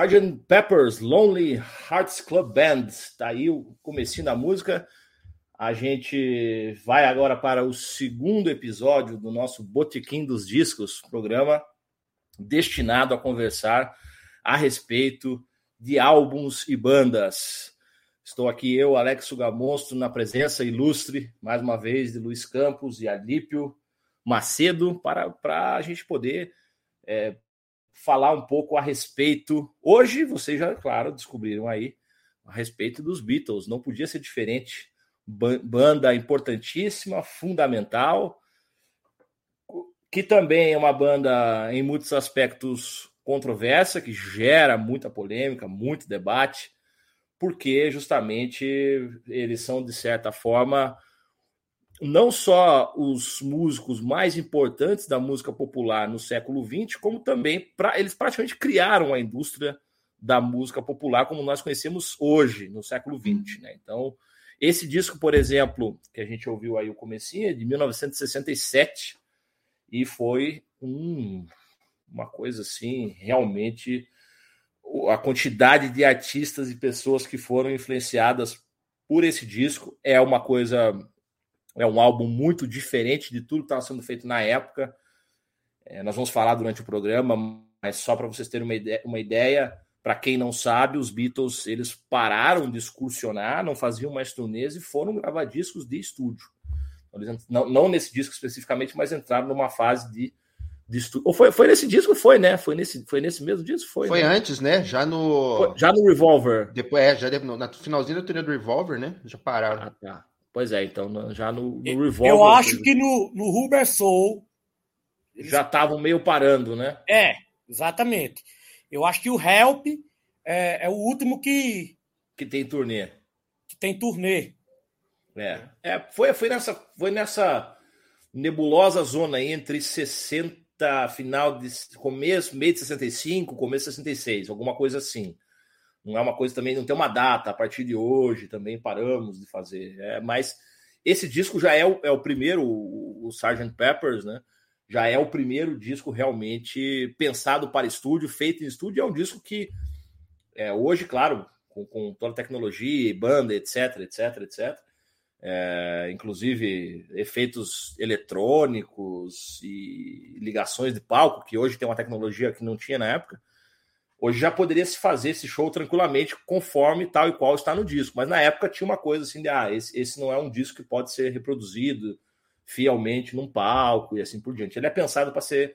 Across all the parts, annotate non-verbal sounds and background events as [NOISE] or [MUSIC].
Sgt. Pepper's Lonely Hearts Club Band. Tá aí o comecinho da música. A gente vai agora para o segundo episódio do nosso Botequim dos Discos, programa destinado a conversar a respeito de álbuns e bandas. Estou aqui eu, Alex Sugamonstro, na presença ilustre, mais uma vez, de Luiz Campos e Alípio Macedo, para, para a gente poder é, falar um pouco a respeito. Hoje, vocês já, claro, descobriram aí a respeito dos Beatles. Não podia ser diferente banda importantíssima, fundamental, que também é uma banda em muitos aspectos controversa, que gera muita polêmica, muito debate, porque justamente eles são, de certa forma, não só os músicos mais importantes da música popular no século XX, como também pra, eles praticamente criaram a indústria da música popular como nós conhecemos hoje, no século XX. Né? Então, esse disco, por exemplo, que a gente ouviu aí o comecinho, é de 1967 e foi um, uma coisa assim, realmente a quantidade de artistas e pessoas que foram influenciadas por esse disco é uma coisa, é um álbum muito diferente de tudo que estava sendo feito na época. É, nós vamos falar durante o programa, mas só para vocês terem uma ideia, uma ideia para quem não sabe, os Beatles eles pararam de excursionar, não faziam mais turnês e foram gravar discos de estúdio. Então, eles, não, não, nesse disco especificamente, mas entraram numa fase de, estúdio. Ou foi, foi nesse disco? Foi, né? Foi nesse, foi nesse mesmo disco? Foi, foi né? antes, né? Já no. Foi, já no Revolver. Depois, é, já no, na finalzinho da turnê do Revolver, né? Já pararam. Ah, tá. Pois é, então já no, no Revolver. Eu acho que no, no Rubber Soul. Eles... Já estavam meio parando, né? É, exatamente. Eu acho que o Help é, é o último que. Que tem turnê. Que tem turnê. É. é foi, foi, nessa, foi nessa nebulosa zona aí entre 60, final de começo, meio de 65, começo de 66, alguma coisa assim. Não é uma coisa também, não tem uma data, a partir de hoje também paramos de fazer. É, mas esse disco já é o, é o primeiro, o, o Sgt. Peppers, né? já é o primeiro disco realmente pensado para estúdio, feito em estúdio. É um disco que é, hoje, claro, com, com, toda a tecnologia, banda, etc, etc, etc. É, inclusive efeitos eletrônicos e ligações de palco, que hoje tem uma tecnologia que não tinha na época. Hoje já poderia se fazer esse show tranquilamente, conforme tal e qual está no disco. Mas na época tinha uma coisa assim de ah, esse, esse não é um disco que pode ser reproduzido fielmente num palco e assim por diante. Ele é pensado para ser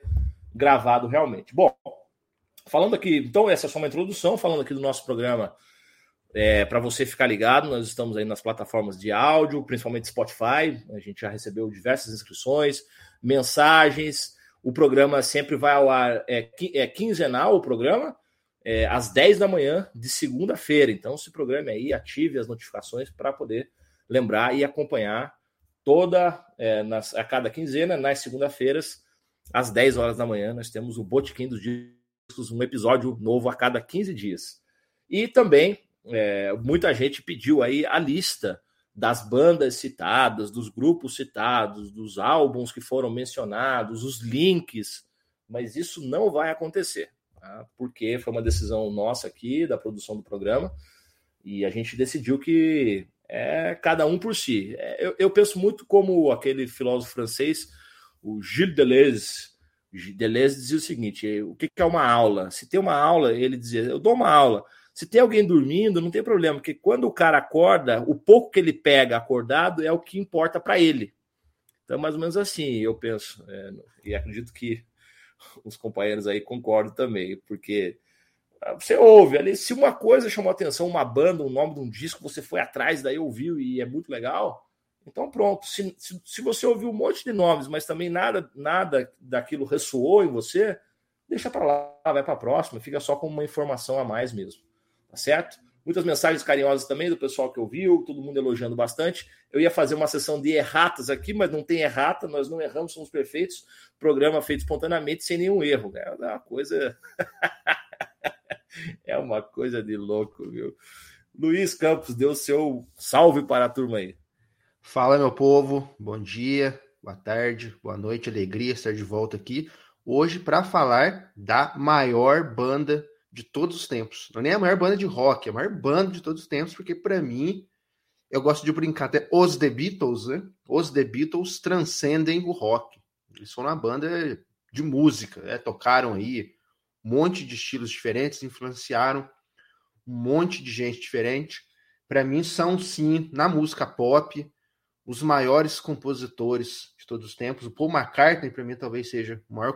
gravado realmente. Bom, falando aqui, então essa é só uma introdução, falando aqui do nosso programa, é, para você ficar ligado, nós estamos aí nas plataformas de áudio, principalmente Spotify, a gente já recebeu diversas inscrições, mensagens, o programa sempre vai ao ar, é, é quinzenal o programa, é, às 10 da manhã de segunda-feira, então se programe aí, ative as notificações para poder lembrar e acompanhar toda é, nas, a cada quinzena, nas segunda-feiras, às 10 horas da manhã, nós temos o Botequim dos Discos, um episódio novo a cada 15 dias. E também é, muita gente pediu aí a lista das bandas citadas, dos grupos citados, dos álbuns que foram mencionados, os links, mas isso não vai acontecer, tá? porque foi uma decisão nossa aqui, da produção do programa, e a gente decidiu que é cada um por si. É, eu, eu, penso muito como aquele filósofo francês, o Gilles Deleuze. Deleuze dizia o seguinte: o que é uma aula? Se tem uma aula, ele dizia, eu dou uma aula. Se tem alguém dormindo, não tem problema, porque quando o cara acorda, o pouco que ele pega acordado é o que importa para ele. Então, mais ou menos assim, eu penso, é, e acredito que [LAUGHS] os companheiros aí concordam também, porque você ouve ali, se uma coisa chamou atenção, uma banda, um nome de um disco, você foi atrás, daí ouviu e é muito legal, então pronto. Se, se, se, você ouviu um monte de nomes, mas também nada, nada daquilo ressoou em você, deixa para lá, vai para a próxima, fica só com uma informação a mais mesmo, tá certo? Muitas mensagens carinhosas também do pessoal que ouviu, todo mundo elogiando bastante. Eu ia fazer uma sessão de erratas aqui, mas não tem errata, nós não erramos, somos perfeitos. Programa feito espontaneamente, sem nenhum erro. Né? É uma coisa. [LAUGHS] é uma coisa de louco, viu? Luiz Campos, deu seu salve para a turma aí. Fala, meu povo. Bom dia, boa tarde, boa noite, alegria estar de volta aqui hoje para falar da maior banda de todos os tempos. Não é nem a maior banda de rock, é a maior banda de todos os tempos, porque para mim, eu gosto de brincar até os The Beatles, né? Os The Beatles transcendem o rock. Eles foram uma banda de música, né? tocaram aí um monte de estilos diferentes, influenciaram um monte de gente diferente. Para mim, são sim, na música pop, os maiores compositores de todos os tempos. O Paul McCartney, para mim, talvez seja o maior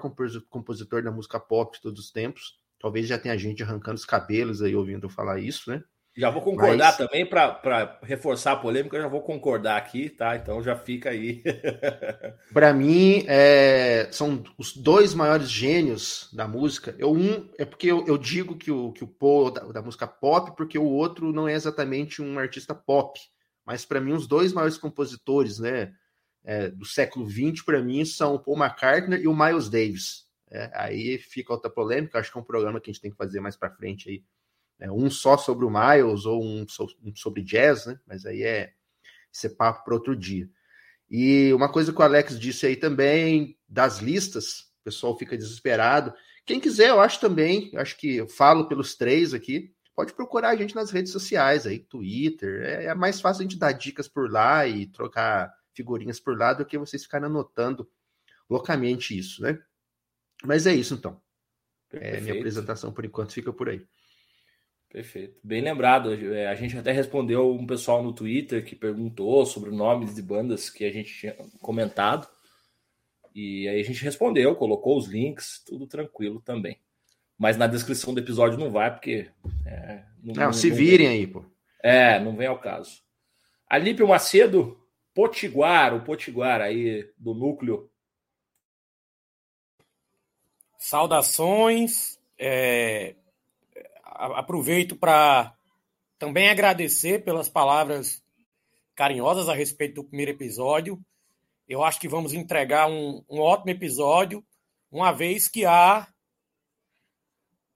compositor da música pop de todos os tempos. Talvez já tenha gente arrancando os cabelos aí ouvindo eu falar isso, né? Já vou concordar Mas... também, para reforçar a polêmica, eu já vou concordar aqui, tá? Então já fica aí. [LAUGHS] para mim, é, são os dois maiores gênios da música. Eu, um, é porque eu, eu digo que o, que o Paul da, da, música pop, porque o outro não é exatamente um artista pop. Mas para mim, os dois maiores compositores né, é, do século XX, para mim, são o Paul McCartney e o Miles Davis. É, aí fica outra polêmica, acho que é um programa que a gente tem que fazer mais para frente aí né? um só sobre o Miles ou um, sobre jazz, né? Mas aí é esse é papo para outro dia. E uma coisa que o Alex disse aí também das listas, o pessoal fica desesperado. Quem quiser, eu acho também, acho que eu falo pelos três aqui, pode procurar a gente nas redes sociais aí, Twitter. É, é mais fácil a gente dar dicas por lá e trocar figurinhas por lá do que vocês ficarem anotando loucamente isso, né? Mas é isso então. É, minha apresentação por enquanto fica por aí. Perfeito. Bem lembrado. É, a gente até respondeu um pessoal no Twitter que perguntou sobre nomes de bandas que a gente tinha comentado. E aí a gente respondeu, colocou os links, tudo tranquilo também. Mas na descrição do episódio não vai, porque. É, não, não, se não virem vem. aí, pô. É, não vem ao caso. Alípio Macedo, Potiguar, o Potiguar aí do núcleo. Saudações. É, aproveito para também agradecer pelas palavras carinhosas a respeito do primeiro episódio. Eu acho que vamos entregar um, um ótimo episódio, uma vez que há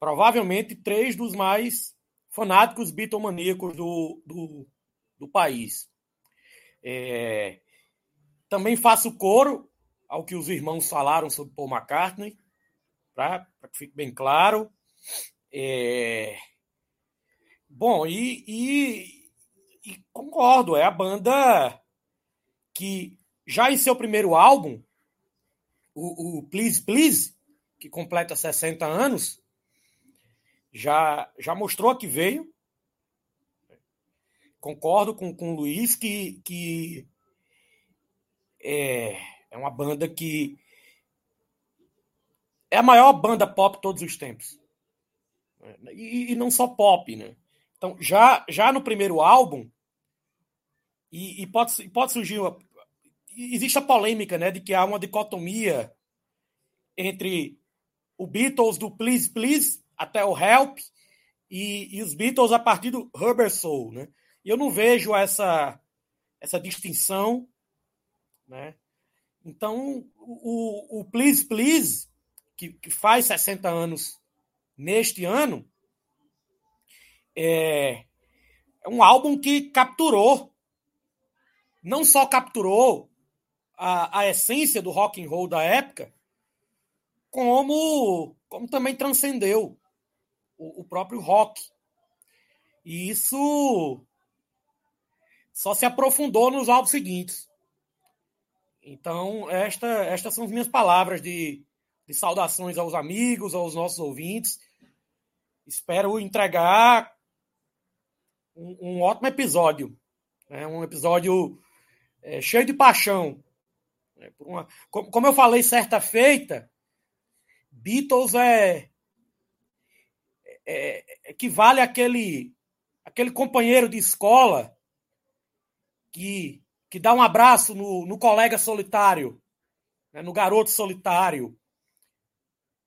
provavelmente três dos mais fanáticos bitomaníacos do, do, do país. É, também faço coro ao que os irmãos falaram sobre Paul McCartney, para que fique bem claro. É... Bom, e, e, e, concordo, é a banda que já em seu primeiro álbum, o, o Please Please, que completa 60 anos, já, já mostrou que veio. Concordo com, com o Luiz que, que é, é uma banda que é a maior banda pop de todos os tempos. E, e, não só pop, né? Então, já, já no primeiro álbum, e, e pode, pode surgir. Uma, existe a polêmica, né, de que há uma dicotomia entre o Beatles do Please Please até o Help e, e os Beatles a partir do Rubber Soul, né? E eu não vejo essa, essa distinção, né? Então, o, o Please Please, que, que faz 60 anos neste ano, é, é um álbum que capturou, não só capturou a, a essência do rock and roll da época, como, como também transcendeu o, o próprio rock. E isso só se aprofundou nos álbuns seguintes. Então, esta, estas são as minhas palavras de, de saudações aos amigos, aos nossos ouvintes. Espero entregar um, um ótimo episódio. Né? Um episódio é, cheio de paixão. É, uma, como, como, eu falei certa feita, Beatles é, é, equivale àquele, àquele companheiro de escola que, que dá um abraço no, no colega solitário, né? no garoto solitário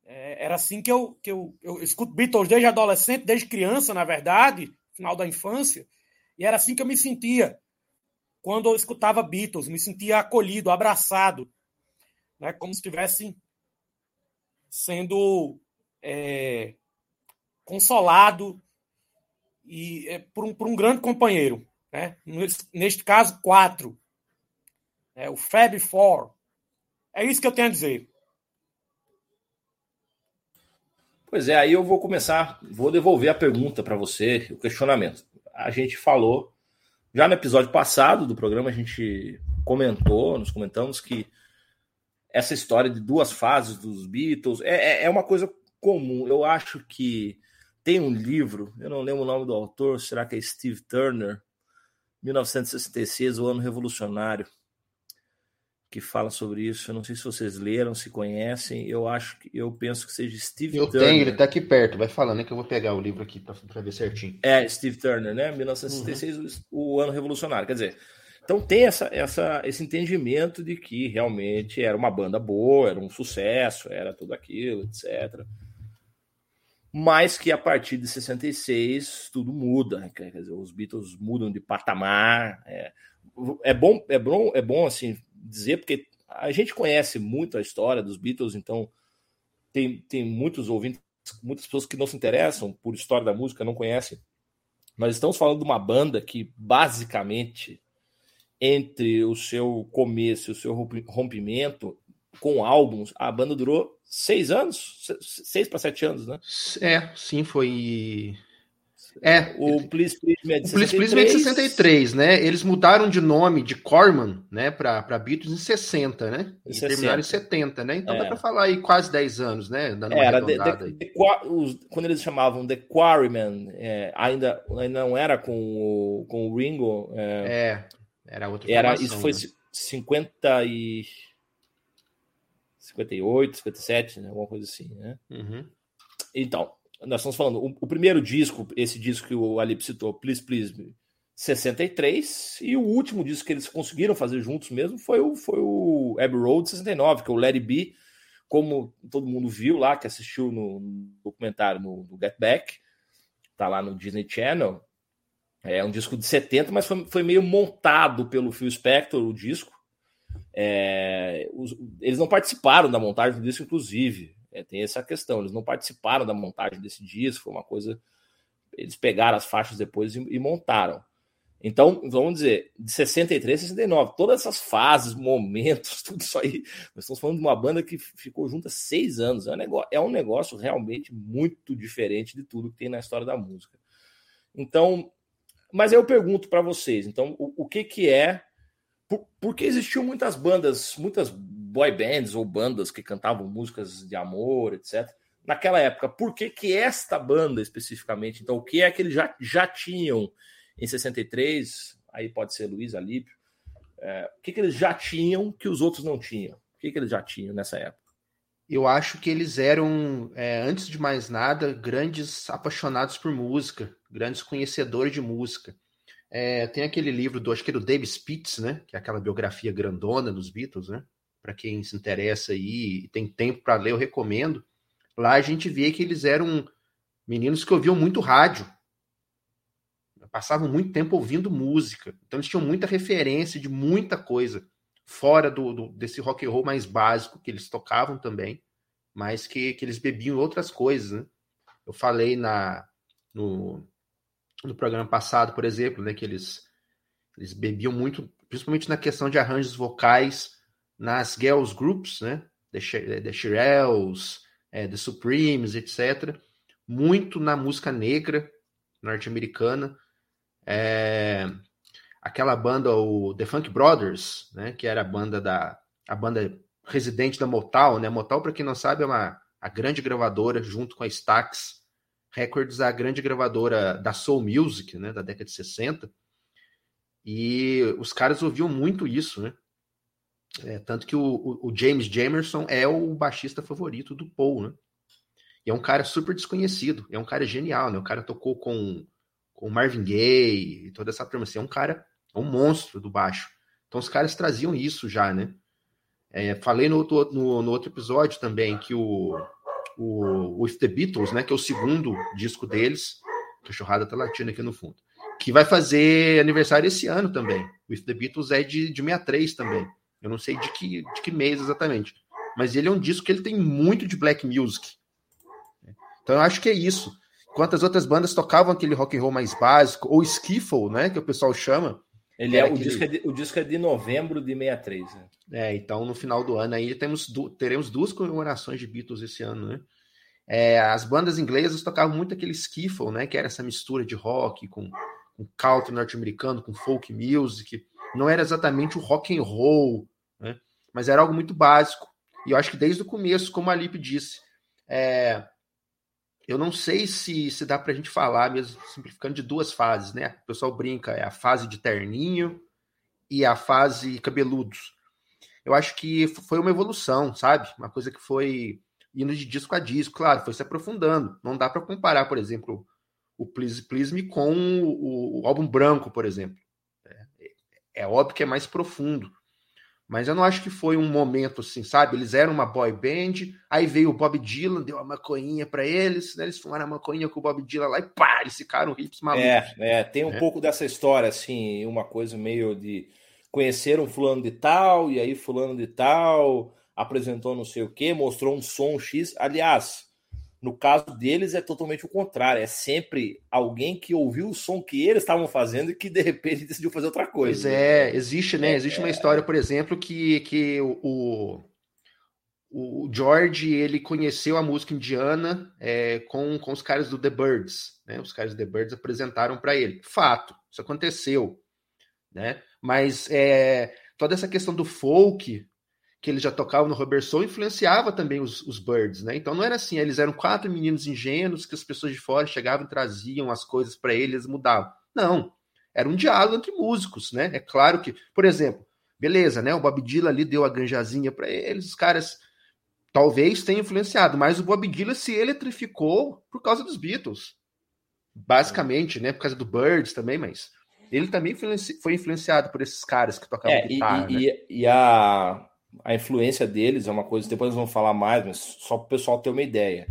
é, era assim que eu, que eu, eu escuto Beatles desde adolescente, desde criança, na verdade, final da infância, e era assim que eu me sentia quando eu escutava Beatles, me sentia acolhido, abraçado, né, como se estivesse sendo é, consolado e é, por, um, por um grande companheiro, né? neste caso, quatro. É, o Fab Four. É isso que eu tenho a dizer. Pois é, aí eu vou começar, vou devolver a pergunta para você, o questionamento. A gente falou, já no episódio passado do programa, a gente comentou, nos comentamos que essa história de duas fases dos Beatles é, é, é uma coisa comum. Eu acho que tem um livro, eu não lembro o nome do autor, será que é Steve Turner? 1966, o ano revolucionário que fala sobre isso. Eu não sei se vocês leram, se conhecem. Eu acho que eu penso que seja Steve eu Turner. Eu tenho, ele está aqui perto. Vai falando, é que eu vou pegar o livro aqui para ver certinho. É, Steve Turner, né? 1966, uhum. o, o ano revolucionário. Quer dizer, então tem essa, essa, esse entendimento de que realmente era uma banda boa, era um sucesso, era tudo aquilo, etc. Mas que a partir de 66 tudo muda, né? quer dizer, os Beatles mudam de patamar. É, é bom, é bom, é bom assim dizer, porque a gente conhece muito a história dos Beatles, então tem, tem muitos ouvintes, muitas pessoas que não se interessam por história da música, não conhecem. Nós estamos falando de uma banda que basicamente entre o seu começo e o seu rompimento com álbuns, a banda durou seis anos, seis para sete anos, né? É, sim, foi é. O Please Please Me é de 63. O Please Please Me é de 63, né? Eles mudaram de nome de Corman, né, para Beatles em 60, né? E 60. terminaram em 70, né? Então é. dá para falar aí quase 10 anos, né? Dando uma era de, de, de, os, quando eles chamavam The Quarryman, é, ainda, ainda não era com o, com o Ringo. É, é era outra era Isso foi né? 50 e 58, 57, né? alguma coisa assim, né? Uhum. Então, nós estamos falando, o, o, primeiro disco, esse disco que o Alip citou, Please Please Me, 63, e o último disco que eles conseguiram fazer juntos mesmo foi o, foi o Abbey Road 69, que é o Let It Be, como todo mundo viu lá, que assistiu no, no documentário no, no, Get Back, tá lá no Disney Channel, é um disco de 70, mas foi, foi meio montado pelo Phil Spector, o disco, é, os, eles não participaram da montagem do disco, inclusive. É, tem essa questão. Eles não participaram da montagem desse disco, foi uma coisa. Eles pegaram as faixas depois e, e montaram. Então, vamos dizer, de 63 a 69, todas essas fases, momentos, [LAUGHS] tudo isso aí. Nós estamos falando de uma banda que ficou junta seis anos. É um negócio, é um negócio realmente muito diferente de tudo que tem na história da música. Então, mas eu pergunto para vocês, então, o, o, que, que é. Por, porque existiam muitas bandas, muitas boy bands ou bandas que cantavam músicas de amor, etc. Naquela época, por que, que esta banda especificamente? Então, o que é que eles já, já tinham em 63? Aí pode ser Luiz Alípio. É, o que, que eles já tinham que os outros não tinham? O que, que eles já tinham nessa época? Eu acho que eles eram, é, antes de mais nada, grandes apaixonados por música, grandes conhecedores de música. É, tem aquele livro do, acho que é do David Spitz, né? Que é aquela biografia grandona dos Beatles, né? Para quem se interessa aí e tem tempo para ler, eu recomendo. Lá a gente vê que eles eram meninos que ouviam muito rádio, passavam muito tempo ouvindo música, então eles tinham muita referência de muita coisa fora do, do desse rock and roll mais básico que eles tocavam também, mas que, que eles bebiam outras coisas, né? Eu falei na no, no programa passado, por exemplo, né, que eles eles bebiam muito, principalmente na questão de arranjos vocais, nas girls groups, né? The, The Shirelles, é, The Supremes, etc. Muito na música negra norte-americana. É, aquela banda, o The Funk Brothers, né? Que era a banda da a banda residente da Motown, né? Motown, para quem não sabe, é uma a grande gravadora junto com a Stax Records, a grande gravadora da soul music, né? Da década de 60. E os caras ouviam muito isso, né? É, tanto que o, o, o, James Jamerson é o baixista favorito do Paul, né? E é um cara super desconhecido, é um cara genial, né? O cara tocou com, com Marvin Gaye e toda essa turma. Assim, é um cara, é um monstro do baixo. Então os caras traziam isso já, né? É, falei no outro, no, no, outro episódio também que o, o With the Beatles, né? Que é o segundo disco deles. Cachorrada tá latindo aqui no fundo. Que vai fazer aniversário esse ano também. With the Beatles é de, de 63 também. Eu não sei de que, de que mês exatamente. Mas ele é um disco que ele tem muito de black music. Então eu acho que é isso. Enquanto as outras bandas tocavam aquele rock and roll mais básico, ou skiffle, né, que o pessoal chama. Ele é, aquele... o, disco é de, o disco é de novembro de 63. Né? É, então no final do ano aí temos du... teremos duas comemorações de Beatles esse ano, né? é, as bandas inglesas tocavam muito aquele skiffle, né? Que era essa mistura de rock com, com country norte-americano, com folk music. Não era exatamente o rock and roll, né? Mas era algo muito básico. E eu acho que desde o começo, como a Lipe disse, é, eu não sei se, se dá para a gente falar, mesmo simplificando, de duas fases, né? O pessoal brinca, é a fase de terninho e a fase cabeludos. Eu acho que foi uma evolução, sabe? Uma coisa que foi indo de disco a disco, claro, foi se aprofundando. Não dá para comparar, por exemplo, o Please Please Me com o, o álbum branco, por exemplo. É, óbvio que é mais profundo. Mas eu não acho que foi um momento assim, sabe? Eles eram uma boy band, aí veio o Bob Dylan, deu uma maconhinha para eles, né? Eles fumaram a maconhinha com o Bob Dylan lá e pá, eles ficaram hips malucos. É, é tem um é. pouco dessa história, assim, uma coisa meio de conheceram fulano de tal, e aí fulano de tal apresentou não sei o que, mostrou um som X. Aliás, no caso deles é totalmente o contrário. É sempre alguém que ouviu o som que eles estavam fazendo e que de repente [LAUGHS] decidiu fazer outra coisa. Pois é, existe, né? Existe uma é. história, por exemplo, que, que o, o George ele conheceu a música indiana é, com, com os caras do The Birds, né? Os caras do The Birds apresentaram para ele. Fato, isso aconteceu, né? Mas é, toda essa questão do folk que eles já tocavam no Robertson influenciava também os, os Birds, né? Então não era assim, eles eram quatro meninos ingênuos que as pessoas de fora chegavam e traziam as coisas para eles, mudavam. Não, era um diálogo entre músicos, né? É claro que, por exemplo, beleza, né? O Bob Dylan ali deu a ganjazinha para eles, os caras talvez tenham influenciado, mas o Bob Dylan se eletrificou por causa dos Beatles, basicamente, né? Por causa do Birds também, mas ele também foi influenciado por esses caras que tocavam é, guitarra. E, né? e, e a a influência deles é uma coisa, depois nós vamos falar mais, mas só para o pessoal ter uma ideia.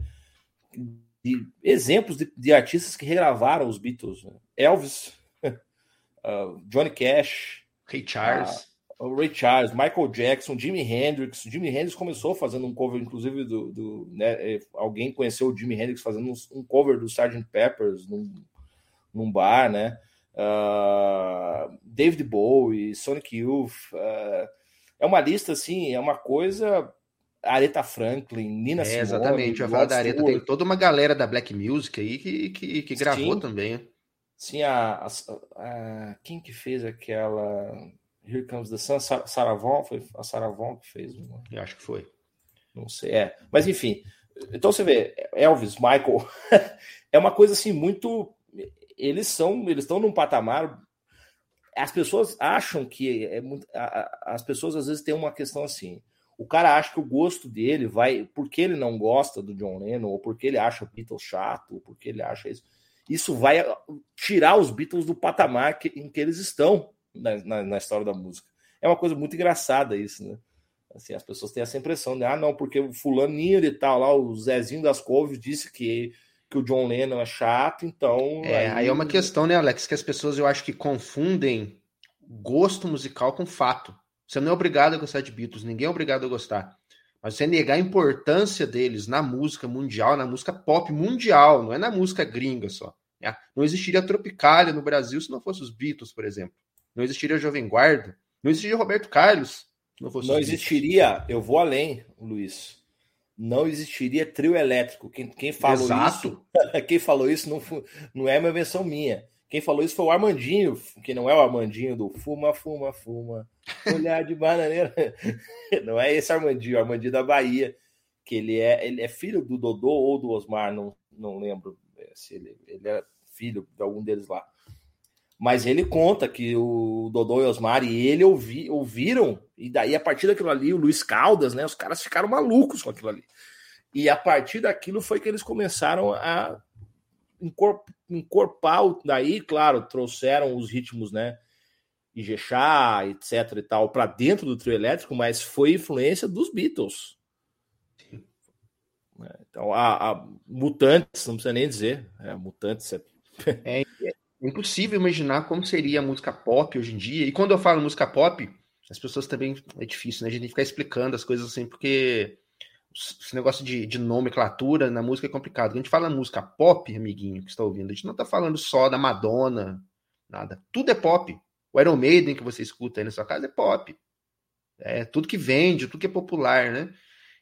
De exemplos de, de, artistas que regravaram os Beatles: né? Elvis, uh, [LAUGHS] Johnny Cash, Ray Charles. Uh, Ray Charles, Michael Jackson, Jimi Hendrix. Jimi Hendrix começou fazendo um cover, inclusive, do. do né, é, alguém conheceu o Jimi Hendrix fazendo um, um cover do Sgt. Peppers num, num bar, né? Uh, David Bowie, Sonic Youth. Uh, é uma lista assim, é uma coisa. Aretha Franklin, Nina é, Simone. Exatamente, a falar da tem toda uma galera da Black Music aí que, que, que gravou sim, também. Sim, a, a, a, quem que fez aquela Here Comes the Sun? Sarah Vaughan, foi a Sarah Vaughan que fez? Uma... Eu acho que foi. Não sei, é. Mas enfim, então você vê, Elvis, Michael, [LAUGHS] é uma coisa assim muito. Eles são, eles estão num patamar as pessoas acham que é muito, as pessoas às vezes têm uma questão assim. O cara acha que o gosto dele vai porque ele não gosta do John Lennon ou porque ele acha Beatles chato, ou porque ele acha isso. Isso vai tirar os Beatles do patamar que, em que eles estão na, na, na, história da música. É uma coisa muito engraçada isso, né? Assim, as pessoas têm essa impressão de, ah, não, porque o fulaninho e tal, lá, o Zezinho das Couves disse que que o John Lennon é chato, então. É, aí... aí é uma questão, né, Alex, que as pessoas eu acho que confundem gosto musical com fato. Você não é obrigado a gostar de Beatles, ninguém é obrigado a gostar. Mas você negar a importância deles na música mundial, na música pop mundial, não é na música gringa só. Né? Não existiria Tropicália no Brasil se não fosse os Beatles, por exemplo. Não existiria Jovem Guarda. Não existiria Roberto Carlos se não fosse Não existiria, eu vou além, Luiz não existiria trio elétrico. Quem, quem falou Exato. isso, [LAUGHS] quem falou isso não, não é uma invenção minha. Quem falou isso foi o Armandinho, que não é o Armandinho do Fuma, Fuma, Fuma, olhar de bananeira. [LAUGHS] Não é esse Armandinho, é o Armandinho da Bahia, que ele é, ele é filho do Dodô ou do Osmar, não, não lembro se ele, ele é filho de algum deles lá. Mas ele conta que o Dodô e Osmar e ele ouvi, ouviram, e daí a partir daquilo ali, o Luiz Caldas, né? Os caras ficaram malucos com aquilo ali. E a partir daquilo foi que eles começaram a encorpar, daí, claro, trouxeram os ritmos, né? Ijexá, etc e tal, para dentro do trio elétrico, mas foi influência dos Beatles. Então, a, a Mutantes, não precisa nem dizer, é, Mutantes é... é impossível imaginar como seria a música pop hoje em dia. E quando eu falo música pop, as pessoas também é difícil, né? A gente tem que ficar explicando as coisas assim, porque esse negócio de, de nomenclatura na música é complicado. Quando a gente fala música pop, amiguinho, que está ouvindo, a gente não está falando só da Madonna, nada. Tudo é pop. O Iron Maiden que você escuta aí na sua casa é pop. É tudo que vende, tudo que é popular, né?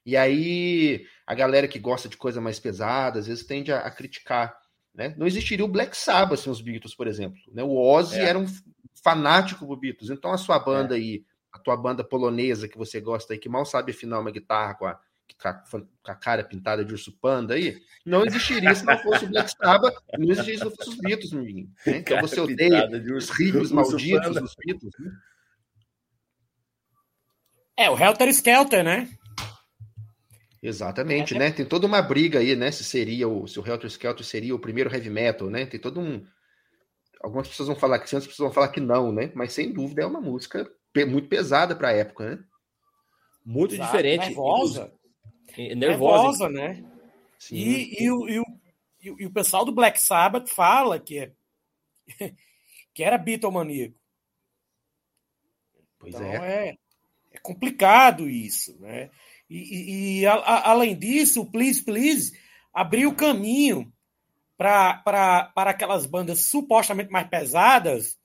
E aí a galera que gosta de coisa mais pesada, às vezes tende a, a criticar. Né? Não existiria o Black Sabbath sem os Beatles, por exemplo. Né? O Ozzy é. era um fanático por Beatles. Então a sua banda é. aí, a tua banda polonesa que você gosta aí, que mal sabe afinar uma guitarra com a, com a cara pintada de urso panda aí, não existiria se não fosse o Black Sabbath, não existiria se não fosse os Beatles, meu menino. Né? Então você odeia os riffs malditos dos Beatles. Né? É, o Helter Skelter, né? Exatamente, é. né? Tem toda uma briga aí, né? Se seria o se o Helter Skelter seria o primeiro heavy metal, né? Tem todo um algumas pessoas vão falar que sim, outras pessoas vão falar que não, né? Mas sem dúvida é uma música muito pesada para a época, né? Muito Exato. diferente. Nervosa. Nervosa, Nervosa né? Sim. E, e, o, e, o, e o pessoal do Black Sabbath fala que, é, [LAUGHS] que era bitomaníaco. Pois então, é. é. É complicado isso, né? E, e, a, a, além disso, o Please Please abriu caminho para aquelas bandas supostamente mais pesadas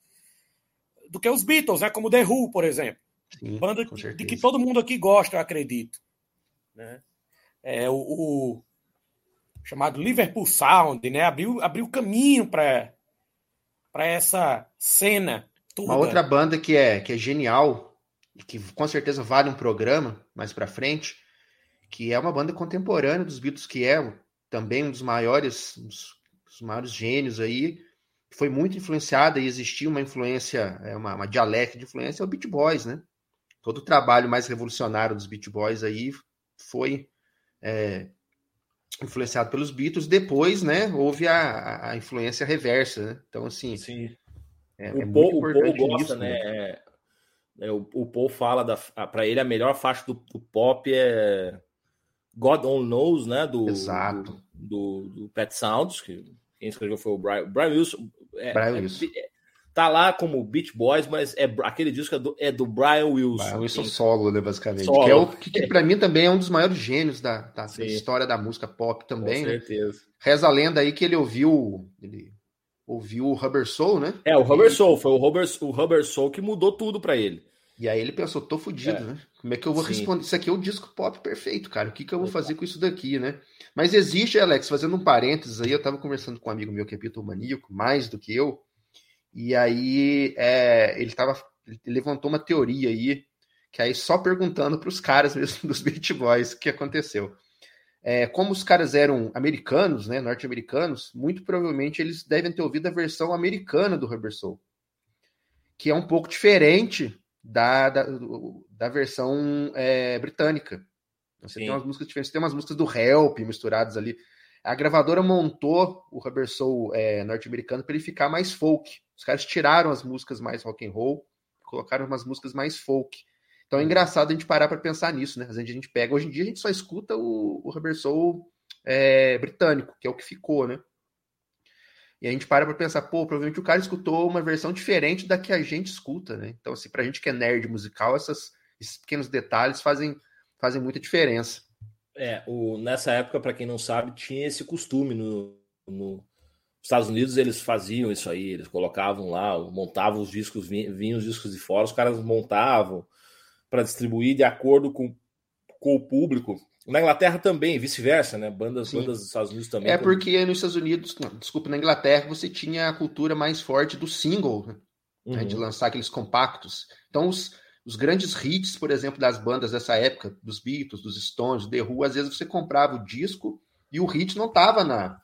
do que os Beatles, né? como The Who, por exemplo. Sim, Banda de que todo mundo aqui gosta, eu acredito. Né? É, o, o chamado Liverpool Sound, né? Abriu, abriu caminho para essa cena. Toda. Uma outra banda que é, que é genial que com certeza vale um programa mais para frente, que é uma banda contemporânea dos Beatles, que é também um dos maiores, dos, dos maiores gênios aí, foi muito influenciada e existia uma influência, é, uma, uma dialética de influência, é o Beat Boys, né? Todo o trabalho mais revolucionário dos Beat Boys aí foi é, influenciado pelos Beatles. Depois, né, houve a, a influência reversa, né? Então, assim, Sim. É, o, é Paul, o gosta, isso, né? né? É, o, o Paul fala para ele a melhor faixa do, do, pop é God Only Knows, né? Do, Exato. Do, do, do Pet Sounds, que quem escreveu foi o Brian, Brian Wilson. É, Brian é, Wilson. É, tá lá como Beach Boys, mas é aquele disco é do, é do Brian Wilson. Brian Wilson solo, né, basicamente. Solo. Que, é o, que, que para mim também é um dos maiores gênios da, da, da história da música pop também. Com né? certeza. Né? Reza a lenda aí que ele ouviu. Ele ouviu o Rubber Soul, né? É, o Rubber Soul. Foi o Rubber, o Rubber Soul que mudou tudo para ele. E aí ele pensou, tô fudido, é. né? Como é que eu vou Sim. responder? Isso aqui é o disco pop perfeito, cara. O que, que eu vou fazer com isso daqui, né? Mas existe, Alex, fazendo um parênteses aí, eu tava conversando com um amigo meu que é bitomaníaco, mais do que eu, e aí é, ele tava. Ele levantou uma teoria aí, que aí só perguntando para os caras [LAUGHS] mesmo dos Beat Boys o que aconteceu. É, como os caras eram americanos, né, norte-americanos, muito provavelmente eles devem ter ouvido a versão americana do Rubber Soul, que é um pouco diferente da, da, da versão é, britânica. Você Sim. tem umas músicas diferentes, tem umas músicas do Help misturadas ali. A gravadora montou o Rubber Soul é, norte-americano para ele ficar mais folk. Os caras tiraram as músicas mais rock and roll, colocaram umas músicas mais folk. Então é uhum. engraçado a gente parar para pensar nisso, né? Às vezes a gente pega, hoje em dia a gente só escuta o, o Rubber Soul é, britânico, que é o que ficou, né? E a gente para para pensar, pô, provavelmente o cara escutou uma versão diferente da que a gente escuta, né? Então, assim, pra gente que é nerd musical, essas, esses pequenos detalhes fazem, fazem muita diferença. É, o, nessa época, para quem não sabe, tinha esse costume no, no Estados Unidos, eles faziam isso aí, eles colocavam lá, montavam os discos, vinham os discos de fora, os caras montavam para distribuir de acordo com, com o público. Na Inglaterra também, vice-versa, né? Bandas, bandas dos Estados Unidos também. É porque nos Estados Unidos, não, desculpa, na Inglaterra você tinha a cultura mais forte do single, né? uhum. de lançar aqueles compactos. Então, os, os grandes hits, por exemplo, das bandas dessa época, dos Beatles, dos Stones, The Who, às vezes você comprava o disco e o hit não estava na,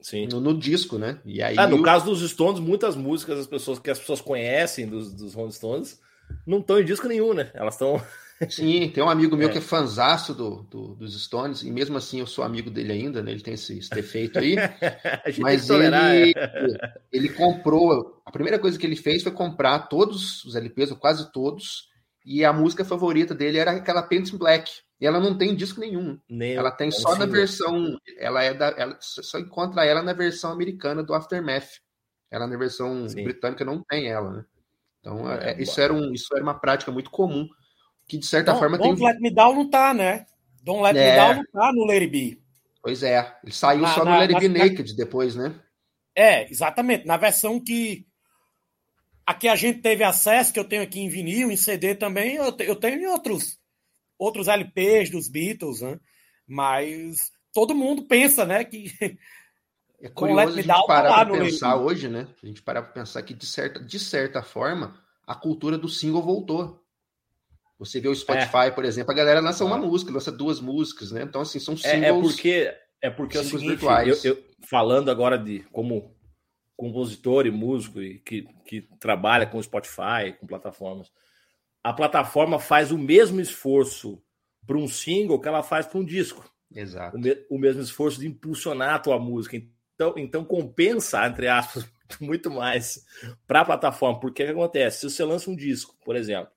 Sim. No, no, disco, né? E aí ah, no caso dos Stones, muitas músicas as pessoas que as pessoas conhecem dos, dos Rolling Stones não estão em disco nenhum, né? Elas estão Sim, tem um amigo meu é. que é fanzaço do, do, dos Stones, e mesmo assim eu sou amigo dele ainda, né? Ele tem esse, esse defeito aí. [LAUGHS] mas ele, ele comprou. A primeira coisa que ele fez foi comprar todos os LPs, ou quase todos, e a música favorita dele era aquela Paint Black. E ela não tem disco nenhum. Nem ela tem só na versão. Ela é da. Ela só encontra ela na versão americana do Aftermath. Ela na versão Sim. britânica não tem ela, né? Então, é, é isso, era um, isso era uma prática muito comum que de certa forma Don't tem. Let Me Down não tá, né? Don't Let é. Me Down não tá no Lady B. Pois é, ele saiu na, só no Lady B Naked depois, né? É, exatamente. Na versão que aqui a gente teve acesso, que eu tenho aqui em vinil, em CD também, eu, eu tenho em outros outros LPs dos Beatles, né? Mas todo mundo pensa, né, que é curioso a gente Down, parar para pensar hoje, né? A gente parar para pensar que de certa, de certa forma a cultura do single voltou. Você vê o Spotify, é. por exemplo, a galera lança uma música, lança duas músicas, né? Então assim são singles. É, é porque é porque é o seguinte, eu, eu, falando agora de como compositor e músico e que, que trabalha com Spotify, com plataformas, a plataforma faz o mesmo esforço para um single que ela faz para um disco. Exato. O, me, o, mesmo esforço de impulsionar a tua música. Então, então compensa, entre aspas, [LAUGHS] muito mais para a plataforma. Porque o que acontece? Se você lança um disco, por exemplo,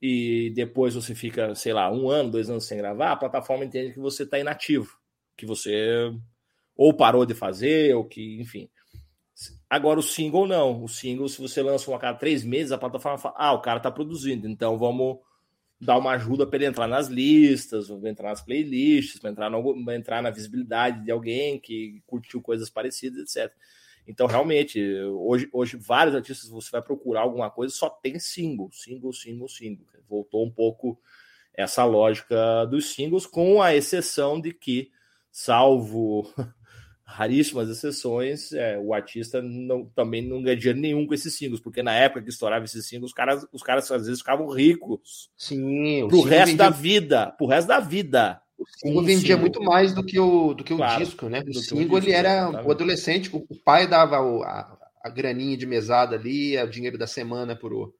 e depois você fica, sei lá, um ano, dois anos sem gravar, a plataforma entende que você está inativo, que você ou parou de fazer, ou que, enfim. Agora o single não. O single, se você lança um a cada três meses, a plataforma fala: ah, o cara está produzindo, então vamos dar uma ajuda para ele entrar nas listas, entrar nas playlists, para entrar, entrar na visibilidade de alguém que curtiu coisas parecidas, etc. Então, realmente, hoje, hoje vários artistas você vai procurar alguma coisa, só tem single, single, single, single. Voltou um pouco essa lógica dos singles, com a exceção de que, salvo [LAUGHS] raríssimas exceções, é, o artista não, também não ganha dinheiro nenhum com esses singles, porque na época que estourava esses singles, os caras, os caras às vezes ficavam ricos. Sim, pro resto vendia... da vida, pro resto da vida. O single vendia single. muito mais do que o, do que o claro, disco, né? O single, ele era o adolescente, o pai dava o, a, a graninha de mesada ali, o dinheiro da semana pro,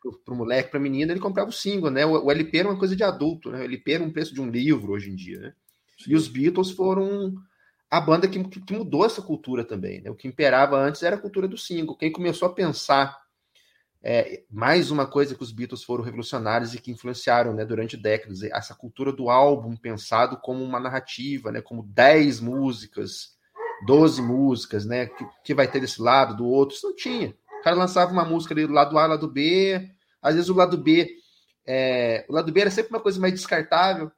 pro, pro moleque, pra menina, ele comprava o single, né? O, o, LP era uma coisa de adulto, né? O LP era um preço de um livro hoje em dia, né? Sim. E os Beatles foram a banda que, que, mudou essa cultura também. Né? O que imperava antes era a cultura do single. Quem começou a pensar é, mais uma coisa que os Beatles foram revolucionários e que influenciaram né, durante décadas, essa cultura do álbum pensado como uma narrativa, né, como 10 músicas, 12 músicas, né, que, que vai ter desse lado, do outro. Isso não tinha. O cara lançava uma música ali do lado A, lado B, às vezes o lado B. É, o lado B era sempre uma coisa mais descartável,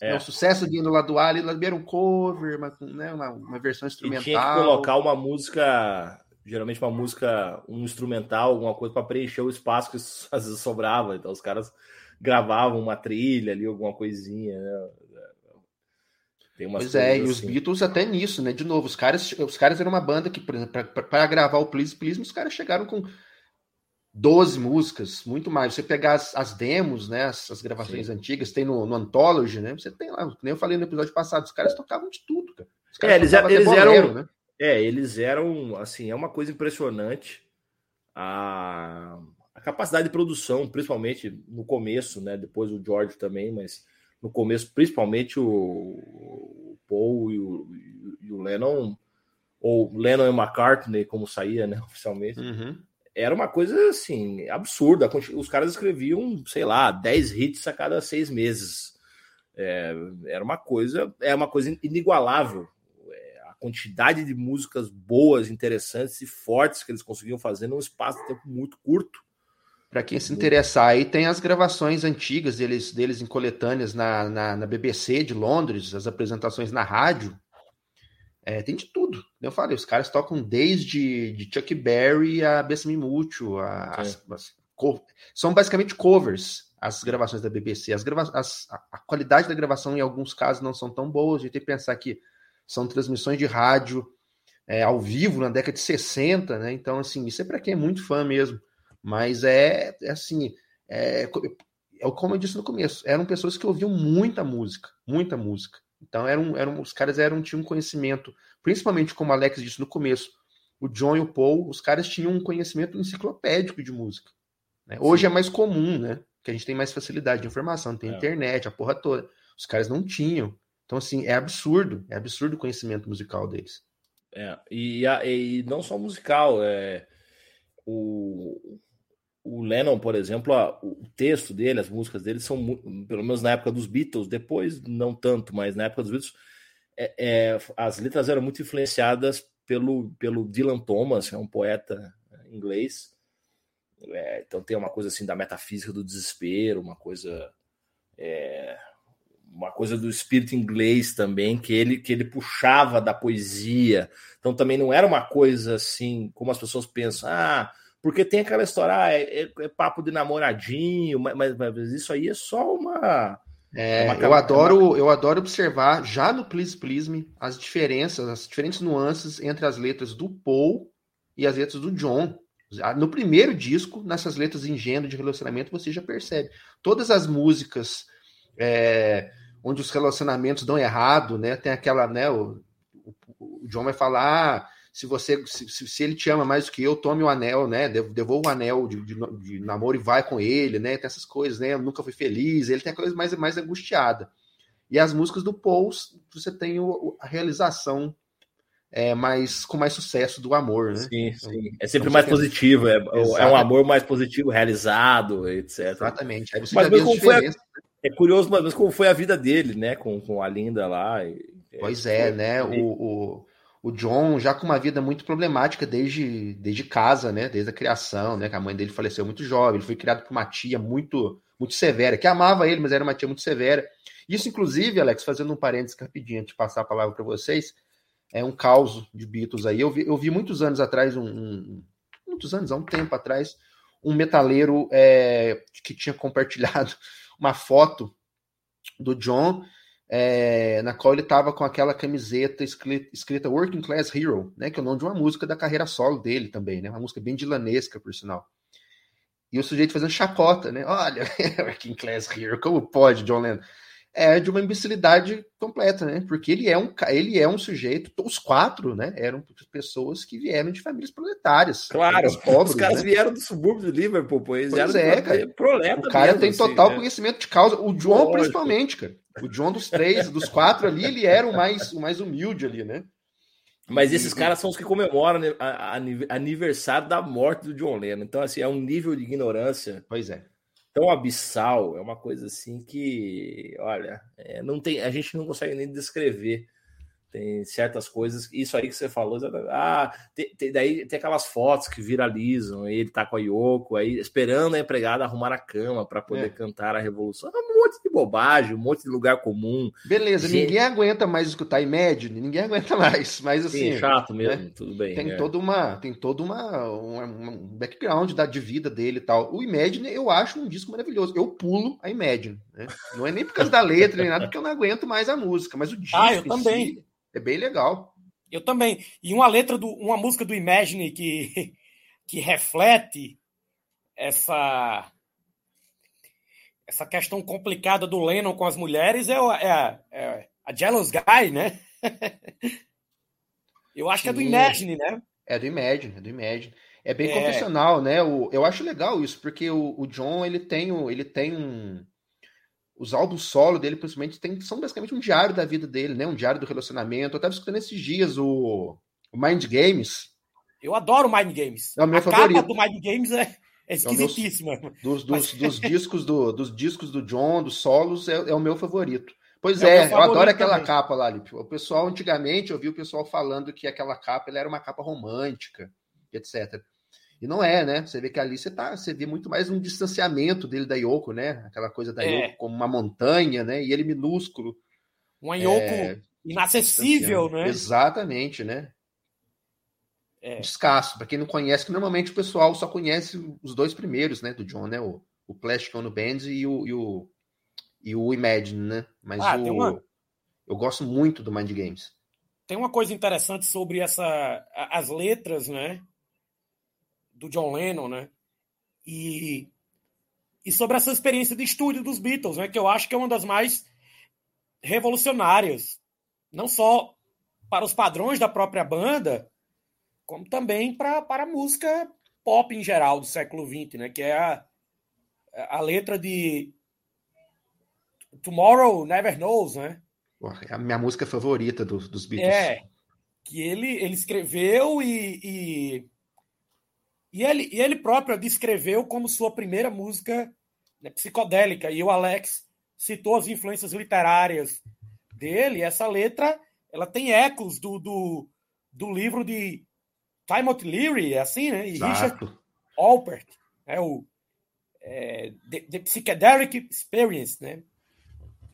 é. o sucesso de no lado A, ali, lado B era um cover, uma, né, uma, uma versão instrumental. E tinha que colocar uma música, geralmente uma música, um instrumental, alguma coisa para preencher o espaço que [LAUGHS] às vezes sobrava. Então os caras gravavam uma trilha ali, alguma coisinha, né? pois é, e os assim. Beatles até nisso, né? De novo, os caras, os caras eram uma banda que, por exemplo, para gravar o Please Please, os caras chegaram com 12 músicas, muito mais. Você pegar as, as demos, né, as, as gravações Sim. antigas, tem no, no, Anthology, né? Você tem lá, nem eu falei no episódio passado, os caras tocavam de tudo, cara. é, eles, eles eram, né? É, eles eram, assim, é uma coisa impressionante a, a capacidade de produção, principalmente no começo, né? Depois o George também, mas no começo, principalmente o, o Paul e o, e o Lennon, ou Lennon e McCartney, como saía, né, [LAUGHS] oficialmente. Uhum era uma coisa assim absurda. Os caras escreviam, sei lá, 10 hits a cada seis meses. É, era uma coisa, é uma coisa inigualável. A quantidade de músicas boas, interessantes e fortes que eles conseguiam fazer num espaço de tempo muito curto. Para quem se interessar, aí tem as gravações antigas deles, deles em coletâneas na, na, na BBC de Londres, as apresentações na rádio. É, tem de tudo. Eu falei, os caras tocam desde de Chuck Berry a Bessame Mútuo, a, as, as, são basicamente covers as gravações da BBC. As grava as, a qualidade da gravação em alguns casos não são tão boas. A gente tem que pensar que são transmissões de rádio é, ao vivo na década de 60, né? Então, assim, isso é para quem é muito fã mesmo. Mas é, é assim, é, é como eu disse no começo, eram pessoas que ouviam muita música, muita música. Então eram, eram, os caras eram, tinham um conhecimento, principalmente como o Alex disse no começo, o John e o Paul, os caras tinham um conhecimento enciclopédico de música. Né? Hoje é mais comum, né? Que a gente tem mais facilidade de informação, tem é. internet, a porra toda. Os caras não tinham. Então, assim, é absurdo, é absurdo o conhecimento musical deles. É, e, e não só musical, é o, o Lennon, por exemplo, a, o texto dele, as músicas dele são, pelo menos na época dos Beatles, depois não tanto, mas na época dos Beatles, é, é, as letras eram muito influenciadas pelo, pelo Dylan Thomas, que é um poeta inglês. É, então tem uma coisa assim da metafísica do desespero, uma coisa é, uma coisa do espírito inglês também que ele que ele puxava da poesia. Então também não era uma coisa assim como as pessoas pensam, ah, Porque tem aquela história, ah, é, é, é papo de namoradinho, mas, mas, isso aí é só uma. É, é uma, eu adoro, eu adoro observar já no Please Please Me as diferenças, as diferentes nuances entre as letras do Paul e as letras do John. No primeiro disco, nessas letras ingênuas de relacionamento, você já percebe. Todas as músicas é, onde os relacionamentos dão errado, né? Tem aquela, né? O, o, o John vai falar. Ah, se você se, se, ele te ama mais do que eu, tome o anel, né? Devolva o anel de, de, de, namoro e vai com ele, né? Tem essas coisas, né? Eu nunca fui feliz. Ele tem a coisa mais, mais angustiada. E as músicas do Paul, você tem o, a realização é, mais com mais sucesso do amor, né? Sim, então, sim. É sempre então, mais positivo, é, é, um amor mais positivo, realizado, etc. Exatamente. Aí você mas, mas como foi a? É curioso, mas como foi a vida dele, né? Com, com a Linda lá. E, pois é, né? O, o, o John já com uma vida muito problemática desde, desde casa, né? Desde a criação, né? Que a mãe dele faleceu muito jovem. Ele foi criado por uma tia muito, muito severa, que amava ele, mas era uma tia muito severa. Isso, inclusive, Alex, fazendo um parênteses rapidinho antes de passar a palavra para vocês, é um caos de Beatles aí. Eu vi, eu vi muitos anos atrás, um, um, muitos anos, há um tempo atrás, um metaleiro é, que tinha compartilhado uma foto do John é, na qual ele estava com aquela camiseta escrita, escrita, Working Class Hero, né, que é o nome de uma música da carreira solo dele também, né, uma música bem dilanesca, por sinal. E o sujeito fazendo chacota, né? Olha, [LAUGHS] Working Class Hero, como pode, John Lennon? É de uma imbecilidade completa, né? Porque ele é um, ele é um sujeito, os quatro, né? Eram pessoas que vieram de famílias proletárias. Claro, pobres, os caras né? vieram do subúrbio de Liverpool, pois, pois é, cara. O cara mesmo, tem assim, total né? conhecimento de causa. O John, Lógico. principalmente, cara. O John dos três, dos quatro ali, ele era o mais, o mais humilde ali, né? Mas esses caras são os que comemoram né, a, a, aniversário da morte do John Lennon. Então, assim, é um nível de ignorância. Pois é. Tão abissal, é uma coisa assim que, olha, é, não tem, a gente não consegue nem descrever tem certas coisas, isso aí que você falou, ah, tem, tem, daí tem aquelas fotos que viralizam, ele tá com a Yoko, aí esperando a empregada arrumar a cama para poder é. cantar a revolução. É um monte de bobagem, um monte de lugar comum. Beleza, Gente... ninguém aguenta mais escutar Imagine, ninguém aguenta mais, mas assim. Sim, é chato mesmo, né? tudo bem. Tem é. toda uma, tem todo uma, uma, um background da, de vida dele e tal. O Imagine eu acho um disco maravilhoso. Eu pulo a Imagine, né? Não é nem por causa da letra nem nada, porque eu não aguento mais a música, mas o disco. Ah, eu também. Si, é bem legal. Eu também. E uma letra do uma música do Imagine que [LAUGHS] que reflete essa essa questão complicada do Lennon com as mulheres é, é, a, é a Jealous Guy, né? [LAUGHS] eu acho Sim. que é do Imagine, né? É do Imagine, é do Imagine. É bem é. confessional, né? O, eu acho legal isso, porque o, o John ele tem, ele tem um, os álbuns solo dele, principalmente, tem, são basicamente um diário da vida dele, né? Um diário do relacionamento. Eu estava escutando esses dias o, o, Mind Games. Eu adoro Mind Games. É o meu a favorito. capa do Mind Games é, é esquisitíssima. É dos, dos, Mas... dos, [LAUGHS] discos do, dos discos do John, dos solos, é, é o meu favorito. Pois é, é eu adoro aquela também. capa lá, Lipe. O pessoal, antigamente, eu vi o pessoal falando que aquela capa era uma capa romântica, etc. E não é, né? Você vê que ali você tá, você vê muito mais um distanciamento dele da Yoko, né? Aquela coisa da é. Yoko como uma montanha, né? E ele minúsculo. Uma Yoko é, inacessível, né? Exatamente, né? É. Escasso. Para quem não conhece, que normalmente o pessoal só conhece os dois primeiros, né? Do John, né? O, o Plastic on Band e o, e o, e o Imagine, né? Mas ah, o, uma... eu gosto muito do Mind Games. Tem uma coisa interessante sobre essa, as letras, né? Do John Lennon, né? E, e sobre essa experiência de estúdio dos Beatles, né? Que eu acho que é uma das mais revolucionárias, não só para os padrões da própria banda, como também para, para a música pop em geral do século XX, né? Que é a, a letra de Tomorrow Never Knows, né? É a minha música favorita dos, dos Beatles. É, que ele, ele escreveu e, e e ele, e ele próprio descreveu como sua primeira música né, psicodélica. E o Alex citou as influências literárias dele. Essa letra ela tem ecos do, do, do livro de Timothy Leary, é assim, né? E Exato. Richard Alpert, é o é, The, The, Psychedelic Experience, né?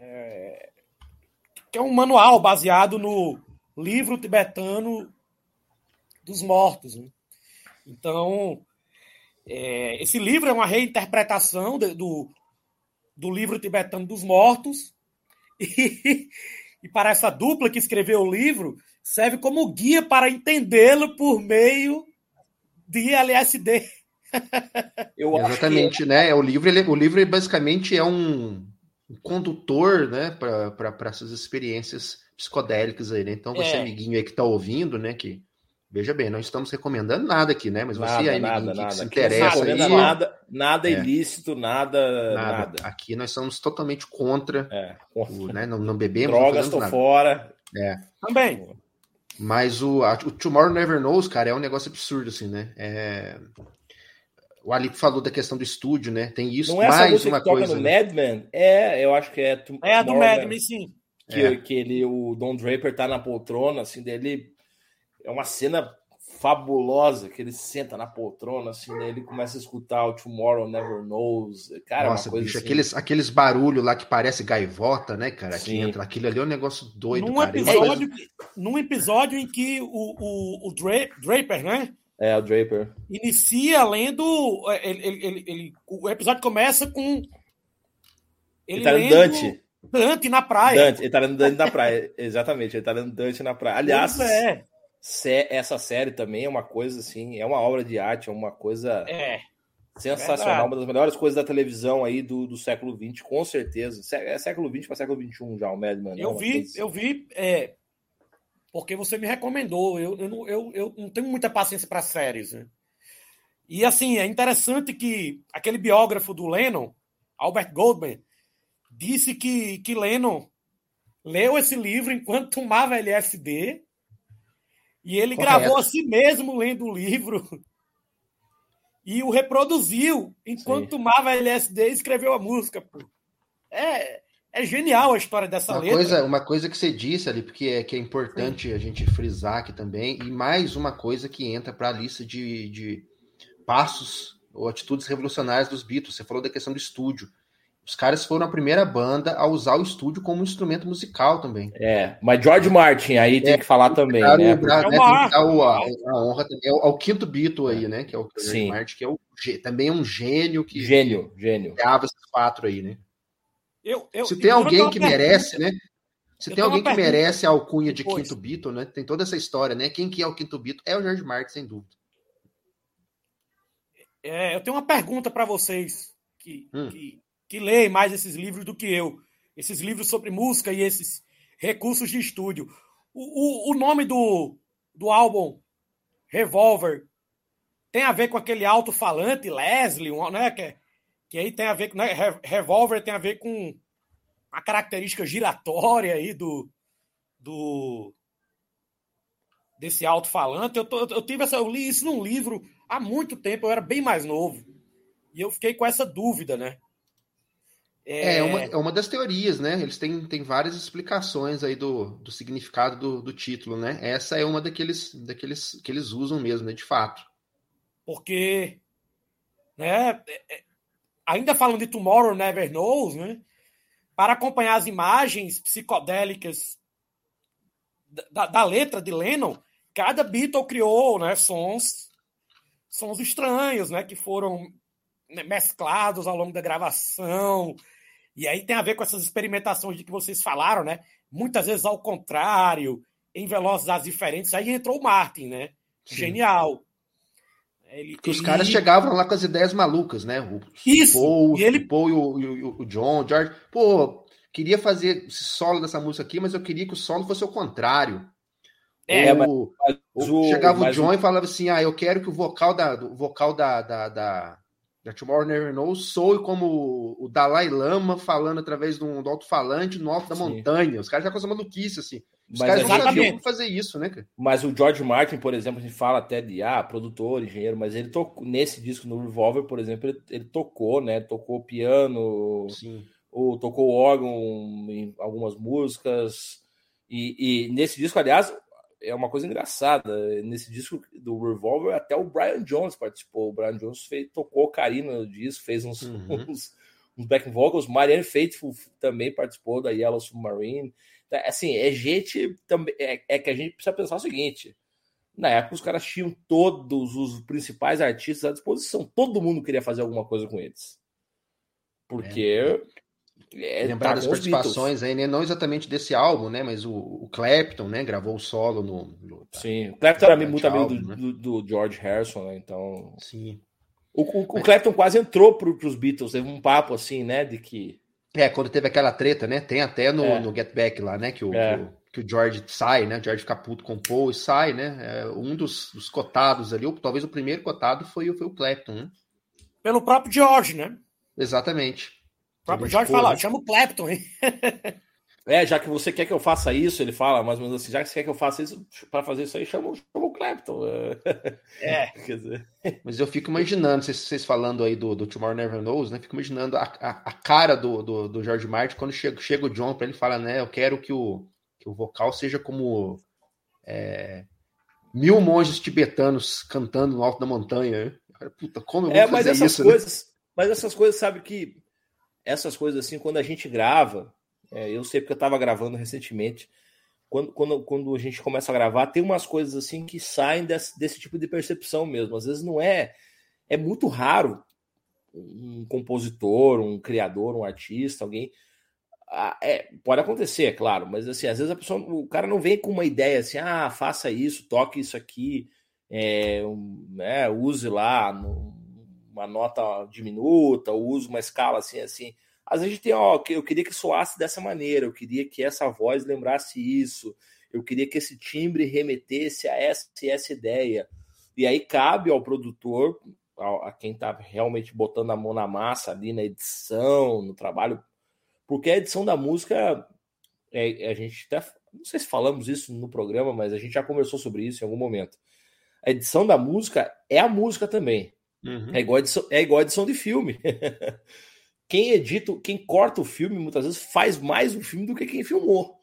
É, que é um manual baseado no livro tibetano dos mortos. Né? Então, É, esse livro é uma reinterpretação de, do, do livro tibetano dos mortos. [LAUGHS] E, e para essa dupla que escreveu o livro, serve como guia para entendê-lo por meio de LSD. [LAUGHS] Eu Exatamente, que... né? O livro, ele, o livro basicamente é um, um condutor, né, para essas experiências psicodélicas aí, né? Então você, é. amiguinho aí que está ouvindo, né, que veja bem, não estamos recomendando nada aqui, né? Mas você, nada, amiguinho nada, que nada. se interessa aí, nada, nada é. ilícito, nada, nada, nada. Aqui nós somos totalmente contra, é. o, né? Não, não bebemos, drogas, estou fora. É. Também. Mas o, a, o Tomorrow Never Knows, cara, é um negócio absurdo, assim, né? É... O Ali falou da questão do estúdio, né? Tem isso, Não é mais uma que coisa. no né? Madman? É, eu acho que é. É a do Madman, sim. Que, é. que ele, o Don Draper tá na poltrona, assim, dele. É uma cena fabulosa que ele senta na poltrona, assim, né? ele começa a escutar o Tomorrow Never Knows. Cara, Nossa, bicho, assim... aqueles, aqueles barulhos lá que parece gaivota, né, cara? Que entra, aquilo ali é um negócio doido, num cara. Episódio, num episódio em que o, o, o Draper, né? É, o Draper. Inicia lendo. É, ele, ele, ele, ele o episódio começa com. Ele, ele tá lendo Dante. Dante na praia. Dante, ele tá lendo Dante na praia, [LAUGHS] exatamente. Ele tá lendo Dante na praia. Aliás, é essa série também é uma coisa assim, é uma obra de arte, é uma coisa é, sensacional, uma das melhores coisas da televisão aí do, do século XX, com certeza. É século XX para século XXI já, o Mad Men. Eu vi, eu vi, é, porque você me recomendou. Eu, eu, não, eu, eu não tenho muita paciência para séries. Né? E assim, é interessante que aquele biógrafo do Lennon, Albert Goldman, disse que, que Lennon leu esse livro enquanto tomava LSD e ele Correto. gravou a si mesmo lendo o livro e o reproduziu enquanto Sim. tomava LSD e escreveu a música. Pô. É, é genial a história dessa uma letra. Coisa, uma coisa que você disse ali, porque é, que é importante Sim. a gente frisar aqui também, e mais uma coisa que entra para a lista de, de passos ou atitudes revolucionárias dos Beatles. Você falou da questão do estúdio. Os caras foram a primeira banda a usar o estúdio como instrumento musical também. É, mas George Martin aí tem é, que falar também, né? Lembrar, é né, uma... a, a, honra também ao, ao, quinto Beatle aí, né? Que é o George Sim. Martin, que é o, também é um gênio que gênio, gênio. Criava esses quatro aí, né? Eu, eu, Se tem alguém que merece, né? Se tem alguém que merece a alcunha de quinto Beatle, né? Tem toda essa história, né? Quem que é o quinto Beatle? É o George Martin, sem dúvida. É, eu tenho uma pergunta para vocês que, hum. que que leem mais esses livros do que eu. Esses livros sobre música e esses recursos de estúdio. O, o, o nome do, do álbum Revolver tem a ver com aquele alto-falante Leslie, né? Que, que aí tem a ver com. Né, Revolver tem a ver com a característica giratória aí do. do desse alto-falante. Eu, eu tive essa, eu li isso num livro há muito tempo, eu era bem mais novo. E eu fiquei com essa dúvida, né? É, é uma, é uma das teorias, né? Eles têm, têm várias explicações aí do, do significado do, do título, né? Essa é uma daqueles, daqueles que eles usam mesmo, né? De fato. Porque, né? É, é, ainda falando de Tomorrow Never Knows, né? Para acompanhar as imagens psicodélicas da, da letra de Lennon, cada Beatle criou, né? Sons, sons estranhos, né? Que foram né, mesclados ao longo da gravação e aí tem a ver com essas experimentações de que vocês falaram, né? Muitas vezes ao contrário, em velocidades diferentes. Aí entrou o Martin, né? Sim. Genial. Ele, que os caras chegavam lá com as ideias malucas, né? O Isso. Paul, e ele... o Paul e o, o, o John, o George. Pô, queria fazer esse solo dessa música aqui, mas eu queria que o solo fosse o contrário. É, Ou, mas, mas o, chegava o John e falava assim: ah, eu quero que o vocal da, vocal da, da, da da Tomorrow Never Knows soe como o Dalai Lama falando através de um alto-falante no alto da Sim. montanha. Os caras já com essa maluquice, assim. Os Mas caras não sabiam como fazer isso, né, cara? Mas o George Martin, por exemplo, a gente fala até de ah, produtor, engenheiro, mas ele tocou nesse disco no Revolver, por exemplo, ele, ele tocou, né? Tocou piano, Sim. ou tocou órgão em algumas músicas. E, e nesse disco, aliás, é uma coisa engraçada. Nesse disco do Revolver, até o Brian Jones participou. O Brian Jones fez, tocou Karina no disco, fez uns, uhum. [LAUGHS] uns, uns back vocals. Marianne Faithful também participou da Yellow Submarine. Então, assim, é gente também. É, é, que a gente precisa pensar o seguinte: Na época, os caras tinham todos os principais artistas à disposição. Todo mundo queria fazer alguma coisa com eles. Porque. É. É, Lembrar tá das participações aí, né? Não exatamente desse álbum, né? Mas o, o Clapton, né? Gravou o solo no. no tá, Sim, o Clapton era muito amigo do, né? do, do, George Harrison, né? Então. Sim. O, o, o Clapton quase entrou para os Beatles, teve um papo assim, né? De que. É, quando teve aquela treta, né? Tem até no, é. no Get Back lá, né? Que o, é. que o, que o George sai, né? O George fica puto com o Paul e sai, né? É, um dos, dos, cotados ali, ou talvez o primeiro cotado foi, foi o Clapton, né? Pelo próprio George, né? Exatamente. O próprio George fala, chama o Clapton, hein? [LAUGHS] É, já que você quer que eu faça isso, ele fala mais ou menos assim, já que você quer que eu faça isso, para fazer isso aí, chama, chama o Clapton. É. [LAUGHS] Quer dizer... Mas eu fico imaginando, vocês, vocês falando aí do, do Tomorrow Never Knows, né? Fico imaginando a, a, a cara do, do, do George Martin quando chega, chega o John para ele fala, né? Eu quero que o, que o vocal seja como é, mil monges tibetanos cantando no alto da montanha. Puta, como eu vou é, mas essas isso, né? coisas, né? mas essas coisas, sabe que essas coisas assim, quando a gente grava é, eu sei porque eu estava gravando recentemente. Quando, quando, quando a gente começa a gravar, tem umas coisas assim que saem desse, desse tipo de percepção mesmo. Às vezes não é. É muito raro um compositor, um criador, um artista, alguém. É, pode acontecer, é claro, mas assim, às vezes a pessoa, o cara não vem com uma ideia assim, ah, faça isso, toque isso aqui, é, um, né, use lá no, uma nota diminuta, use uma escala assim, assim. Às vezes tem, ó, eu queria que soasse dessa maneira, eu queria que essa voz lembrasse isso, eu queria que esse timbre remetesse a essa, essa ideia. E aí cabe ao produtor, a, a quem está realmente botando a mão na massa ali na edição, no trabalho, porque a edição da música, é, a gente até, não sei se falamos isso no programa, mas a gente já conversou sobre isso em algum momento. A edição da música é a música também. Uhum. É, igual edição, é igual a edição de filme. [LAUGHS] quem edita, quem corta o filme, muitas vezes faz mais o filme do que quem filmou.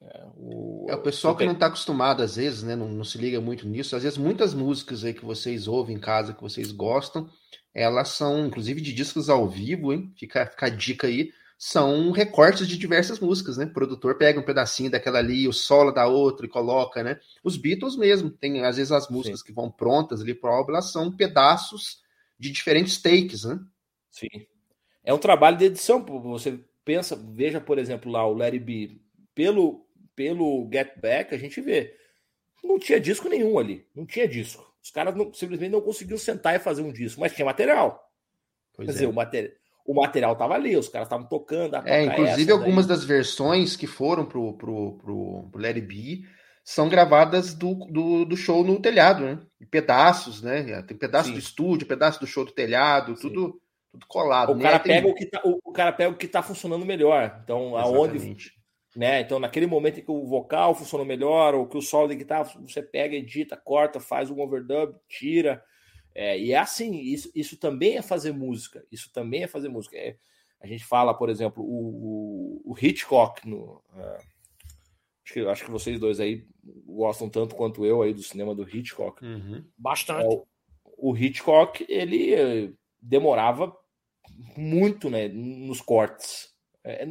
É, o, é, o pessoal que não está acostumado, às vezes, né, não, não, se liga muito nisso. Às vezes, muitas músicas aí que vocês ouvem em casa, que vocês gostam, elas são, inclusive, de discos ao vivo, hein? Fica, fica a dica aí. São recortes de diversas músicas, né? O produtor pega um pedacinho daquela ali, o solo da outra e coloca, né? Os Beatles mesmo, tem às vezes as músicas Sim. que vão prontas ali para obra, elas são pedaços de diferentes takes, né? Sim. É um trabalho de edição. Você pensa, veja, por exemplo, lá o Larry B. Pelo, pelo Get Back, a gente vê. Não tinha disco nenhum ali. Não tinha disco. Os caras não, simplesmente não conseguiam sentar e fazer um disco, mas tinha material. Pois Quer é. dizer, o material. O material estava ali, os caras estavam tocando. É, inclusive algumas das versões que foram pro, pro, pro, pro Larry B são gravadas do, do, do, show no telhado, né? Pedaços, né? Tem pedaço Sim. do estúdio, pedaço do show do telhado, Sim. tudo tudo colado. O né? cara, pega o, que tá, o, o, cara pega o que tá funcionando melhor. Então, Exatamente. aonde. Né? Então, naquele momento em que o vocal funcionou melhor, ou que o solo de guitarra, você pega, edita, corta, faz um overdub, tira. É, e é assim, isso, isso também é fazer música. Isso também é fazer música. É, a gente fala, por exemplo, o, o, o Hitchcock no. Uh, acho, que, acho que vocês dois aí gostam tanto quanto eu aí do cinema do Hitchcock. Uhum. Bastante. É, o, o Hitchcock, ele demorava muito né, nos cortes. É,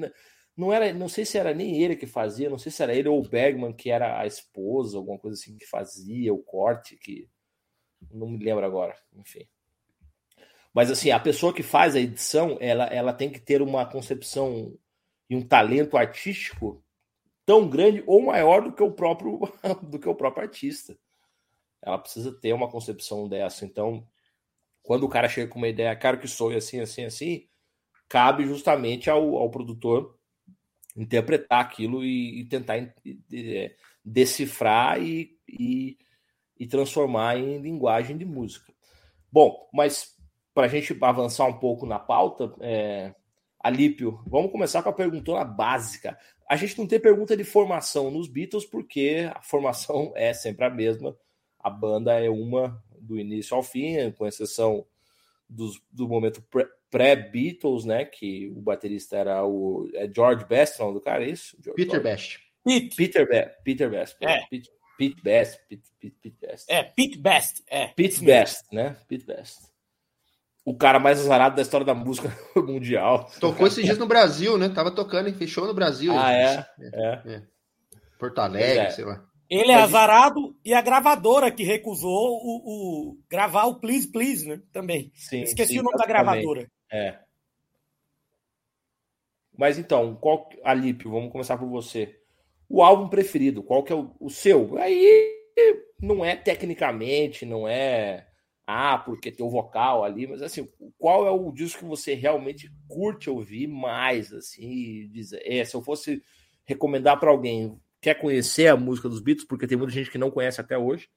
não era, não sei se era nem ele que fazia, não sei se era ele ou o Bergman que era a esposa, alguma coisa assim que fazia o corte, que não me lembro agora, enfim. Mas assim, a pessoa que faz a edição, ela, ela tem que ter uma concepção e um talento artístico tão grande ou maior do que o próprio [LAUGHS] do que o próprio artista. Ela precisa ter uma concepção dessa. Então, quando o cara chega com uma ideia, quero que soe assim, assim, assim, cabe justamente ao, ao produtor interpretar aquilo e, e tentar é, decifrar e, e, transformar em linguagem de música. Bom, mas para a gente avançar um pouco na pauta, é, Alípio, vamos começar com a pergunta básica. A gente não tem pergunta de formação nos Beatles porque a formação [LAUGHS] é sempre a mesma. A banda é uma do início ao fim, com exceção dos, do momento pré-Beatles, né? Que o baterista era o é George Best, não do cara, é isso? George, Peter Best. Pete. Peter, Be Peter Best. É. Pete, Pete Best. Pete, Pete, Pete Best. É, Pete Best. É. Pete Best, né? Pete Best. O cara mais azarado da história da música [LAUGHS] mundial. Tocou esses dias no Brasil, né? Tava tocando e fechou no Brasil. Ah, é? É. é? é. Porto Alegre, é. sei lá. Ele é azarado e a gravadora que recusou o, o gravar o Please Please, né? Também. Sim, Esqueci sim, o nome da gravadora. É. Mas então, qual Alípio, vamos começar por você. O álbum preferido, qual que é o, o seu? Aí não é tecnicamente, não é ah, porque tem o vocal ali, mas assim, qual é o disco que você realmente curte ouvir mais assim, é, se eu fosse recomendar para alguém, quer conhecer a música dos Beatles, porque tem muita gente que não conhece até hoje,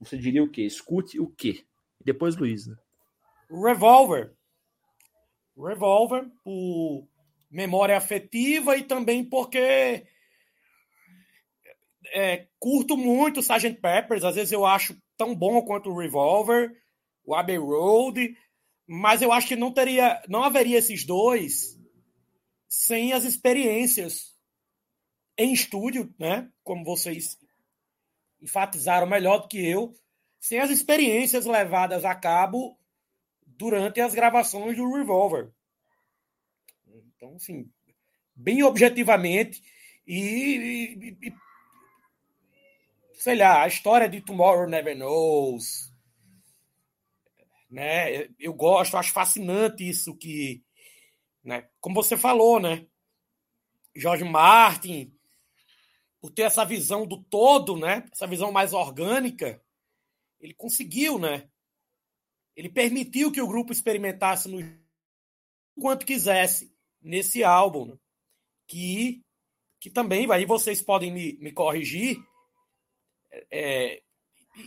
você diria o quê? Escute o quê? depois Luiz, né? Revolver. Revolver, por memória afetiva e também porque é, curto muito o Sgt. Peppers, às vezes eu acho tão bom quanto o Revolver, o Abbey Road, mas eu acho que não teria, não haveria esses dois sem as experiências em estúdio, né? Como vocês enfatizaram melhor do que eu, sem as experiências levadas a cabo durante as gravações do Revolver. Então, assim, bem objetivamente e, e, e sei lá, a história de Tomorrow Never Knows, né? Eu gosto, acho fascinante isso que, né? Como você falou, né? George Martin por ter essa visão do todo, né? Essa visão mais orgânica, ele conseguiu, né? Ele permitiu que o grupo experimentasse no quanto quisesse nesse álbum, né? que que também aí vocês podem me, me corrigir é,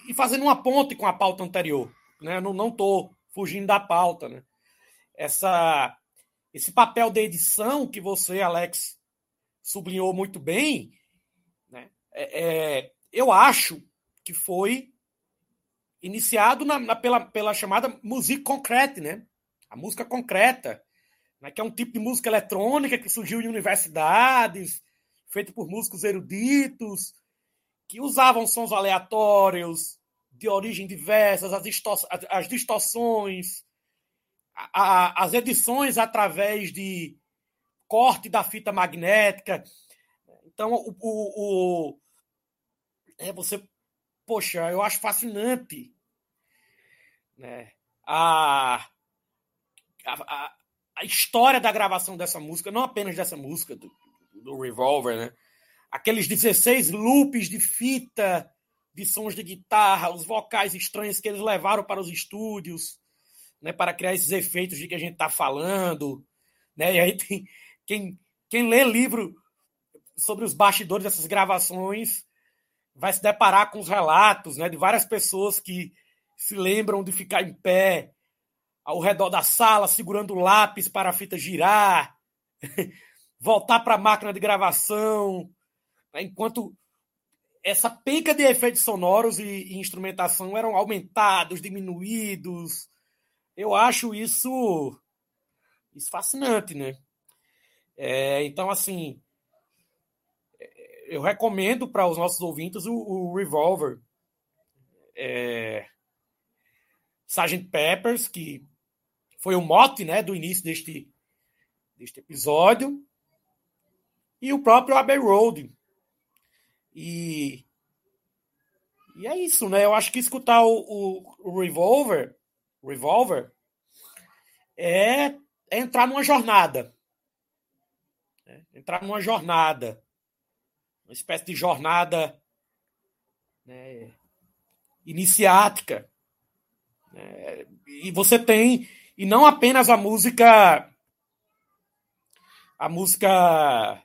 e fazendo uma ponte com a pauta anterior, né? Não não tô fugindo da pauta, né? Essa esse papel de edição que você, Alex, sublinhou muito bem, é, é, eu acho que foi iniciado na, na, pela, pela chamada música concreta, né? A música concreta, né? que é um tipo de música eletrônica que surgiu em universidades, feito por músicos eruditos, que usavam sons aleatórios, de origem diversas, as, as distorções, a, a, as edições através de corte da fita magnética. Então, o, o, o é, você, poxa, eu acho fascinante né, a, a, a história da gravação dessa música, não apenas dessa música, do, do Revolver, né? Aqueles 16 loops de fita, de sons de guitarra, os vocais estranhos que eles levaram para os estúdios, né, para criar esses efeitos de que a gente está falando, né? E aí tem quem, quem lê livro sobre os bastidores dessas gravações vai se deparar com os relatos né, de várias pessoas que se lembram de ficar em pé ao redor da sala, segurando o lápis para a fita girar, [LAUGHS] voltar para a máquina de gravação, enquanto essa penca de efeitos sonoros e, e, instrumentação eram aumentados, diminuídos. Eu acho isso, isso fascinante, né? É, então, assim, eu recomendo para os nossos ouvintes o, o Revolver. É, Sgt. Peppers, que foi o mote né, do início deste, deste episódio, e o próprio Abbey Road. E, e é isso, né? Eu acho que escutar o, o, o Revolver, Revolver é, é, entrar numa jornada. É, entrar numa jornada uma espécie de jornada né, iniciática. Né, e você tem, e não apenas a música, a música,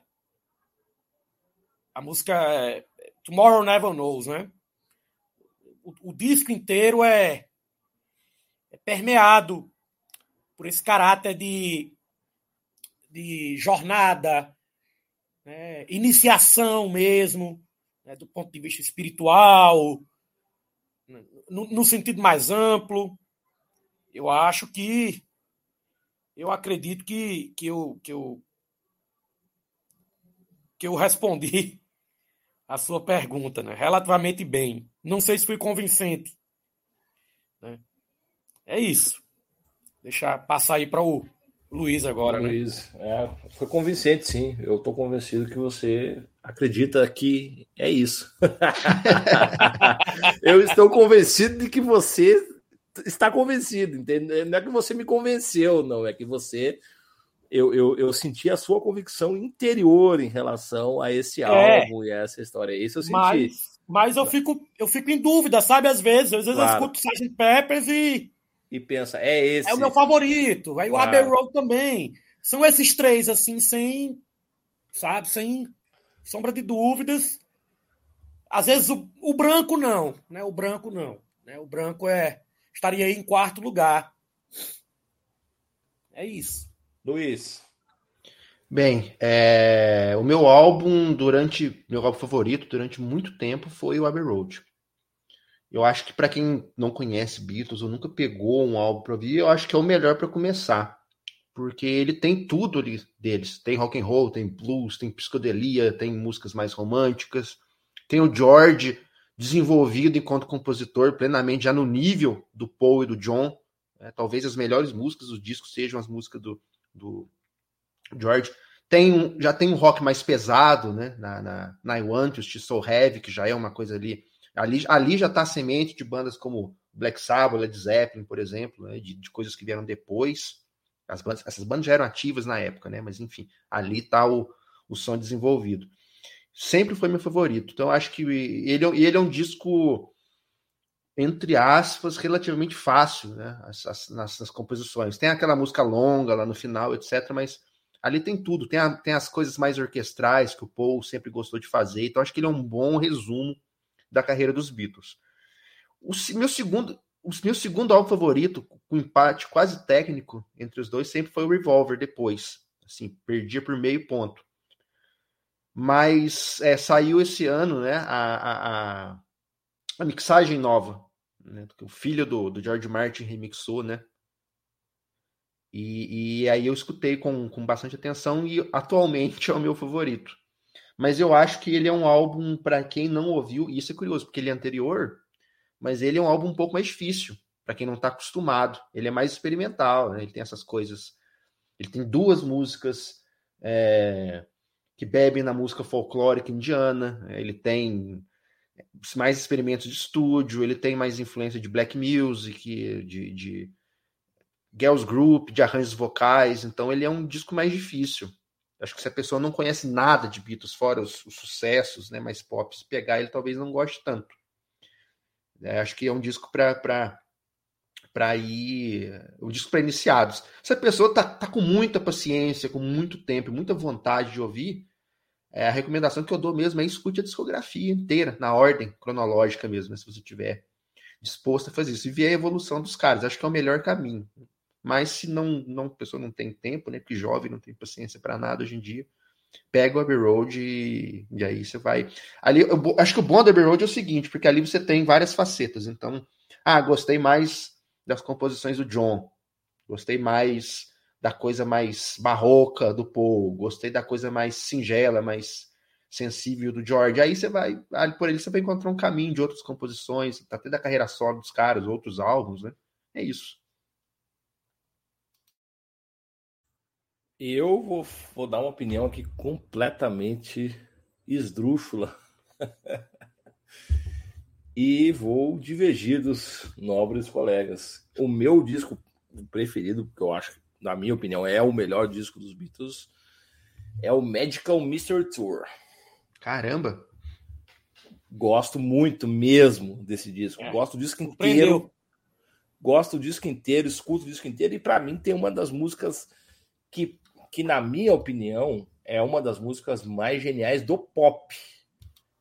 a música é, Tomorrow Never Knows, né? O, o disco inteiro é, é permeado por esse caráter de, de jornada, né, iniciação mesmo, né, do ponto de vista espiritual, no, no, sentido mais amplo. Eu acho que. Eu acredito que, que, eu, que, eu, que eu respondi a sua pergunta né, relativamente bem. Não sei se fui convincente. Né? É isso. Deixar passar aí para o Luiz agora, né? Luiz, é, foi convincente, sim. Eu estou convencido que você acredita que é isso. [LAUGHS] eu estou convencido de que você está convencido, entende? Não é que você me convenceu, não, é que você. Eu, eu, eu senti a sua convicção interior em relação a esse é, álbum e a essa história. Isso eu senti. Mas, mas eu, fico, eu fico em dúvida, sabe? Às vezes, às vezes claro. eu escuto Sgt. Peppers e. E pensa, é esse. É o meu favorito. Aí claro. o Abbey Road também. São esses três, assim, sem. Sabe? Sem sombra de dúvidas. Às vezes o, o branco não, né? O branco não. Né? O branco é estaria em quarto lugar. É isso. Luiz. Bem, é... o meu álbum durante meu álbum favorito durante muito tempo foi o Abbey Road. Eu acho que para quem não conhece Beatles ou nunca pegou um álbum para ouvir, eu acho que é o melhor para começar, porque ele tem tudo ali deles. Tem rock and roll, tem blues, tem psicodelia, tem músicas mais românticas, tem o George desenvolvido enquanto compositor, plenamente já no nível do Paul e do John. É, talvez as melhores músicas do disco sejam as músicas do, do George. Tem um, já tem um rock mais pesado, né? Na, na, na I Want You, So Heavy, que já é uma coisa ali. Ali, ali já está a semente de bandas como Black Sabbath, Led Zeppelin, por exemplo, né, de, de, coisas que vieram depois. As bandas, essas bandas já eram ativas na época, né? Mas enfim, ali está o, o som desenvolvido sempre foi meu favorito. Então acho que ele, é ele é um disco entre aspas relativamente fácil, né? As, as, nas, nas, composições. Tem aquela música longa lá no final, etc. Mas ali tem tudo. Tem, a, tem as coisas mais orquestrais que o Paul sempre gostou de fazer. Então acho que ele é um bom resumo da carreira dos Beatles. O meu segundo, o meu segundo álbum favorito, com empate quase técnico entre os dois, sempre foi o Revolver. Depois, assim, perdia por meio ponto. Mas é, saiu esse ano né, a, a, a mixagem nova, né, o filho do, do George Martin remixou, né? E, e aí eu escutei com, com bastante atenção e atualmente [LAUGHS] é o meu favorito. Mas eu acho que ele é um álbum para quem não ouviu, e isso é curioso, porque ele é anterior, mas ele é um álbum um pouco mais difícil, para quem não está acostumado. Ele é mais experimental, né? ele tem essas coisas. Ele tem duas músicas é, que bebe na música folclórica indiana, ele tem mais experimentos de estúdio, ele tem mais influência de black music, de, de girls group, de arranjos vocais, então ele é um disco mais difícil. Acho que se a pessoa não conhece nada de Beatles, fora os, os sucessos né, mais pop, se pegar ele talvez não goste tanto. É, acho que é um disco para para ir um disco para iniciados. Se a pessoa tá, tá com muita paciência, com muito tempo, muita vontade de ouvir, é, a recomendação que eu dou mesmo é escute a discografia inteira, na ordem cronológica mesmo, né, se você tiver disposto a fazer isso. E ver a evolução dos caras, acho que é o melhor caminho. Mas se não, não a pessoa não tem tempo, né? Porque jovem não tem paciência para nada hoje em dia, pega o Abbey Road e, e aí você vai. Ali, eu, acho que o bom do Abbey Road é o seguinte, porque ali você tem várias facetas. Então, ah, gostei mais das composições do John, gostei mais da coisa mais barroca do Paul, gostei da coisa mais singela, mais sensível do George. Aí você vai, ali por ele você vai encontrar um caminho de outras composições, até da carreira solo dos caras, outros álbuns, né? É isso. Eu vou, vou dar uma opinião aqui completamente esdrúxula. [LAUGHS] e vou divergir dos nobres colegas. O meu disco preferido, que eu acho na minha opinião, é o melhor disco dos Beatles, é o Medical Mystery Tour. Caramba! Gosto muito mesmo desse disco. É. Gosto do disco inteiro. Gosto do disco inteiro, escuto o disco inteiro. E para mim tem uma das músicas que, que, na minha opinião, é uma das músicas mais geniais do pop,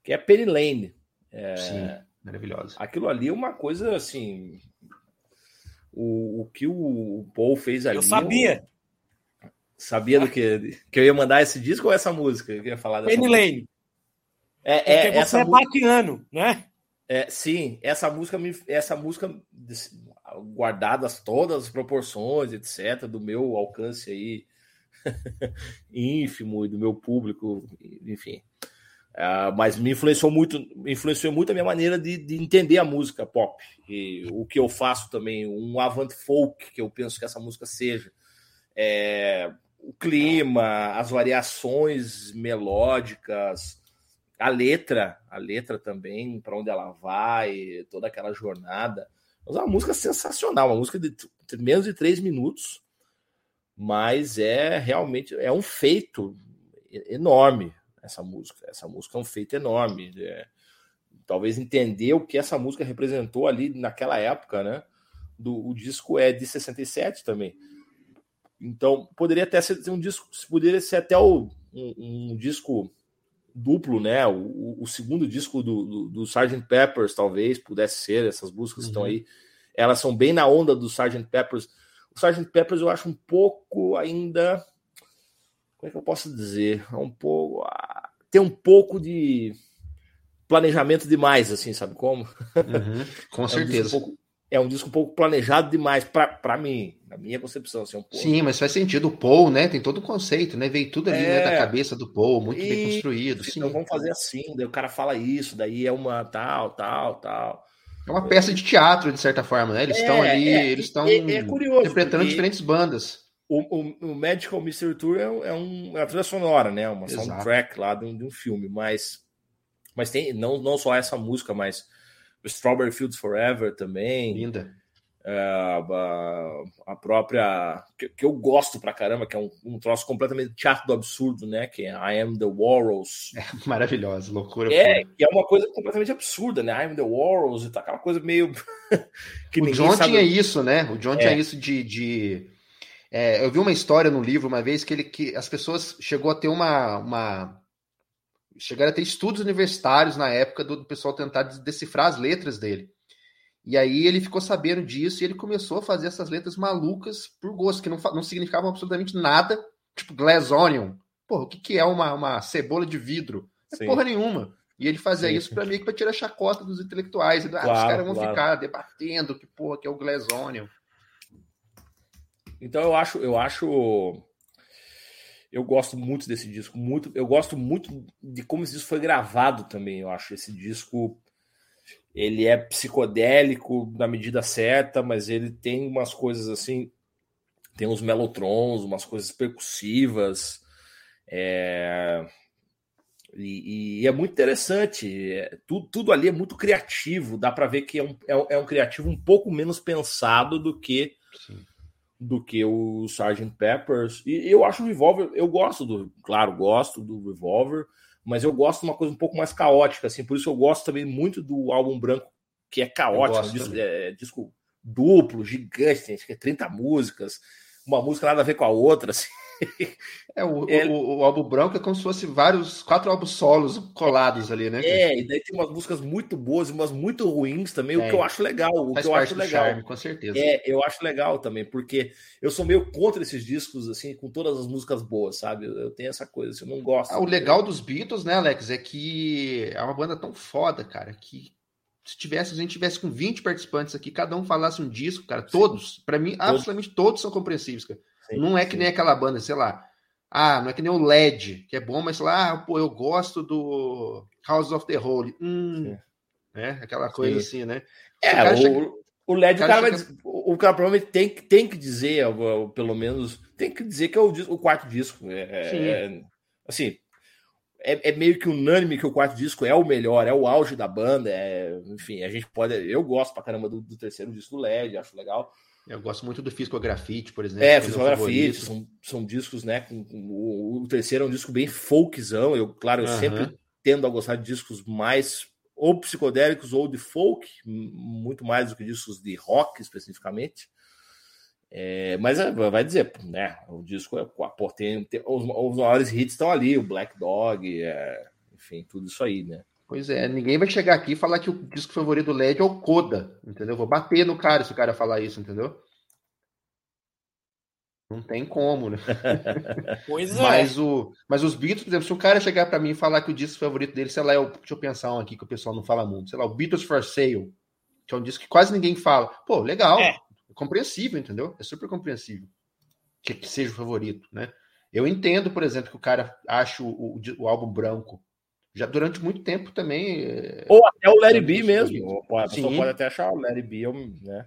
que é Penny Lane. É, Sim, maravilhosa. Aquilo ali é uma coisa assim o, o que o Paul fez ali. Eu sabia. Eu sabia do que, que eu ia mandar esse disco ou essa música? Eu ia falar Penny Lane. É, é, Porque você é música... né? É, sim, essa música, essa música guardadas todas as proporções, etc., do meu alcance aí [LAUGHS] ínfimo e do meu público, enfim. Uh, mas me influenciou muito, influenciou muito a minha maneira de, de, entender a música pop. E o que eu faço também, um avant folk, que eu penso que essa música seja. É, o clima, as variações melódicas, a letra, a letra também, para onde ela vai, toda aquela jornada. Mas é uma música sensacional, uma música de menos de três minutos, mas é realmente é um feito enorme essa música. Essa música é um feito enorme. É, talvez entender o que essa música representou ali naquela época, né? Do, o disco é de 67 também. Então, poderia até ser um disco, poderia ser até o, um, um disco duplo, né? O, o segundo disco do, do, do Sgt. Peppers, talvez, pudesse ser, essas músicas uhum. estão aí. Elas são bem na onda do Sgt. Peppers. O Sgt. Peppers eu acho um pouco ainda. Como é que eu posso dizer? É um pouco. Ah, tem um pouco de planejamento demais, assim, sabe como? Uhum, com [LAUGHS] é certeza. Um pouco, é um disco um pouco planejado demais para mim, na minha concepção. Assim, um pouco. Sim, mas faz sentido. O Paul, né? Tem todo o conceito, né? Veio tudo ali é... né, da cabeça do Paul, muito e... bem construído. Sim. Então vamos fazer assim, daí o cara fala isso, daí é uma tal, tal, tal. É uma peça de teatro, de certa forma, né? Eles estão é, ali, é, eles estão é, interpretando diferentes bandas. O, o, o, Magical Mystery Tour é, é, um, é uma trilha sonora, né? Uma Exato. soundtrack lá de um, de um filme, mas, mas tem não, não só essa música, mas Strawberry Fields Forever também. Linda. É, a, a, própria. Que, que, eu gosto pra caramba, que é um, um troço completamente teatro do absurdo, né? Que é I Am the Walrus. É [LAUGHS] maravilhosa, loucura. É, que é uma coisa completamente absurda, né? I Am the e tá aquela coisa meio. [LAUGHS] que o John sabe... tinha isso, né? O John é. tinha isso de. de... É, eu vi uma história no livro uma vez que ele que as pessoas chegou a ter uma, uma chegaram a ter estudos universitários na época do, do pessoal tentar decifrar as letras dele. E aí ele ficou sabendo disso e ele começou a fazer essas letras malucas por gosto, que não, não significavam absolutamente nada, tipo glass onion. Porra, o que, que é uma, uma cebola de vidro? É Sim. porra nenhuma. E ele fazia Sim. isso para mim para tirar a chacota dos intelectuais. Ah, claro, os caras vão claro. ficar debatendo que porra que é o glass onion. Então eu acho, eu acho eu gosto muito desse disco, muito. Eu gosto muito de como esse disco foi gravado também. Eu acho esse disco ele é psicodélico na medida certa, mas ele tem umas coisas assim, tem uns melotrons, umas coisas percussivas, é... E, e, é muito interessante. É, tudo, tudo, ali é muito criativo. Dá para ver que é um, é, é, um criativo um pouco menos pensado do que Sim do que o Sgt. Peppers. E eu acho o Revolver, eu gosto do, claro, gosto do Revolver, mas eu gosto de uma coisa um pouco mais caótica, assim, por isso eu gosto também muito do álbum branco, que é caótico, um disco, é, disco, duplo, gigante, tem, acho que é 30 músicas, uma música nada a ver com a outra, assim. [LAUGHS] É, o, é, o, o, álbum branco é como se fosse vários, quatro álbuns solos colados ali, né? É, e daí tem umas músicas muito boas e umas muito ruins também, é, o que eu acho legal. O que eu acho legal. Charme, com certeza. É, eu acho legal também, porque eu sou meio contra esses discos, assim, com todas as músicas boas, sabe? Eu, tenho essa coisa, assim, eu não gosto. Ah, o legal dos Beatles, né, Alex, é que é uma banda tão foda, cara, que se tivesse, a gente tivesse com 20 participantes aqui, cada um falasse um disco, cara, todos, para mim, absolutamente todos são compreensíveis, cara. Sim, não é que sim. nem aquela banda, sei lá, ah, não é que nem o LED, que é bom, mas lá, ah, pô, eu gosto do House of the Holy. Hum, né? Aquela coisa Sim. assim, né? É, o, chega... o, LED, o cara, o cara, vai, o cara provavelmente tem, tem que dizer, pelo menos, tem que dizer que é o, o quarto disco. É, é, é, assim, é, é, meio que unânime que o quarto disco é o melhor, é o auge da banda. É, enfim, a gente pode. Eu gosto pra caramba do, do terceiro disco do LED, acho legal. Eu gosto muito do Fisco Grafite, por exemplo. É, Fisco Grafite, são, são discos, né? Com, o, o, terceiro é um disco bem folkzão. Eu, claro, eu uhum. sempre tendo a gostar de discos mais ou psicodélicos ou de folk, muito mais do que discos de rock especificamente. É, mas é, vai dizer, né? O disco é pô, tem, tem os, os, maiores hits estão ali, o Black Dog, é, enfim, tudo isso aí, né? Pois é, ninguém vai chegar aqui e falar que o disco favorito do LED é o Coda, entendeu? Vou bater no cara se o cara falar isso, entendeu? Não tem como, né? [LAUGHS] Pois é. Mas, o, mas os Beatles, por exemplo, se o cara chegar para mim e falar que o disco favorito dele, sei lá, é o, deixa eu pensar um aqui que o pessoal não fala muito, sei lá, o Beatles for Sale, que é um disco que quase ninguém fala. Pô, legal, é. é compreensível, entendeu? É super compreensível que, que, seja o favorito, né? Eu entendo, por exemplo, que o cara acha o, o, o álbum branco já durante muito tempo também. É, Ou até o Larry B mesmo. A pessoa pode até achar o Larry B, né?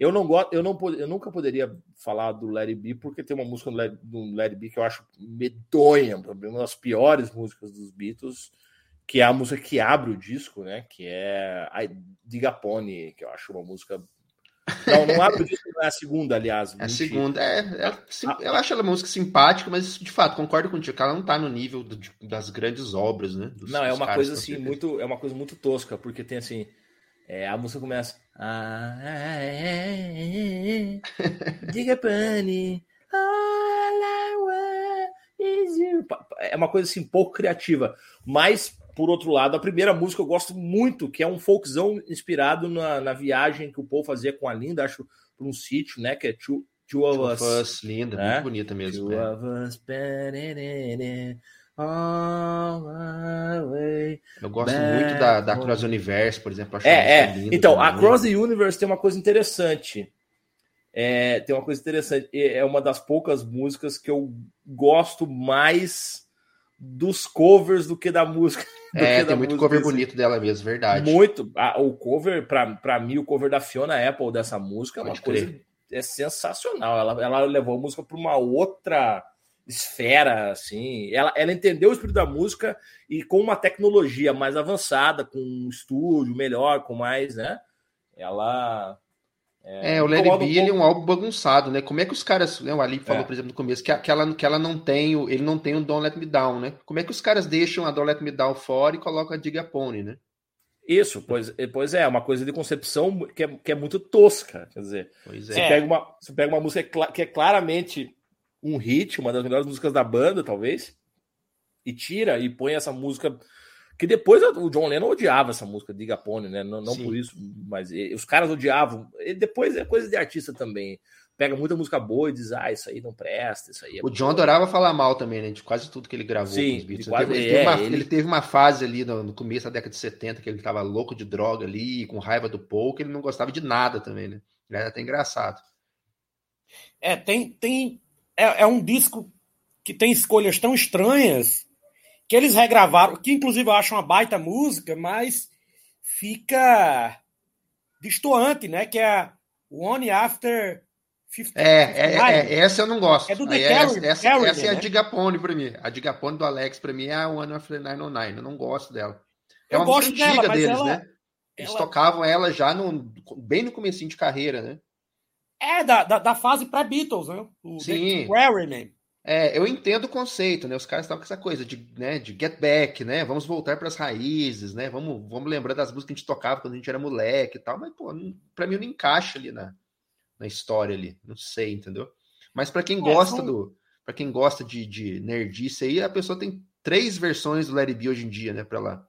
Eu não gosto, eu não eu nunca poderia falar do Larry B porque tem uma música do Larry, B que eu acho medonha, uma das piores músicas dos Beatles, que é a música que abre o disco, né? Que é a Digapone, que eu acho uma música. Não, não abre o disco, é a segunda, aliás. É a segunda, é, é ah, eu acho ela música simpática, mas de fato, concordo contigo, que ela não tá no nível do, das grandes obras, né? Dos, não, é uma coisa assim, muito, é uma coisa muito tosca, porque tem assim. É, a música começa. Ah, é, é, Digapone. É uma coisa assim, pouco criativa. Mas por outro lado, a primeira música eu gosto muito, que é um folkzão inspirado na, na viagem que o Paul fazia com a Linda, acho, para um sítio, né? Que é Two, two of Us. us linda, né? muito bonita mesmo. Two é. of Us. Eu gosto muito da, da Cross Universe, por exemplo. é, é. Então, também. a Cross the Universe tem uma coisa interessante. É, tem uma coisa interessante. É uma das poucas músicas que eu gosto mais dos covers do que da música. [LAUGHS] É, tem muito cover bonito dela mesmo, verdade. Muito. o cover, para mim, o cover da Fiona Apple dessa música é uma coisa é sensacional. Ela, ela levou a música para uma outra esfera, assim. Ela, ela entendeu o espírito da música e com uma tecnologia mais avançada, com um estúdio melhor, com mais, né? Ela é, é o Be, um ele é um álbum bagunçado, né? Como é que os caras, né, o Ali falou, é. por exemplo, no começo, que, que, ela, que ela não tem, o, ele não tem o Don't Let Me Down, né? Como é que os caras deixam a Don't Let Me Down fora e colocam a Diga Pony, né? Isso, pois, pois é, uma coisa de concepção que é, que é muito tosca, quer dizer, pois você, é. pega uma, você pega uma música que é claramente um hit, uma das melhores músicas da banda, talvez, e tira e põe essa música que depois o John Lennon odiava essa música de Gapone, né? Não, não por isso, mas os caras odiavam. E depois é coisa de artista também. Pega muita música boa e diz, ah, isso aí não presta, isso aí é O John adorava falar mal também, né? De quase tudo que ele gravou Sim, com os Beatles. Quase, ele, teve, é, uma, ele... ele, teve, uma, fase ali no, no, começo da década de 70 que ele tava louco de droga ali, com raiva do Paul, que ele não gostava de nada também, né? Ele era até engraçado. É, tem. tem é, é um disco que tem escolhas tão estranhas que eles regravaram, que inclusive eu acho uma baita música, mas fica distoante, né? Que é One After 50. É, é, é, essa eu não gosto. É do The é, Carry, essa, essa, essa, é a né? Digapone para mim. A Digapone do Alex para mim é a One After 909. Eu não gosto dela. É eu uma gosto música antiga dela, deles, ela, né? Eles ela... tocavam ela já no, bem no comecinho de carreira, né? É, da, da, da fase pré-Beatles, né? O Sim. The Name. É, eu entendo o conceito, né? Os caras estavam com essa coisa de, né, de get back, né? Vamos voltar para as raízes, né? Vamos, vamos lembrar das músicas que a gente tocava quando a gente era moleque e tal, mas, pô, para mim não encaixa ali na, na história ali. Não sei, entendeu? Mas para quem é, gosta são... do. para quem gosta de, de nerdice aí, a pessoa tem três versões do Larry B hoje em dia, né? Pra ela,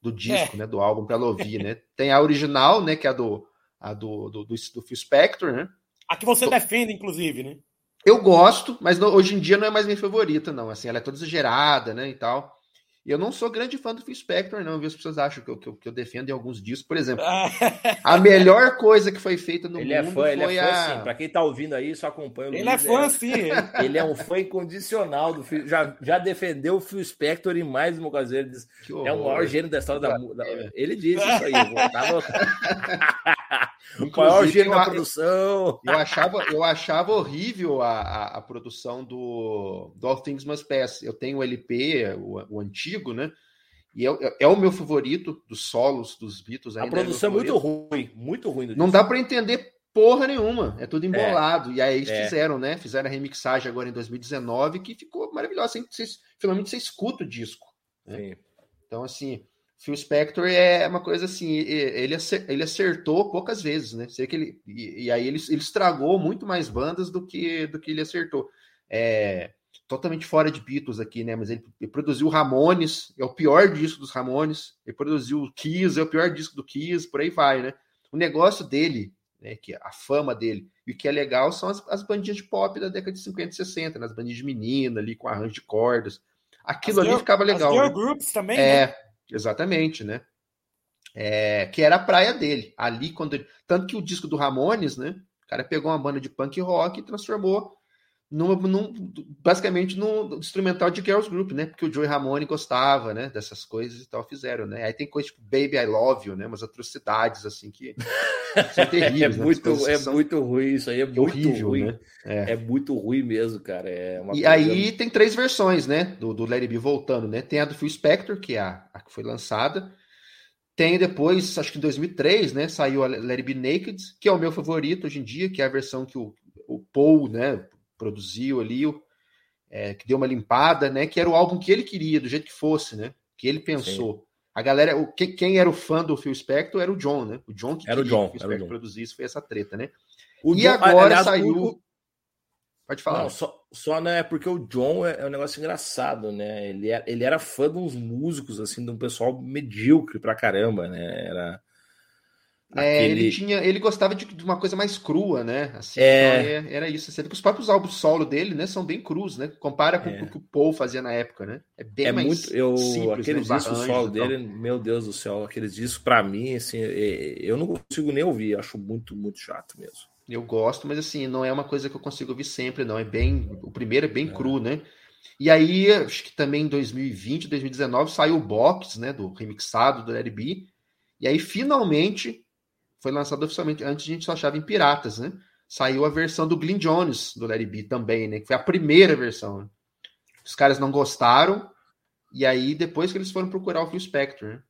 do disco, é. né? Do álbum para ela ouvir, né? Tem a original, né? Que é a do, a do, do, do, do Phil Spector, né? A que você defende, inclusive, né? Eu gosto, mas não, hoje em dia não é mais minha favorita, não. Assim, ela é toda exagerada, né, e tal. E eu não sou grande fã do Phil Spector, não. Viu? As pessoas acham que eu, que eu, que eu defendo em alguns discos. Por exemplo, [LAUGHS] a melhor coisa que foi feita no ele é mundo é fã, foi ele é fã, a... sim. Pra quem tá ouvindo aí, só acompanha o Ele Luiz, é fã, é... sim. Ele é um fã incondicional do Phil. Já, já defendeu o Phil Spector em mais uma ocasião. Ele diz, é o maior gênio da história da, da... Ele disse isso aí. Tava... [LAUGHS] [LAUGHS] o maior gênio da produção. Eu achava, eu achava horrível a, a, a, produção do, do All Things Must Pass. Eu tenho o LP, o, o antigo, né? E é, é, o meu favorito dos solos dos Beatles. a é produção é, muito ruim, muito ruim. Não dá para entender porra nenhuma, é tudo embolado. É, e aí eles é. fizeram, né? Fizeram a remixagem agora em 2019 que ficou maravilhosa. Finalmente você escuta o disco. Né? Então, assim, Phil Spector é uma coisa assim, ele, ele acertou poucas vezes, né? Sei que ele, e, e aí ele, ele estragou muito mais bandas do que, do que ele acertou. É, totalmente fora de Beatles aqui, né? Mas ele, ele, produziu Ramones, é o pior disco dos Ramones. Ele produziu Kiss, é o pior disco do Kiss, por aí vai, né? O negócio dele, né, que a fama dele, e o que é legal são as, as bandinhas de pop da década de 50 e 60, nas né? bandinhas de menina ali com arranjo de cordas. Aquilo as ali girl, ficava legal. As girl né? groups também, É, né? Exatamente, né? É, que era a praia dele. Ali quando tanto que o disco do Ramones, né? O cara pegou uma banda de punk rock e transformou no, no, basicamente no instrumental de Girls Group, né? Porque o Joey Ramone gostava, né? Dessas coisas e tal, fizeram, né? Aí tem coisa tipo Baby I Love You, né? Umas atrocidades, assim, que [LAUGHS] são terríveis. é, né? muito, é são... muito ruim, isso aí é muito horrível, ruim. Né? É. é. muito ruim mesmo, cara. É e aí tem três versões, né? Do, do Larry B voltando, né? Tem a do Phil Spector, que é a, a que foi lançada. Tem depois, acho que em 2003, né? Saiu a Larry B Naked, que é o meu favorito hoje em dia, que é a versão que o, o Paul, né? Produziu ali, é, que deu uma limpada, né? Que era o álbum que ele queria, do jeito que fosse, né? Que ele pensou. Sim. A galera, o, quem, quem, era o fã do Phil Spector era o John, né? O John que era o John, que o Phil Spector produzisse, foi essa treta, né? O e John, agora aliás, saiu. O... Pode falar. Não, só, só né, porque o John é, é, um negócio engraçado, né? Ele, é, ele era fã de uns músicos, assim, de um pessoal medíocre pra caramba, né? Era é, Aquele... ele tinha, ele gostava de, de, uma coisa mais crua, né? Assim, é... Então, é era isso. Você vê que os próprios álbuns solo dele, né, são bem crus, né? Compara com é. o que o Paul fazia na época, né? É bem é mais muito, eu, simples, aqueles né, discos solo dele, meu Deus do céu, aqueles discos para mim, assim, eu não consigo nem ouvir, acho muito, muito chato mesmo. Eu gosto, mas assim, não é uma coisa que eu consigo ouvir sempre, não. É bem, o primeiro é bem cru, né? E aí, acho que também em 2020, 2019 saiu o box, né, do remixado do Larry B. E aí finalmente foi lançado oficialmente. Antes a gente só achava em piratas, né? Saiu a versão do Glyn Jones do Larry B também, né? Que foi a primeira versão. Né? Os caras não gostaram. E aí, depois que eles foram procurar o Phil Spector, né?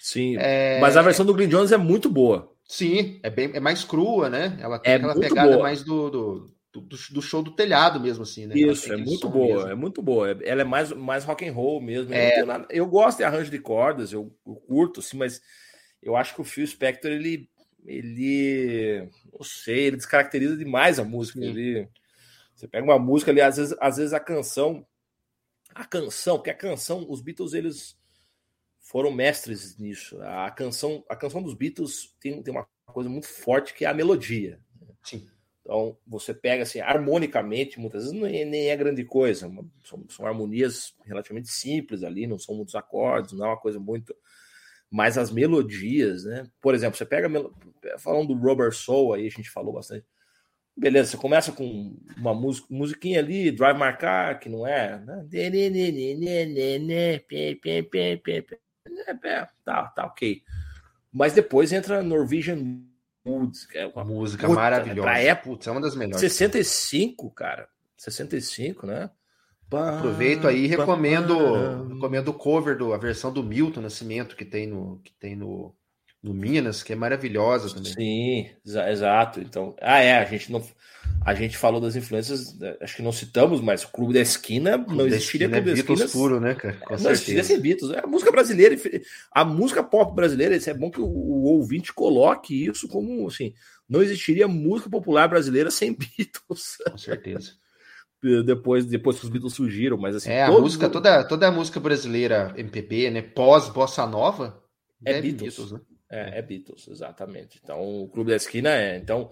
Sim. É... Mas a versão do Glyn Jones é muito boa. Sim, é bem é mais crua, né? Ela tem é aquela pegada boa. mais do, do, do, do, show do telhado mesmo, assim, né? Isso, é muito boa, mesmo. é muito boa. Ela é mais, mais rock and roll mesmo. É... Eu, eu gosto de arranjo de cordas, eu, eu curto, assim, mas eu acho que o Phil Spector, ele ele, não sei, ele descaracteriza demais a música. Ele, você pega uma música ali, às vezes, às vezes a canção, a canção, que a canção, os Beatles eles foram mestres nisso. A canção, a canção dos Beatles tem, tem uma coisa muito forte que é a melodia. Sim. Então, você pega assim, harmonicamente, muitas vezes é, nem é grande coisa, são, são harmonias relativamente simples ali, não são muitos acordes, não é uma coisa muito mas as melodias, né? Por exemplo, você pega falando do Robert Soul aí, a gente falou bastante. Beleza, você começa com uma música, musiquinha ali, Drive My Car, que não é, né? Tá, tá, ok. Mas depois entra Norwegian Woods, que é uma música puta, maravilhosa. Pra época, Putz, é uma das melhores. 65, cara. 65, né? Aproveito aí e recomendo, recomendo o cover do a versão do Milton Nascimento que tem no que tem no, no Minas, que é maravilhosa também. Sim, exato. Então, ah é, a gente não a gente falou das influências, né, acho que não citamos, mas o Clube da Esquina Clube não existiria Clube é da Esquina. puro, né, cara? Com não certeza. existiria sem Beatles. É a música brasileira, a música pop brasileira, isso é bom que o, o ouvinte coloque isso como assim, não existiria música popular brasileira sem [LAUGHS] Beatles. Com certeza depois, depois que os Beatles surgiram, mas assim. É, a música, toda, toda a música brasileira MPB, né? Pós-bossa nova, é, Beatles. Beatles né? É, é Beatles, exatamente. Então, o Clube da Esquina é. Então,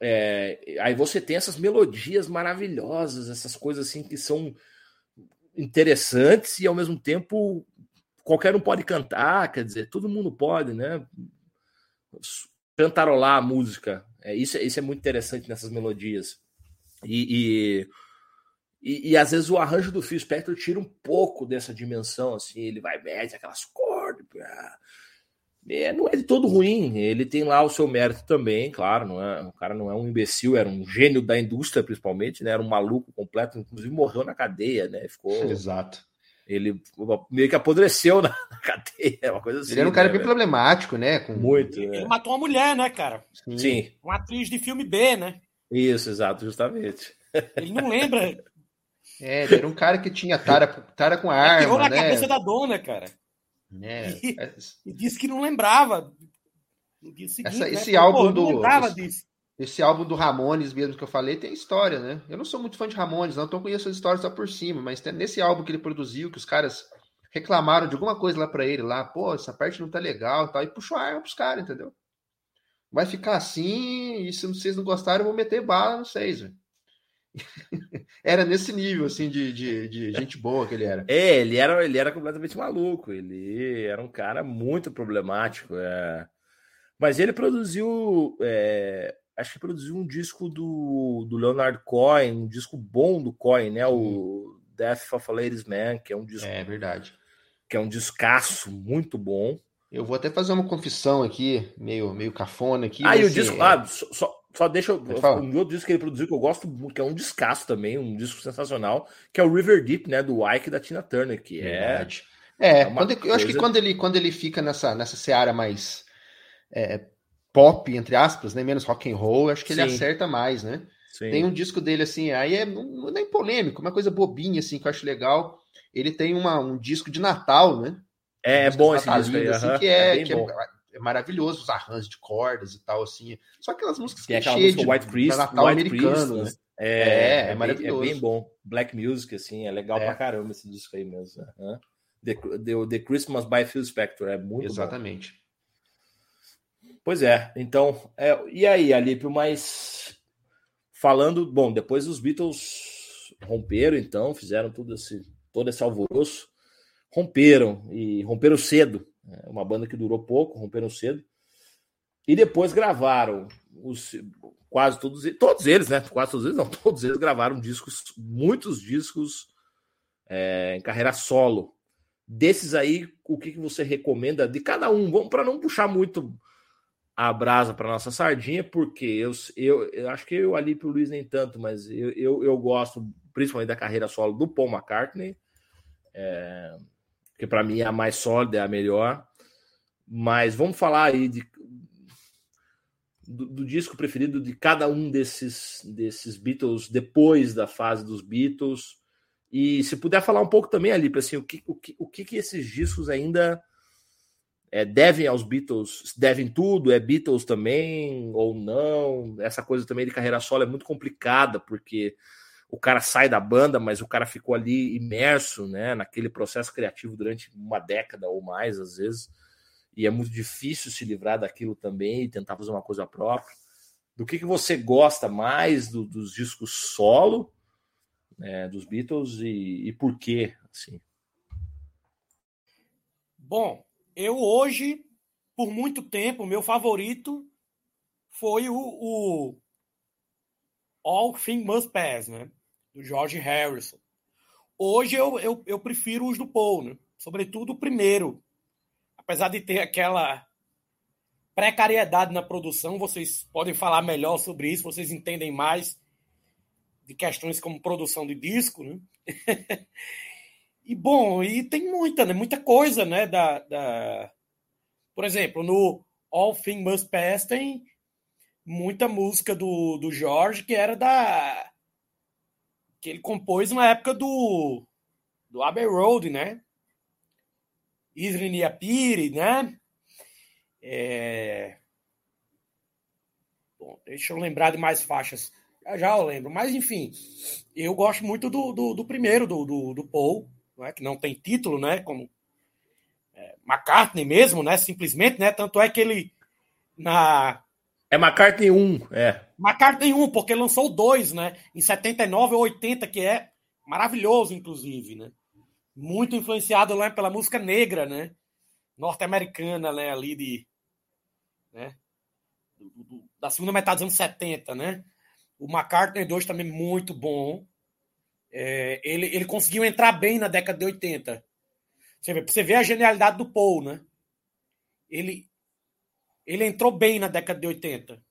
é, aí você tem essas melodias maravilhosas, essas coisas assim que são interessantes e ao mesmo tempo qualquer um pode cantar, quer dizer, todo mundo pode, né? Cantarolar a música. É, isso, isso é muito interessante nessas melodias. E, e, e, e, às vezes o arranjo do Phil Spector tira um pouco dessa dimensão, assim, ele vai, mete aquelas cordas. É, não é de todo ruim, ele tem lá o seu mérito também, claro, não é, o cara não é um imbecil, era um gênio da indústria, principalmente, né? Era um maluco completo, inclusive morreu na cadeia, né? Ficou. [LAUGHS] Exato. Ele meio que apodreceu na, [LAUGHS] na cadeia, uma coisa assim. Ele era um cara né, bem problemático, né? Com... Muito. Ele, é. matou uma mulher, né, cara? Sim. Sim. Uma atriz de filme B, né? Isso, exato, justamente. Ele não lembra. É, era um cara que tinha tara, tara com arma, Atirou na né? cabeça da dona, cara. É, e, é... e, disse que não lembrava. Seguinte, Essa, né? esse né? álbum Pô, do esse, esse, álbum do Ramones mesmo que eu falei tem história, né? Eu não sou muito fã de Ramones, não, então conheço as histórias só por cima, mas tem, nesse álbum que ele produziu, que os caras reclamaram de alguma coisa lá para ele lá, pô, essa parte não tá legal, tal, e puxou a arma pros caras, entendeu? Vai ficar assim, e se vocês não gostarem, eu vou meter bala no vocês, velho. Era nesse nível, assim, de, de, de, gente boa que ele era. É, ele era, ele era completamente maluco. Ele era um cara muito problemático. É... Mas ele produziu é... acho que produziu um disco do, do Leonard Cohen, um disco bom do Cohen, né? O Death of a Ladies Man, que é um disco. É verdade. Que é um discaço muito bom. Eu vou até fazer uma confissão aqui, meio, meio cafona aqui. Ah, e o assim, disco. É... Ah, só, só deixa eu. Um outro disco que ele produziu que eu gosto, que é um discaço também, um disco sensacional, que é o River Deep, né? Do Ike da Tina Turner, que é. É, é quando, eu acho que quando ele, quando ele fica nessa, nessa seara mais é, pop, entre aspas, né? Menos rock and roll, acho que Sim. ele acerta mais, né? Sim. Tem um disco dele assim, aí é não, nem polêmico, uma coisa bobinha assim que eu acho legal. Ele tem uma, um disco de Natal, né? É, é bom esse disco aí, assim, que é, é, que é, é, maravilhoso, os arranjos de cordas e tal, assim. Só aquelas músicas Tem aquela música de, White Christmas, Natal White americano, Christmas. né? É, é, é, maravilhoso. Bem, é bem bom. Black Music, assim, é legal pra caramba esse disco aí mesmo. Uhum. The, the, the, Christmas by Phil Spector, é muito Exatamente. Bom. Pois é, então, é, e aí, Alípio, mas falando, bom, depois os Beatles romperam, então, fizeram tudo esse, todo esse alvoroço, romperam, e romperam cedo, né? Uma banda que durou pouco, romperam cedo, e depois gravaram os, quase todos, todos eles, né? Quase todos eles, não, [LAUGHS] todos eles gravaram discos, muitos discos é, em carreira solo. Desses aí, o que, que você recomenda de cada um? Vamos para não puxar muito a brasa para nossa sardinha, porque eu, eu, eu acho que eu ali para o Luiz nem tanto, mas eu, eu, eu, gosto principalmente da carreira solo do Paul McCartney, é, que para mim é a mais sólida, é a melhor. Mas vamos falar aí de, do, do, disco preferido de cada um desses, desses Beatles depois da fase dos Beatles. E se puder falar um pouco também ali, assim, o que, o que, o que, esses discos ainda é, devem aos Beatles, devem tudo, é Beatles também ou não. Essa coisa também de carreira solo é muito complicada, porque o cara sai da banda, mas o cara ficou ali imerso né, naquele processo criativo durante uma década ou mais, às vezes, e é muito difícil se livrar daquilo também e tentar fazer uma coisa própria. Do que, que você gosta mais do, dos discos solo né, dos Beatles e, e por quê? Assim? Bom, eu hoje, por muito tempo, meu favorito foi o, o All Things Must Pass, né? Do George Harrison. Hoje eu, eu, eu prefiro os do Paul, né? Sobretudo o primeiro. Apesar de ter aquela precariedade na produção, vocês podem falar melhor sobre isso, vocês entendem mais de questões como produção de disco, né? [LAUGHS] E bom, e tem muita, né? Muita coisa, né? Da, da... Por exemplo, no All Things Must Pass tem muita música do, do Jorge que era da. que ele compôs na época do. do Abbey Road, né? Isrin Yapiri, né? É... Bom, deixa eu lembrar de mais faixas. Já, já eu lembro. Mas, enfim, eu gosto muito do, do, do primeiro, do, do, do Paul não é? que não tem título, né? Como é, McCartney mesmo, né? Simplesmente, né? Tanto é que ele na é McCartney 1, é. McCartney 1, porque lançou dois, né? Em 79 ou 80, que é maravilhoso, inclusive, né? Muito influenciado lá pela música negra, né? Norte-americana, né? Ali de. Né? da segunda metade dos anos 70, né? O McCartney 2 também muito bom. É, ele, ele conseguiu entrar bem na década de 80. Você vê, você vê a genialidade do Paul, né? Ele, ele entrou bem na década de 80.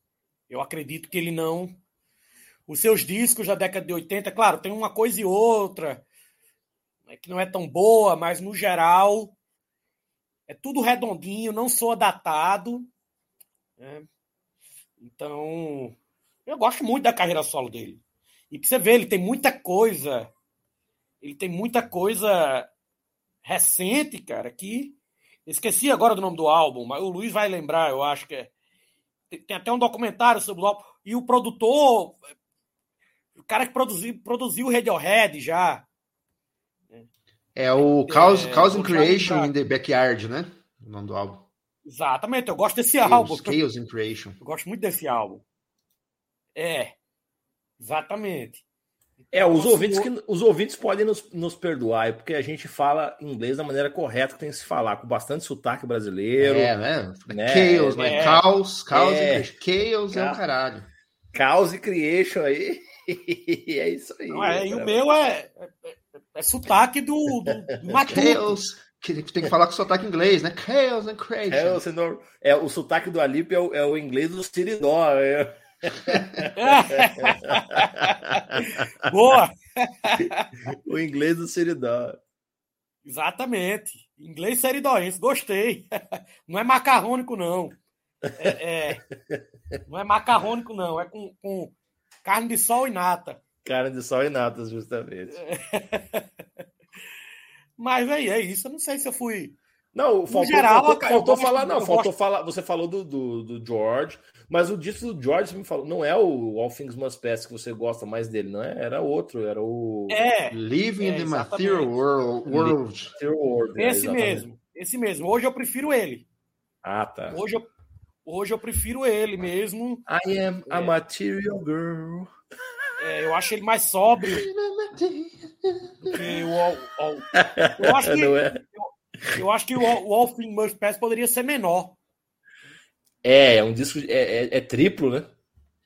Eu acredito que ele não. Os seus discos da década de 80, claro, tem uma coisa e outra né, que não é tão boa, mas no geral é tudo redondinho, não soa datado. Né? Então, eu gosto muito da carreira solo dele. E pra você ver, ele tem muita coisa. Ele tem muita coisa recente, cara, que. Esqueci agora do nome do álbum, mas o Luiz vai lembrar, eu acho que é. Tem até um documentário sobre o álbum. E o produtor. O cara que produziu, produziu o Radiohead já. É o Chaos, é, Chaos in Creation in the Backyard, né? O nome do álbum. Exatamente, eu gosto desse Chaos, álbum. Chaos in Creation. Eu gosto muito desse álbum. É. Exatamente. É, os ouvintes, que, os ouvintes podem nos, nos perdoar, porque a gente fala inglês da maneira correta que tem que se falar, com bastante sotaque brasileiro. É, né? né? Chaos, né? É, caos, caos, é, chaos é o caralho. Caos e Creation aí. [LAUGHS] é isso aí. Não, é, e o meu é, é, é, é sotaque do, do [LAUGHS] Matuto. Chaos. Que tem que falar com sotaque inglês, né? Chaos and Creation. É, o, senhor, é, o sotaque do Alip é o, é o inglês do Siridó. É. [LAUGHS] Boa! [LAUGHS] o inglês do Seridó. Exatamente. Inglês seridoense, gostei. [LAUGHS] Não é macarrônico, não. É, é, não é macarrônico, não. É com, com, carne de sol e nata. Carne de sol e nata, justamente. Mas aí, é isso. Eu não sei se eu fui. Não, faltou, geral, faltou, faltou falar, não, faltou gosto... falar. Você falou do, do, do, George, mas o disco do George me falou, não é o All Things Must Pass que você gosta mais dele, não é? Era outro, era o é, Living é, in the Material World. world. world é, esse mesmo, esse mesmo. Hoje eu prefiro ele. Ah, tá. Hoje eu, hoje eu prefiro ele mesmo. I am a é. material girl. É, eu acho ele mais sóbrio do que o All, all. Eu acho que, [LAUGHS] é? eu, eu, acho que o, o All Things Must Pass poderia ser menor. É, é um disco. É, é, é triplo, né?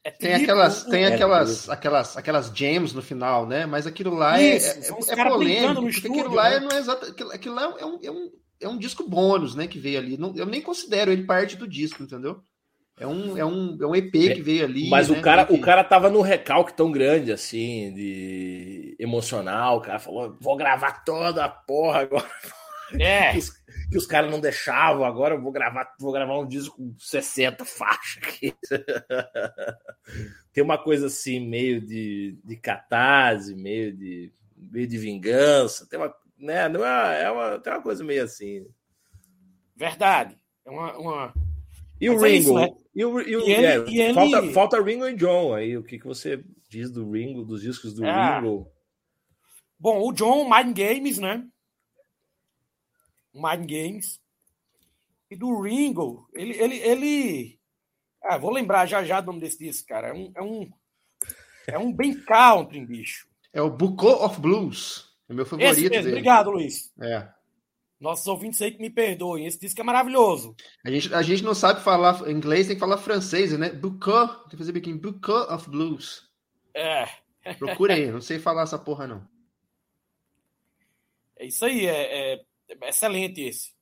É tem aquelas, tem é aquelas, aquelas, aquelas jams no final, né? Mas aquilo lá é, Isso, é, é polêmico, porque estúdio, aquilo lá né? não é exato, aquilo, aquilo lá é um, é, um, é um disco bônus, né? Que veio ali. Não, eu nem considero ele parte do disco, entendeu? É um, é um, é um EP que veio ali. Mas né? o cara, o cara tava no recalque tão grande, assim, de emocional. O cara falou: vou gravar toda a porra agora. [LAUGHS] É. [LAUGHS] que os, que os caras não deixavam, agora eu vou gravar, vou gravar um disco com 60 faixas aqui. [LAUGHS] Tem uma coisa assim, meio de, de catarse, meio de, meio de vingança. Tem uma, né, não é, é uma, tem uma coisa meio assim. Verdade. É uma. uma... E o Ringo? É isso, né? E, o, e, o, e, ele, é, e ele... falta, falta Ringo e John aí. O que, que você diz do Ringo, dos discos do é. Ringo? Bom, o John, Mind Games, né? Mind Games. E do Ringo, ele. ele, ele ah, vou lembrar já já do nome desse disco, cara. É um, é um, é um bem country, bicho. É o Book of Blues. É meu favorito. Esse mesmo. Obrigado, Luiz. É. Nossos ouvintes aí que me perdoem. Esse disco é maravilhoso. A gente, a gente não sabe falar inglês, tem que falar francês, né? Book, tem que fazer biquinho. Book of Blues. É. Procure aí, não sei falar essa porra, não. É isso aí, é, é excelente esse.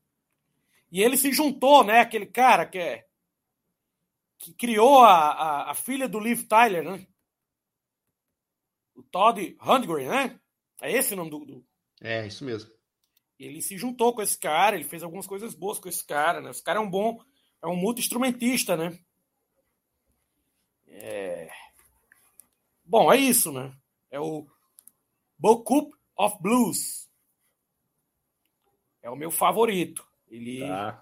E ele se juntou, né? Aquele cara que é que criou a, a, a filha do Liv Tyler, né? O Todd Rundgren, né? É esse o nome do, do, É, isso mesmo. Ele se juntou com esse cara, ele fez algumas coisas boas com esse cara, né? Esse cara é um bom, é um multi-instrumentista, né? É... Bom, é isso, né? É o Bokup of Blues. É o meu favorito. Ele. Tá.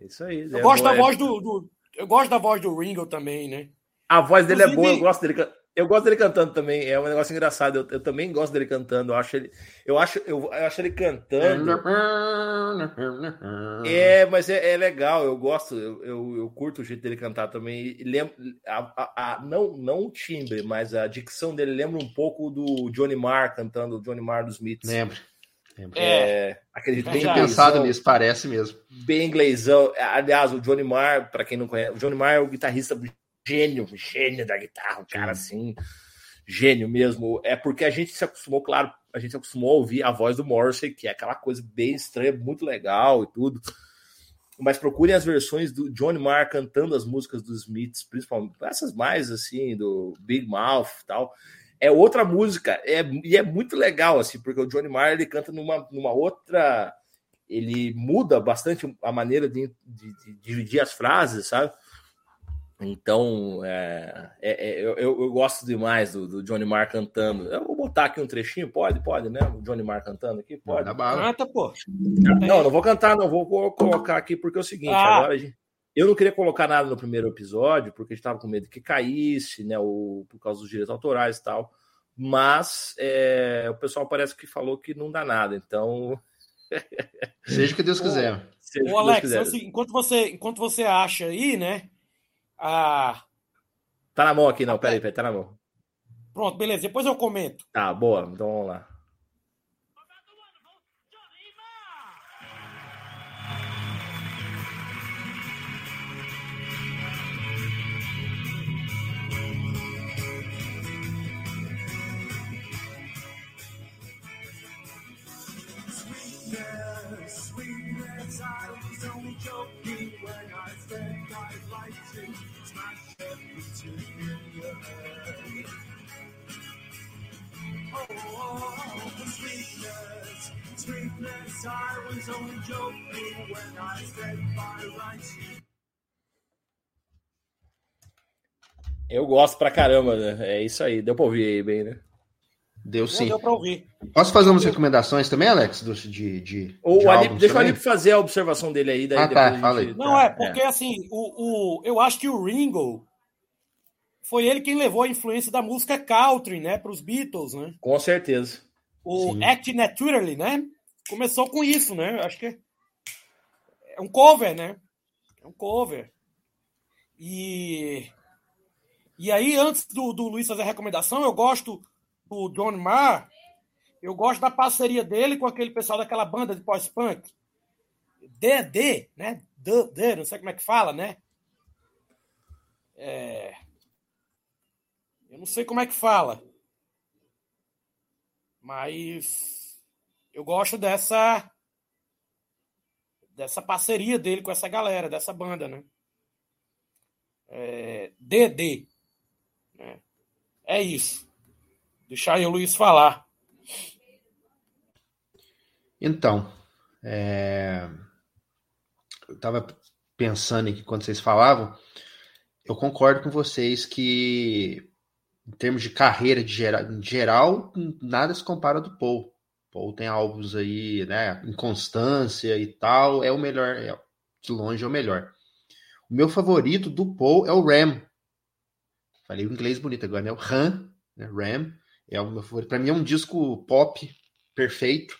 Isso aí. Eu é gosto da voz do, do, Eu gosto da voz do Ringo também, né? A voz dele Inclusive... é boa, eu gosto dele. Eu gosto dele cantando também. É um negócio engraçado. Eu, eu também gosto dele cantando. Eu acho ele. Eu acho, eu, eu acho ele cantando. É, mas é, é legal. Eu gosto. Eu, eu, eu, curto o jeito dele cantar também. Lembra, a, a, a, não, não o timbre, mas a dicção dele lembra um pouco do Johnny Marr cantando. O Johnny Marr dos Smiths. Lembra. É, aquele bem pensado nisso, parece mesmo. Bem inglêsão. Aliás, o Johnny Marr, para quem não conhece, o Johnny Marr é o guitarrista gênio, gênio da guitarra, um cara assim, gênio mesmo. É porque a gente se acostumou, claro, a gente se acostumou a ouvir a voz do Morrissey, que é aquela coisa bem estranha, muito legal e tudo. Mas procurem as versões do Johnny Marr cantando as músicas dos Smiths, principalmente essas mais assim, do Big Mouth e tal é outra música, é, e é muito legal, assim, porque o Johnny Marr ele canta numa, numa outra. Ele muda bastante a maneira de, de, de dividir as frases, sabe? Então, é, é, é, eu, eu, gosto demais do, do, Johnny Marr cantando. Eu vou botar aqui um trechinho, pode? Pode, né? O Johnny Marr cantando aqui? Pode. Canta, pô. Não, não vou cantar, não. Vou colocar aqui porque é o seguinte: ah. agora a gente eu não queria colocar nada no primeiro episódio, porque a gente estava com medo que caísse, né? Ou por causa dos direitos autorais e tal. Mas é, o pessoal parece que falou que não dá nada, então. [LAUGHS] Seja o que Deus quiser. Ô, Ô Alex, quiser. Assim, enquanto, você, enquanto você acha aí, né? A... Tá na mão aqui, não, peraí, peraí, tá na mão. Pronto, beleza, depois eu comento. Tá, boa, então vamos lá. I was only joking when I said by rights. Eu gosto pra caramba, né? É isso aí. Deu pra ouvir aí bem, né? Deu sim. Não, deu pra ouvir. Posso fazer umas recomendações também, Alex? Do, de, de, o, de Alip, deixa o Alip fazer a observação dele aí. Daí ah, tá, fala aí. Não, é, porque é. assim, o, o, eu acho que o Ringo foi ele quem levou a influência da música country, né, para os Beatles, né? Com certeza. O Sim. Act Naturally, né? Começou com isso, né? Acho que é um cover, né? É um cover. E e aí, antes do, do Luiz fazer a recomendação, eu gosto do John Marr, eu gosto da parceria dele com aquele pessoal daquela banda de pós-punk. DD, né? D, não sei como é que fala, né? É... Eu não sei como é que fala. Mas eu gosto dessa dessa parceria dele com essa galera, dessa banda, né? É... DD. É, é isso. Deixar o Luiz falar. Então, é... eu estava pensando aqui quando vocês falavam, eu concordo com vocês que, em termos de carreira de geral, em geral nada se compara do Paul. Paul tem álbuns aí, né, inconstância e tal, é o melhor, é, de longe é o melhor. O meu favorito do Paul é o Ram. Falei o inglês bonito agora, né? O Ram, né? Ram. É o meu favorito. Para mim é um disco pop perfeito.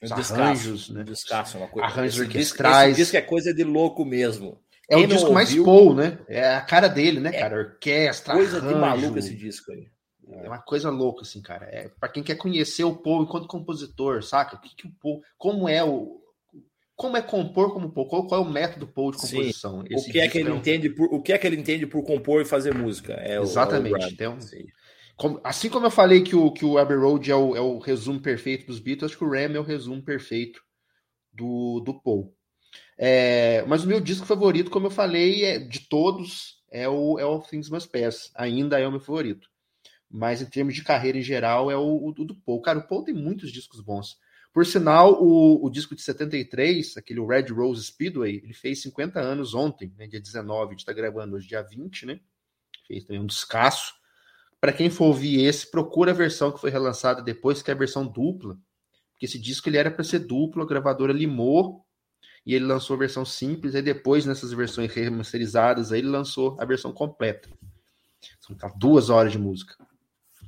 Os arranjos, né? Descasso, uma coisa. Arranjos orquestrais. Esse disco é coisa de louco mesmo. É Quem o disco ouviu, mais Paul, né? É a cara dele, né, é cara? Orquestra, Coisa arranjo. de maluco esse disco aí. É uma coisa louca, assim, cara. É para quem quer conhecer o Paul enquanto compositor, saca? O que, que o Paul, como é o, como é compor como Paul? Qual, qual é o método Paul de composição? o que é que ele é um... entende por o que é que ele entende por compor e fazer música? É Exatamente. O, é o então, como, assim como eu falei que o, que o Abbey Road é o, é o resumo perfeito dos Beatles, acho que o Ram é o resumo perfeito do, do Paul. É, mas o meu disco favorito, como eu falei, é, de todos, é o, é o Things Must Pass. Ainda é o meu favorito. Mas em termos de carreira em geral, é o, o do Paul. Cara, o Paul tem muitos discos bons. Por sinal, o, o disco de 73, aquele Red Rose Speedway, ele fez 50 anos ontem, né, dia 19, a gente está gravando hoje dia 20, né? Fez também um descasso. Para quem for ouvir esse, procura a versão que foi relançada depois, que é a versão dupla. Porque esse disco ele era para ser duplo, a gravadora limou e ele lançou a versão simples, e depois, nessas versões remasterizadas, aí ele lançou a versão completa. São duas horas de música.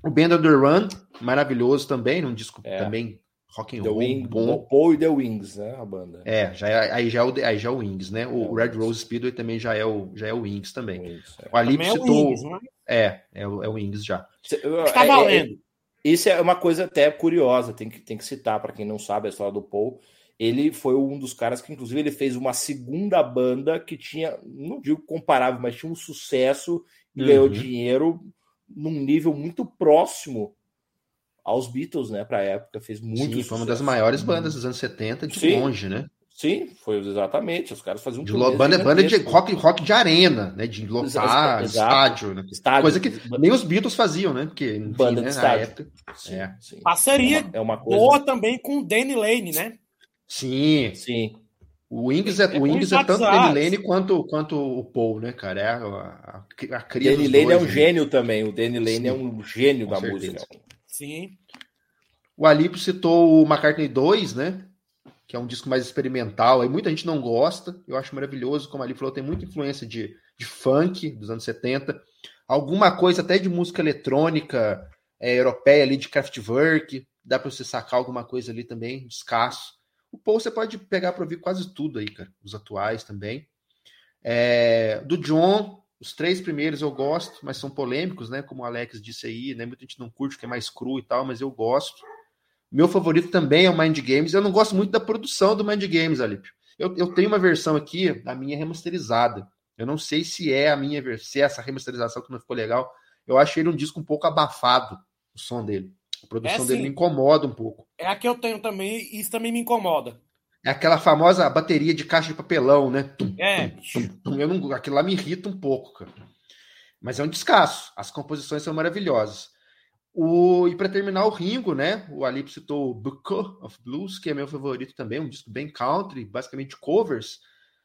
O Band of the Run, maravilhoso também, um disco é. também rock and roll Wing, bom. Paul e The Wings, né, a banda. É, já é, aí já é o aí já é o Wings, né? O é, Red Rose Speedway também já é o já é o Wings também. Wings, é. O Alip citou é o Wings, né? É, é o, é o Wings já. Está é, valendo. Isso é uma coisa até curiosa, tem que, tem que citar para quem não sabe a história do Paul. Ele foi um dos caras que, inclusive, ele fez uma segunda banda que tinha, não digo comparável, mas tinha um sucesso e uhum. ganhou dinheiro num nível muito próximo aos Beatles, né, para a época, fez muito Sim, sucesso. foi uma das maiores bandas dos anos 70 de Sim. longe, né? Sim, foi exatamente. Os caras faziam de banda, banda de rock, rock de arena, né? De lotar Exato. estádio, né? Estádio. Coisa que nem os Beatles faziam, né? Porque enfim, banda né, de estádio. Época, sim, é. Sim. Parceria é uma, é uma coisa... boa também com o Danny Lane, né? Sim, sim. O Wings é, é, o Wings é tanto o Danny Lane quanto, quanto o Paul, né, cara? É a, a, a cria Danny Lane dois, é um né? gênio também. O Danny Lane sim, é um gênio da certeza. música. Sim. O Alípio citou o McCartney 2, né? Que é um disco mais experimental. Aí muita gente não gosta. Eu acho maravilhoso. Como ali falou, tem muita influência de, de funk dos anos 70. Alguma coisa até de música eletrônica é, europeia ali, de Kraftwerk. Dá para você sacar alguma coisa ali também, escasso. O Paul você pode pegar para ouvir quase tudo aí, cara. Os atuais também. É, do John, os três primeiros eu gosto, mas são polêmicos, né? Como o Alex disse aí, né? Muita gente não curte, que é mais cru e tal, mas eu gosto. Meu favorito também é o Mind Games. Eu não gosto muito da produção do Mind Games, Alípio. Eu, eu tenho uma versão aqui, a minha remasterizada. Eu não sei se é a minha versão, é essa remasterização que não ficou legal. Eu achei ele um disco um pouco abafado, o som dele. A produção é, dele me incomoda um pouco. É a que eu tenho também, e isso também me incomoda. É aquela famosa bateria de caixa de papelão, né? Tum, É. tum, tum. Eu não, aquilo lá me irrita um pouco, cara. Mas é um descasso. As composições são maravilhosas. O, e para terminar, o Ringo, né? O Alip citou o Book of Blues, que é meu favorito também, um disco bem country, basicamente covers.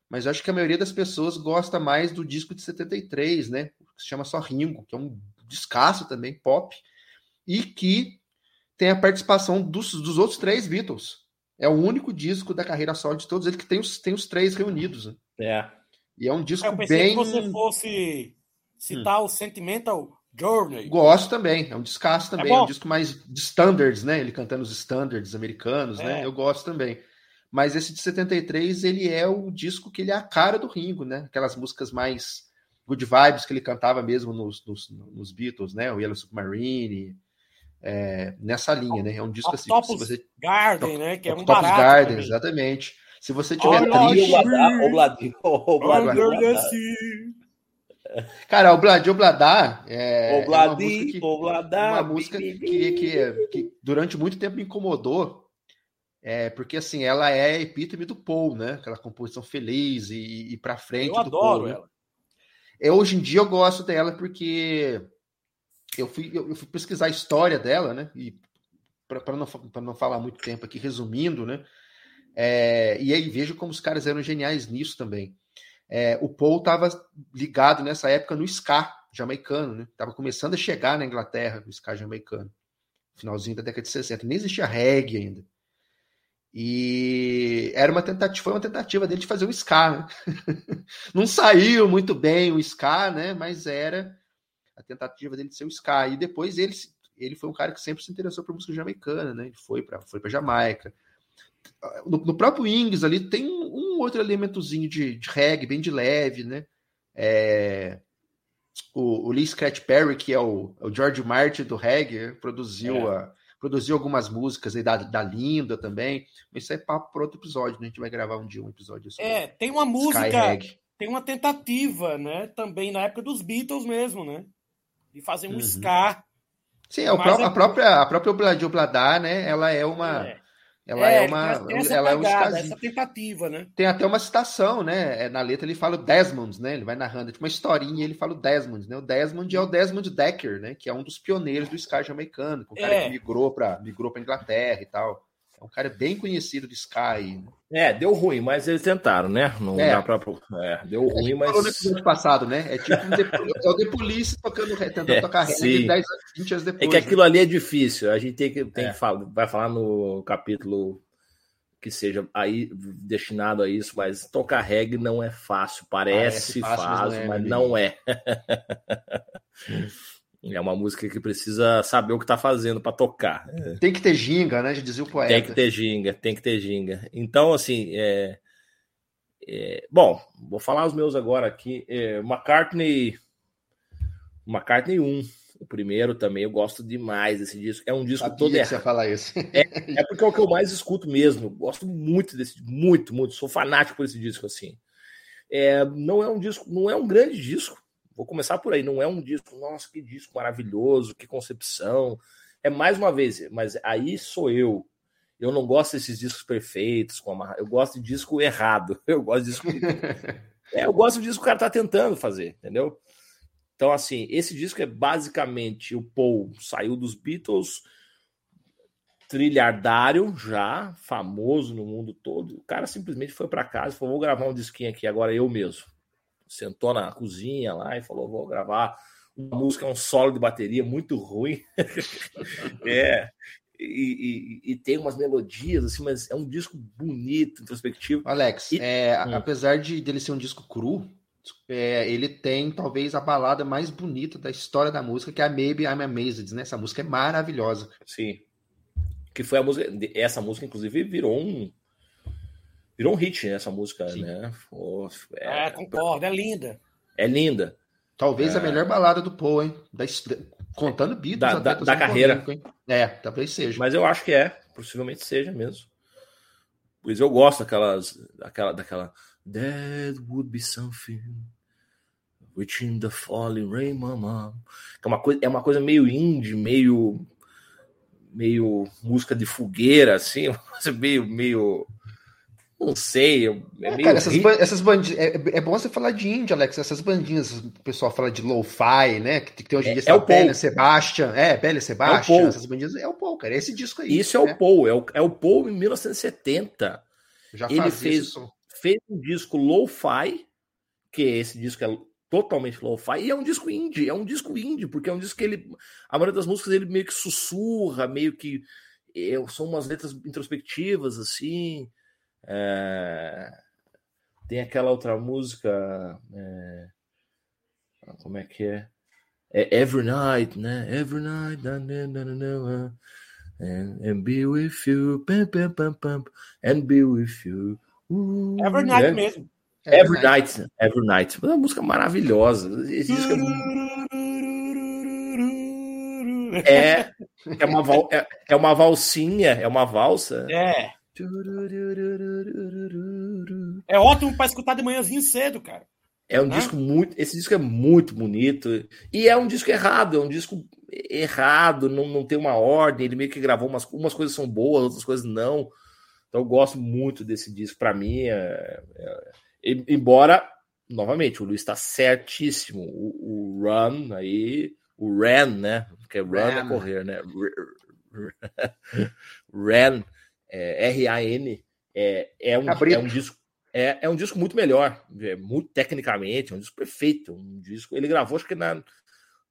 Mas acho que a maioria das pessoas gosta mais do disco de 73, né? Que se chama só Ringo, que é um descasso também, pop. E que tem a participação dos, dos outros três Beatles. É o único disco da carreira solo de todos eles que tem os, tem os três reunidos. Né? É. E é um disco Eu pensei bem. que você fosse citar o Sentimental Journey. Gosto também, é um descasso também, é, bom. um disco mais de standards, né? Ele cantando os standards americanos, né? É. Eu gosto também. Mas esse de 73, ele é o disco que ele é a cara do Ringo, né? Aquelas músicas mais good vibes que ele cantava mesmo nos, nos, nos Beatles, né? O Yellow Submarine, é, nessa linha, né? É um disco assim, se Octopus você... Garden, né? Que é um Octopus barato. Garden, também. exatamente. Se você tiver sea. Cara, o Bladi Obladar é, é uma música que... obladar, uma música que, que, que durante muito tempo me incomodou, é, porque assim, ela é epítome do Paul, né? Aquela composição feliz e, e para frente Eu do adoro Paul. né? ela. É, hoje em dia eu gosto dela porque eu fui, eu, eu fui pesquisar a história dela, né? E para não, não falar muito tempo aqui, resumindo, né? É, e aí vejo como os caras eram geniais nisso também. É, o Paul estava ligado nessa época no ska jamaicano, né? Tava começando a chegar na Inglaterra o ska jamaicano, finalzinho da década de 60. Nem existia reggae ainda. E era uma tentativa, foi uma tentativa dele de fazer um ska, né? [LAUGHS] Não saiu muito bem o ska, né? Mas era a tentativa dele de ser o ska. E depois ele, ele foi um cara que sempre se interessou por música jamaicana, né? Ele foi para foi para Jamaica. No, no, próprio Ings ali tem um, um outro elementozinho de, de, reggae, bem de leve, né? É, o, o, Lee Scratch Perry, que é o, o, George Martin do reggae, produziu, é. a, produziu algumas músicas aí da, da Linda também. Mas isso é papo para outro episódio, né? A gente vai gravar um dia um episódio sobre É, tem uma música, tem uma tentativa, né? Também na época dos Beatles mesmo, né? De fazer um uhum. ska. Sim, a, pró é... a, própria a própria Obladio Obladar, né? Ela é uma É. ela é, uma essa ela pegada, é um essa tentativa, né? Tem até uma citação, né? É, Na letra ele fala o Desmond, né? Ele vai narrando tipo uma historinha e ele fala o Desmond, né? O Desmond é o Desmond Decker, né? Que é um dos pioneiros do ska jamaicano, um cara É. que migrou para migrou para Inglaterra e tal. É um cara bem conhecido de. Né? É, deu ruim, mas eles tentaram, né? Não É. dá pra. É, deu ruim, gente mas. falou no episódio passado, né? É tipo um é o The Police tocando, tentando É, tocar reggae sim. 10 anos, 20 anos depois. É que né? aquilo ali é difícil. A gente tem que, tem É. que falar, vai falar no capítulo que seja aí destinado a isso, mas tocar reggae não é fácil. Parece, Parece fácil, mas não é, mas meu não é. [LAUGHS] é uma música que precisa saber o que tá fazendo para tocar. Tem que ter ginga, né? Já dizia o poeta. Tem que ter ginga, tem que ter ginga. Então, assim, é, é, bom, vou falar os meus agora aqui. É, McCartney, McCartney 1, o primeiro também, eu gosto demais desse disco. É um disco Sabia todo errado. você falar isso. [LAUGHS] É porque é o que eu mais escuto mesmo. Gosto muito desse, muito, muito. Sou fanático por esse disco assim. É, não é um disco, não é um grande disco. Vou começar por aí. Não é um disco, nossa, que disco maravilhoso, que concepção. É mais uma vez, mas aí sou eu. Eu não gosto desses discos perfeitos, com amarra... eu gosto de disco errado. [LAUGHS] Eu gosto de disco. [LAUGHS] é, eu gosto de disco que o cara tá tentando fazer, entendeu? Então, assim, esse disco é basicamente o Paul saiu dos Beatles, trilhardário já, famoso no mundo todo. O cara simplesmente foi para casa e falou: vou gravar um disquinho aqui agora eu mesmo. Sentou na cozinha lá e falou: vou gravar uma música, um solo de bateria muito ruim. [LAUGHS] é. E, e, e, tem umas melodias, assim, mas é um disco bonito, introspectivo. Alex, E- é, Hum. apesar de dele ser um disco cru, é, ele tem talvez a balada mais bonita da história da música, que é a Maybe I'm Amazed, né? Essa música é maravilhosa. Sim. Que foi a música. Essa música, inclusive, virou um. Virou um hit, né? Essa música, Sim. né? Pô, É, É, concordo, é linda. é linda. Talvez a melhor balada do Paul, hein? Da contando Beatles Da- da- da carreira. polêmico, hein? É, talvez seja. Mas eu acho que é. Possivelmente seja mesmo. Pois eu gosto daquelas. Daquela. daquela That would be something. Within the falling rain, mama. Que é uma coisa, é uma coisa meio indie, meio. meio música de fogueira, assim. [LAUGHS] Meio. meio Não sei, é, é cara, essas, essas bandinhas. É, é, bom você falar de indie, Alex. Essas bandinhas, o pessoal fala de lo-fi, né? Que, tem hoje em dia, é, é o Bela Sebastian. É, Bela Sebastian. É essas bandinhas é o Paul, cara. É esse disco aí. Isso é, o Paul, é o, é o Paul em 1970. Já ele fez, isso. fez um disco lo-fi, que esse disco é totalmente lo-fi, e é um disco indie, é um disco indie, porque é um disco que ele. A maioria das músicas ele meio que sussurra, meio que. É, são umas letras introspectivas, assim. É, tem aquela outra música. É, como é que é? é? Every Night, né? Every Night. and, and be with you. Pam, pam, pam, pam, and be with you. Uh, every Night né? mesmo. Every, every night. night. Every Night. Uma música maravilhosa. Disco é, [LAUGHS] é, é, uma, é, é uma valsinha, é uma valsa. É. É ótimo para escutar de manhãzinho cedo, cara. É um disco muito. Esse disco é muito bonito. E é um disco errado, é um disco errado, não, não tem uma ordem. Ele meio que gravou umas, umas coisas são boas, outras coisas não. Então eu gosto muito desse disco. Para mim, é, é, embora, novamente, o Luiz está certíssimo. O, o, Run aí, o Ran, né? Porque Run é correr, né? Ran [LAUGHS] é, R-A-N, é, é, um, é um disco. É, é um disco muito melhor, é, muito tecnicamente, é um disco perfeito. Um disco. Ele gravou, acho que na,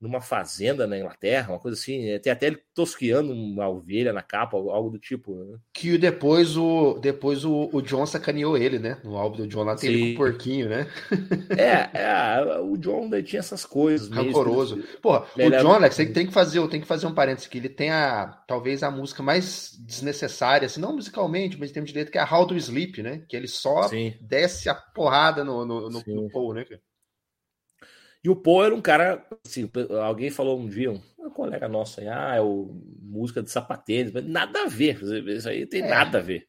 numa fazenda na Inglaterra, uma coisa assim. É, tem até ele tosquiando uma ovelha na capa, algo do tipo. Né? Que depois o depois o, o John sacaneou ele, né? No álbum do John lá tem ele com o porquinho, né? [LAUGHS] é, é, o John tinha essas coisas. Rancoroso. Mesmo. Porra, o John, Alex, tem, tem que fazer, tem que fazer um parênteses aqui. Ele tem a talvez a música mais desnecessária, assim, não musicalmente, mas em termos de letra, que é a How to Sleep, né? Que ele só Sim. desce a porrada no, no, no, no Paul, né? E o Paul era um cara, assim, alguém falou um dia, um, colega nosso aí, ah, é o música de sapatênis, mas nada a ver, isso aí tem é. nada a ver.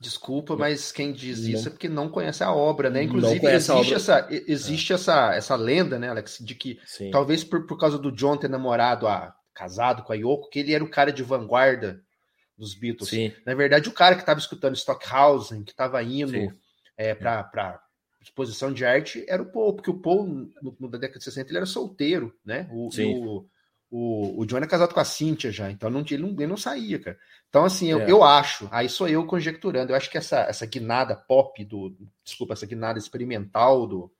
Desculpa, mas quem diz não, isso é porque não conhece a obra, né? Inclusive, existe, essa, existe é. essa, essa lenda, né, Alex, de que Sim. talvez por, por causa do John ter namorado, a, casado com a Yoko, que ele era o cara de vanguarda dos Beatles. Sim. Na verdade, o cara que estava escutando Stockhausen, que estava indo é, para exposição de arte era o Paul, porque o Paul, no, da década de 60, ele era solteiro, né? O, o, o, o John é casado com a Cynthia já, então não, ele, não, ele não saía, cara. Então, assim, eu, é. eu acho, aí sou eu conjecturando, eu acho que essa, essa guinada pop do. Desculpa, essa guinada experimental do,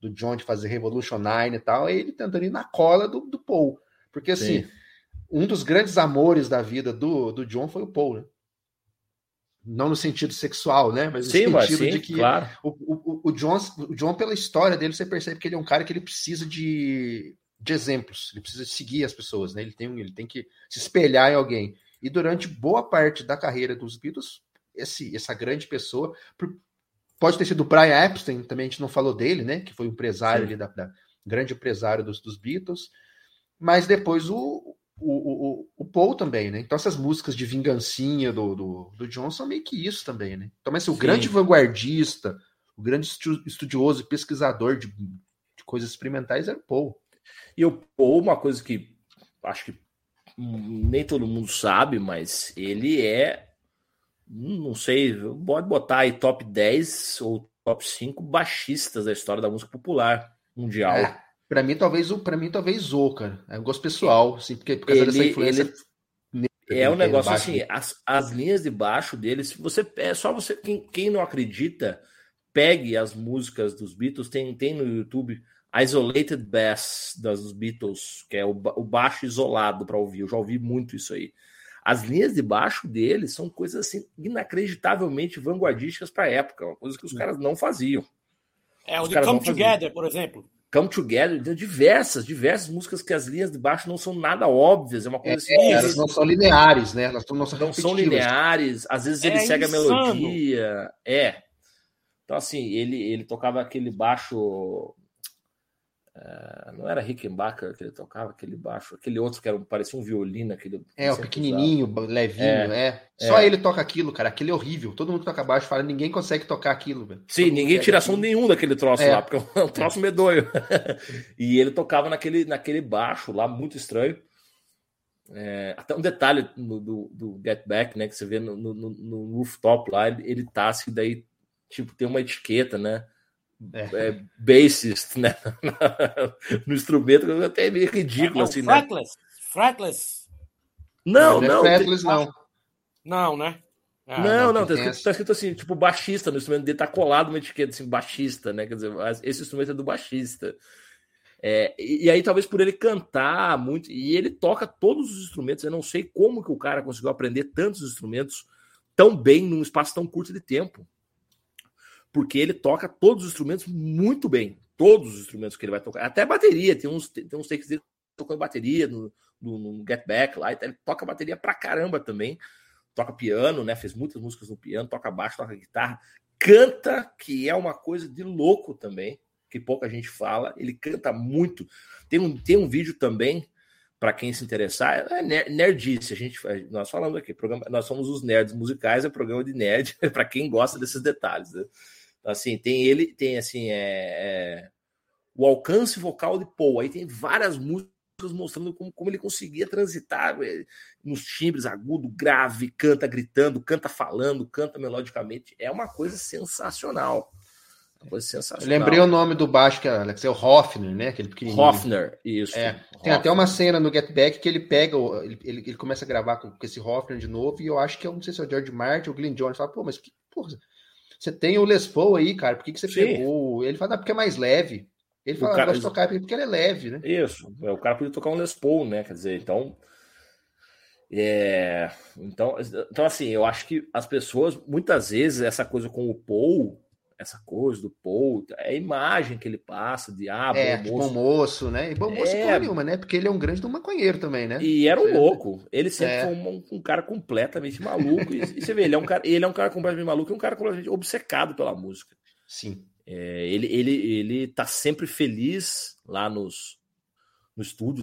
do John de fazer Revolution 9 e tal, é ele tentando ir na cola do, do Paul. Porque, assim, Sim. um dos grandes amores da vida do, do John foi o Paul, né? Não no sentido sexual, né? Mas no sim, sentido sim, de que claro. o, o, o, John, o John, pela história dele, você percebe que ele é um cara que ele precisa de, de exemplos, ele precisa seguir as pessoas, né? Ele tem, ele tem que se espelhar em alguém. E durante boa parte da carreira dos Beatles, esse, essa grande pessoa, pode ter sido o Brian Epstein, também a gente não falou dele, né? Que foi o empresário ali da, da grande empresário dos, dos Beatles. Mas depois o, o, o, o Paul também, né? Então essas músicas de vingancinha do, do, do John são meio que isso também, né? Então, mas assim, o Sim. grande vanguardista, o grande estudioso e pesquisador de, de, coisas experimentais era o Paul. E o Paul, uma coisa que acho que nem todo mundo sabe, mas ele é, não sei, pode botar aí top 10 ou top 5 baixistas da história da música popular mundial. É. Para mim, talvez o para mim, talvez o, cara. É um gosto pessoal, assim, porque por causa ele, dessa influência. Ele... É um negócio assim, as, as linhas de baixo dele, se você é só você quem, quem não acredita, pegue as músicas dos Beatles, tem tem no YouTube Isolated Bass das Beatles, que é o, o baixo isolado para ouvir. Eu já ouvi muito isso aí. As linhas de baixo dele são coisas assim inacreditavelmente vanguardísticas para a época, uma coisa que os caras não faziam. É, o de Come Together, por exemplo. Come Together, tem diversas, diversas músicas que as linhas de baixo não são nada óbvias, é uma coisa é, assim. Elas não são lineares, né? Elas não são, não são lineares, às vezes ele é segue insano. a melodia. É. Então, assim, ele, ele tocava aquele baixo Uh, não era Rickenbacker que ele tocava, aquele baixo, aquele outro que era, parecia um violino. Aquele, é, o pequenininho, usava. levinho, é, é. Só é. ele toca aquilo, cara. Aquele é horrível. Todo mundo toca baixo fala, ninguém consegue tocar aquilo, velho. Sim, ninguém tira som nenhum daquele troço é. lá, porque é um troço medonho. [LAUGHS] e ele tocava naquele, naquele baixo lá, muito estranho. É, até um detalhe do, do, do, Get Back, né? Que você vê no, no, no rooftop lá, ele, ele tá assim, daí tipo, tem uma etiqueta, né? É. É, bassist, né? [LAUGHS] no instrumento, até é meio ridículo, é, assim, fretless. né? Fretless. Não, não. Não, fretless, tem... não. Não, né? Ah, não, não, tá escrito, tá escrito, assim, tipo, baixista no instrumento dele, tá colado uma etiqueta assim, baixista, né? Quer dizer, esse instrumento é do baixista. É, e, e, aí, talvez por ele cantar muito, e ele toca todos os instrumentos, eu não sei como que o cara conseguiu aprender tantos instrumentos tão bem num espaço tão curto de tempo. Porque ele toca todos os instrumentos muito bem. Todos os instrumentos que ele vai tocar. Até bateria, tem uns, tem uns takes dele tocando bateria no, no, no Get Back lá, ele toca bateria pra caramba também. Toca piano, né? Fez muitas músicas no piano, toca baixo, toca guitarra, canta, que é uma coisa de louco também que pouca gente fala. Ele canta muito. Tem um, tem um vídeo também, para quem se interessar, é nerdice. A gente, nós falamos aqui, programa, nós somos os nerds musicais, é programa de nerd, [LAUGHS] para quem gosta desses detalhes. Né? Assim, tem ele, tem assim, é, é, o alcance vocal de Paul. Aí tem várias músicas mostrando como, como ele conseguia transitar é, nos timbres agudo, grave, canta gritando, canta falando, canta melodicamente. É uma coisa sensacional. Coisa sensacional. Eu lembrei o nome do baixo, que é, Alex, é o Hoffner, né? Aquele pequenininho. Hoffner, isso. É. Tem até uma cena no Get Back que ele pega, ele, ele, ele, começa a gravar com, com esse Hoffner de novo, e eu acho que é, não sei se é o George Martin ou o Glenn Jones. Fala, pô, mas que porra, você tem o Les Paul aí, cara, por que, que você Sim. pegou? Ele fala, ah, porque é mais leve. Ele fala, cara... gosto de tocar porque ele é leve, né? Isso, é, o cara podia tocar um Les Paul, né? Quer dizer, então. É, então, então, assim, eu acho que as pessoas, muitas vezes, essa coisa com o Paul essa coisa do Paul, é a imagem que ele passa de ah, é, bom moço. bom moço, né? E bom moço é... nenhuma, né? Porque ele é um grande do maconheiro também, né? E era um é. louco. Ele sempre é. foi um, um, cara completamente maluco. e, e, você vê, ele é um cara, ele é um cara completamente maluco e um cara completamente obcecado pela música. Sim. É, ele, ele, ele tá sempre feliz lá nos, no estúdio.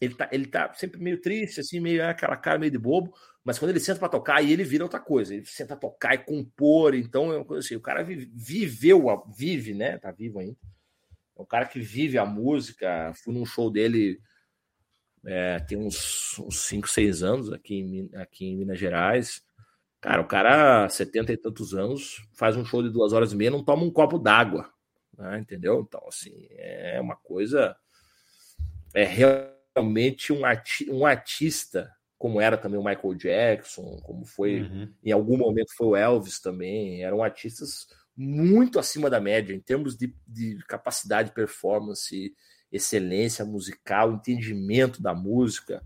Ele tá, ele tá sempre meio triste, assim, meio é aquela cara meio de bobo, mas quando ele senta para tocar, aí ele vira outra coisa. Ele senta a tocar e compor. Então é uma coisa assim. O cara viveu, vive, né? Tá vivo ainda. É um cara que vive a música. Fui num show dele é, tem uns 5, 6 anos aqui em, aqui em Minas Gerais. Cara, o cara, 70 e tantos anos, faz um show de duas horas e meia, não toma um copo d'água. Né? Entendeu? Então, assim, é uma coisa. É realmente um, arti um artista como era também o Michael Jackson, como foi uhum. em algum momento foi o Elvis também, eram artistas muito acima da média em termos de, de capacidade, performance, excelência musical, entendimento da música.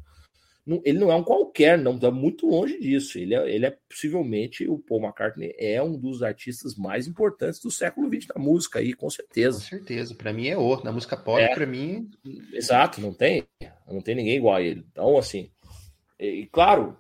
Ele não é um qualquer, não está muito longe disso. Ele é, ele é possivelmente o Paul McCartney é um dos artistas mais importantes do século XX da música aí, com certeza. Com certeza. Para mim é outro. Na música pop, é. para mim. Exato, não tem, não tem ninguém igual a ele. Então, assim, e, claro,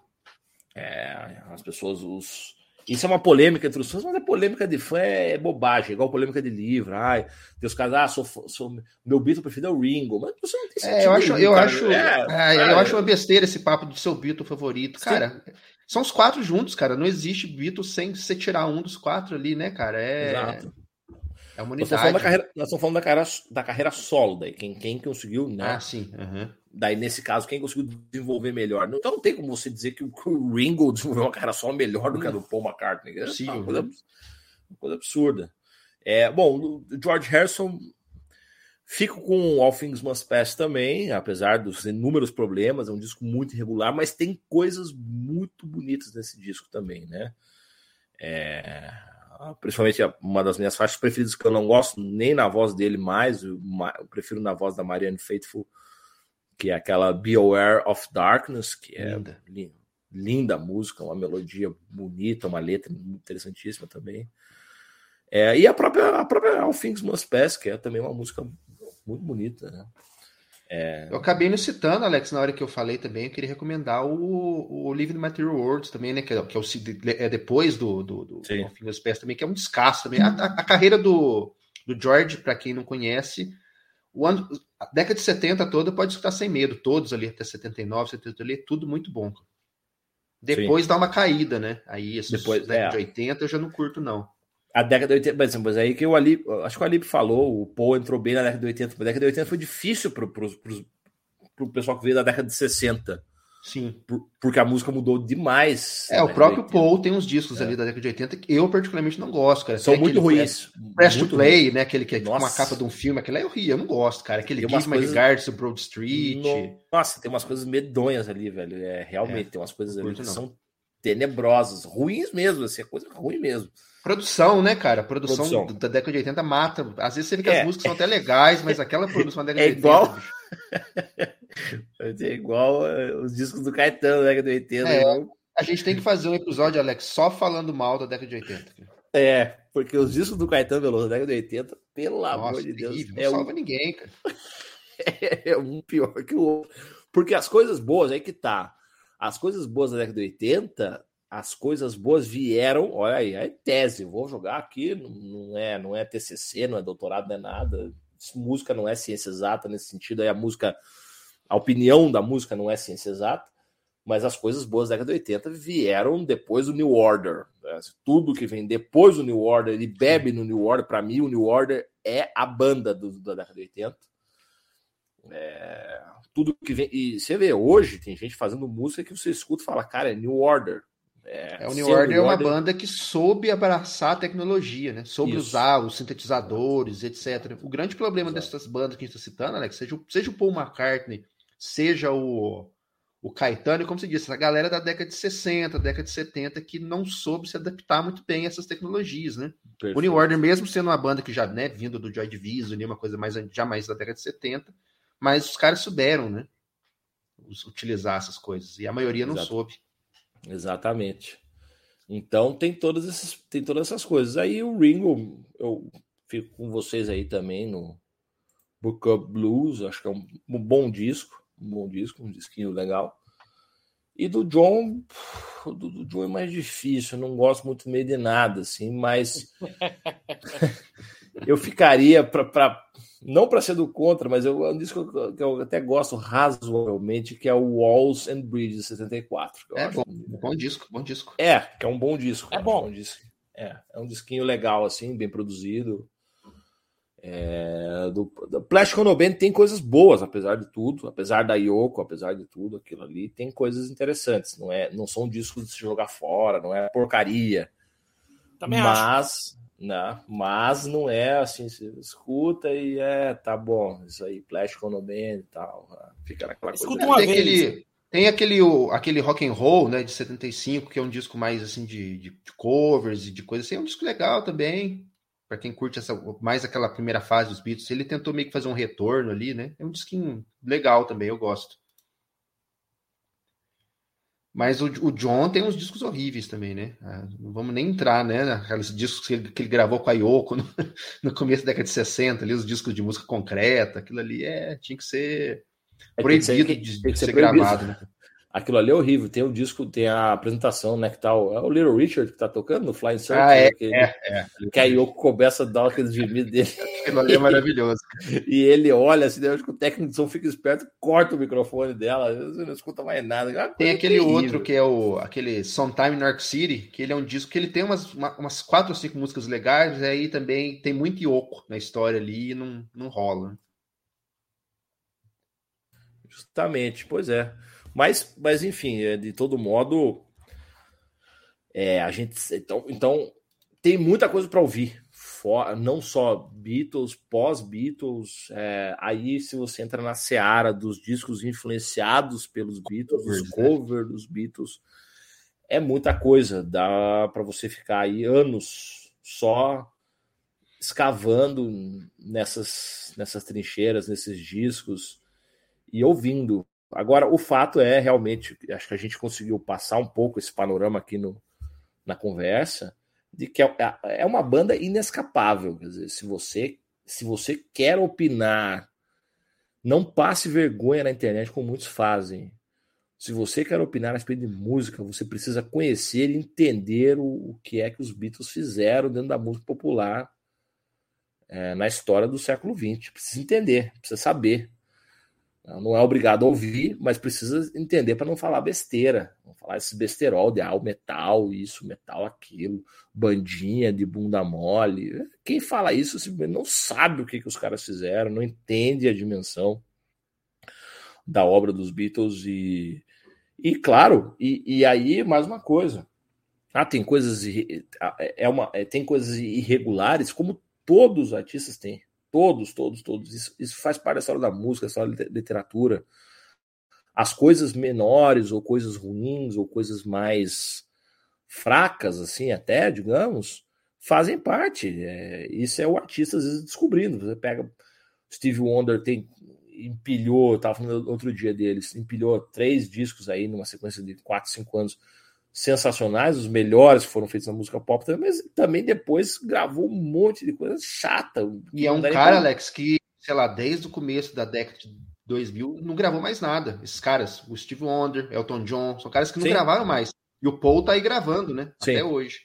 é, as pessoas, os. Isso é uma polêmica entre os fãs, mas a polêmica de fã é, é bobagem, é igual polêmica de livro. Ai, tem os caras, ah, sou, sou, meu Beatle preferido é o Ringo, mas você não tem é, eu acho, eu, acho, é, é, eu acho uma besteira esse papo do seu Beatle favorito. Cara, Sim. são os quatro juntos, cara. Não existe Beatle sem você tirar um dos quatro ali, né, cara? É. Exato. É uma unidade. Nós estamos falando da carreira, nós estamos falando da carreira, da carreira solo, daí. Quem, quem conseguiu, né? Ah, sim. Uhum. Daí, nesse caso, quem conseguiu desenvolver melhor. Então não tem como você dizer que o Ringo [LAUGHS] desenvolveu uma carreira solo melhor do que a do Paul McCartney. É sim, uma, coisa, uma coisa absurda. É, bom, o George Harrison Fico com All Things Must Pass também, apesar dos inúmeros problemas, é um disco muito irregular, mas tem coisas muito bonitas nesse disco também, né? É, principalmente uma das minhas faixas preferidas que eu não gosto nem na voz dele mais, eu, prefiro na voz da Marianne Faithful, que é aquela Be Aware of Darkness, que é linda, linda música, uma melodia bonita, uma letra interessantíssima também. É, e a própria, a própria All Things Must Pass, que é também uma música muito bonita, né? É... Eu acabei nos citando, Alex, na hora que eu falei também, eu queria recomendar o, o Living Material Worlds também, né? Que é, que é, o, é depois do, do, do Fingers Pass também, que é um descasso também. A, a, a carreira do, do George, para quem não conhece, o ano, a década de 70 toda pode escutar sem medo, todos ali até 79, 70 ali, tudo muito bom. Depois Sim. dá uma caída, né? Aí, esses Depois, década é. de 80 eu já não curto, não a década de 80, mas aí que o Alip, acho que o Alip falou, o Paul entrou bem na década de 80, a década de 80 foi difícil para o pessoal que veio da década de 60. Sim. Por, porque a música mudou demais. É, o próprio Paul tem uns discos é. ali da década de 80 que eu particularmente não gosto, cara. São muito ruins. Press to Play, ruim. né? Aquele que é tipo uma capa de um filme, aquele é horrível, eu não gosto, cara. Aquele Give My coisas... Regards to Broad Street. No... Nossa, tem umas coisas medonhas ali, velho. É, realmente, é. tem umas coisas ali que não. são tenebrosas, ruins mesmo, assim, é coisa ruim mesmo. Produção, né, cara? Produção, produção, da década de 80 mata. Às vezes você vê que é. as músicas são até legais, mas aquela produção da [LAUGHS] década é de 80. Igual... [LAUGHS] é igual eh, os discos do Caetano da década de 80. É, a gente tem que fazer um episódio, Alex, só falando mal da década de 80. É, porque os discos do Caetano Veloso da década de 80, pelo Nossa, amor de Deus. Não é salva um... ninguém, cara. [LAUGHS] É um pior que o outro. Porque as coisas boas, aí que tá. As coisas boas da década de 80 as coisas boas vieram, olha aí, é tese, vou jogar aqui, não é, não é TCC, não é doutorado, não é nada, música não é ciência exata nesse sentido, aí a música, a opinião da música não é ciência exata, mas as coisas boas da década de 80 vieram depois do New Order, né? tudo que vem depois do New Order, ele bebe no New Order, para mim o New Order é a banda do, da década de 80, é, tudo que vem, e você vê, hoje tem gente fazendo música que você escuta e fala, cara, é New Order, é, é, o New Order é uma Order... banda que soube abraçar a tecnologia, né? Soube Isso. usar os sintetizadores, etc. O grande problema Exato. dessas bandas que a gente está citando, Alex, seja, seja o Paul McCartney, seja o, o Caetano, como você disse, a galera da década de 60, década de 70, que não soube se adaptar muito bem a essas tecnologias, né? Perfeito. O New Order, mesmo sendo uma banda que já, né, vindo do Joy Division, uma coisa mais já mais da década de 70, mas os caras souberam, né? Utilizar essas coisas. E a maioria não Exato. soube. Exatamente. Então tem todas essas, tem todas essas coisas. Aí o Ringo, eu fico com vocês aí também no Book of Blues, acho que é um, um bom disco, um bom disco, um disquinho legal. E do John, do, do John é mais difícil, eu não gosto muito meio de nada, assim, mas [LAUGHS] [LAUGHS] eu ficaria para não para ser do contra, mas eu, é um disco que eu até gosto razoavelmente, que é o Walls and Bridges 74. é bom, bom disco, bom disco. É, que é um bom disco. É bom. É um, disco, é, é um disquinho legal, assim, bem produzido. É, do, do Plastic Ono Band tem coisas boas, apesar de tudo, apesar da Yoko, apesar de tudo, aquilo ali tem coisas interessantes. Não é, não são discos de se jogar fora, não é porcaria. Também mas acho. Né? Mas não é assim, você escuta e é, tá bom, isso aí, plástico no bem e tal. Né? Fica naquela escuta coisa. Uma tem, vez. Aquele, tem aquele, o, aquele rock and roll, né, de 75, que é um disco mais assim de, de covers e de coisas assim, é um disco legal também. Para quem curte essa, mais aquela primeira fase dos Beatles, ele tentou meio que fazer um retorno ali, né? É um disquinho legal também, eu gosto. Mas o, o, John tem uns discos horríveis também, né? Ah, não vamos nem entrar, né? Aqueles discos que ele, que ele gravou com a Yoko no, [LAUGHS] no, começo da década de 60, ali, os discos de música concreta, aquilo ali é, tinha que ser é, proibido que ser, de, de ser, ser gravado, né? Aquilo ali é horrível. Tem o disco, tem a apresentação, né? Que tá o, é o Little Richard que tá tocando no Flying Circus. Ah, é, que, é, é. Que a Yoko começa a dar aqueles gemidos dele. [LAUGHS] Aquilo ali é maravilhoso. [LAUGHS] e ele olha assim, acho que o técnico de som fica esperto, corta o microfone dela, você não escuta mais nada. É tem aquele terrível. outro que é o aquele Sometime in York City, que ele é um disco que ele tem umas, umas quatro ou cinco músicas legais, e aí também tem muito Yoko na história ali e não, não rola. Justamente, pois é. Mas, mas enfim, é, de todo modo, é, a gente. Então, então tem muita coisa para ouvir. For, não só Beatles, pós-Beatles. É, aí, se você entra na seara dos discos influenciados pelos Beatles, os né? covers dos Beatles, é muita coisa. Dá para você ficar aí anos só escavando nessas, nessas trincheiras, nesses discos e ouvindo. Agora, o fato é realmente, acho que a gente conseguiu passar um pouco esse panorama aqui no, na conversa, de que é, é uma banda inescapável. Quer dizer, se você, se você quer opinar, não passe vergonha na internet, como muitos fazem. Se você quer opinar a respeito de música, você precisa conhecer e entender o, o que é que os Beatles fizeram dentro da música popular é, na história do século XX. Precisa entender, precisa saber. Não é obrigado a ouvir, mas precisa entender para não falar besteira. Não falar esse besterol de ah, metal, isso, metal, aquilo, bandinha de bunda mole. Quem fala isso não sabe o que, que os caras fizeram, não entende a dimensão da obra dos Beatles e, E claro, e, e aí mais uma coisa. Ah, tem coisas é, é uma é, tem coisas irregulares, como todos os artistas têm. Todos, todos, todos. Isso, isso faz parte da história da música, da história da literatura. As coisas menores, ou coisas ruins, ou coisas mais fracas, assim, até, digamos, fazem parte. É, isso é o artista, às vezes, descobrindo. Você pega. Steve Wonder tem empilhou, estava falando outro dia deles, empilhou três discos aí numa sequência de quatro, cinco anos sensacionais, os melhores que foram feitos na música pop também, mas também depois gravou um monte de coisa chata. E é um cara, pra... Alex, que, sei lá, desde o começo da década de 2000 não gravou mais nada. Esses caras, o Steve Wonder, Elton John, são caras que não Sim. gravaram mais. E o Paul tá aí gravando, né? Sim. Até hoje.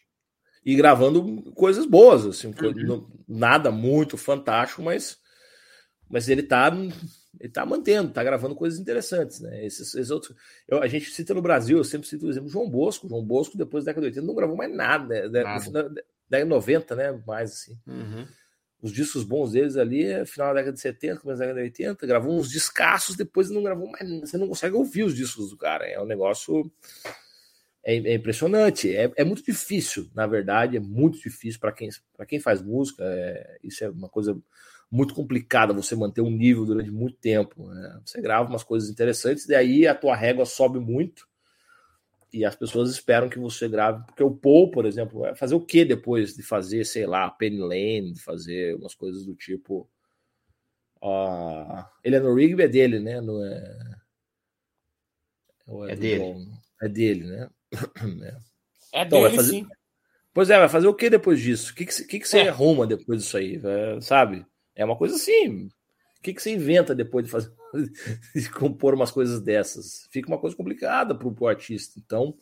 E gravando coisas boas, assim, uhum. nada muito fantástico, mas, mas ele tá ele está mantendo, está gravando coisas interessantes, né? Esses, esses outros, eu, a gente cita no Brasil, eu sempre cito o exemplo João Bosco. João Bosco, depois da década de 80, não gravou mais nada, né? Da, década de 90, né? Mais assim. Uhum. Os discos bons deles ali, é final da década de 70, começo da década de 80, gravou uns descassos, depois não gravou mais. Você não consegue ouvir os discos do cara. É um negócio. É, é impressionante. É, é, muito difícil, na verdade, é muito difícil para quem, quem faz música. É, isso é uma coisa muito complicada você manter um nível durante muito tempo. Né? Você grava umas coisas interessantes, e aí a tua régua sobe muito e as pessoas esperam que você grave. Porque o Paul, por exemplo, vai fazer o que depois de fazer, sei lá, Penny Lane, de fazer umas coisas do tipo. Uh, Eleanor Rigby é dele, né? Não é. é, é dele. É dele, né? É, é então, dele, fazer... sim. Pois é, vai fazer o que depois disso? O que, que, que, que você é. arruma depois disso aí? Sabe? É uma coisa assim. O que, que você inventa depois de fazer [LAUGHS] de compor umas coisas dessas? Fica uma coisa complicada para o artista. Então,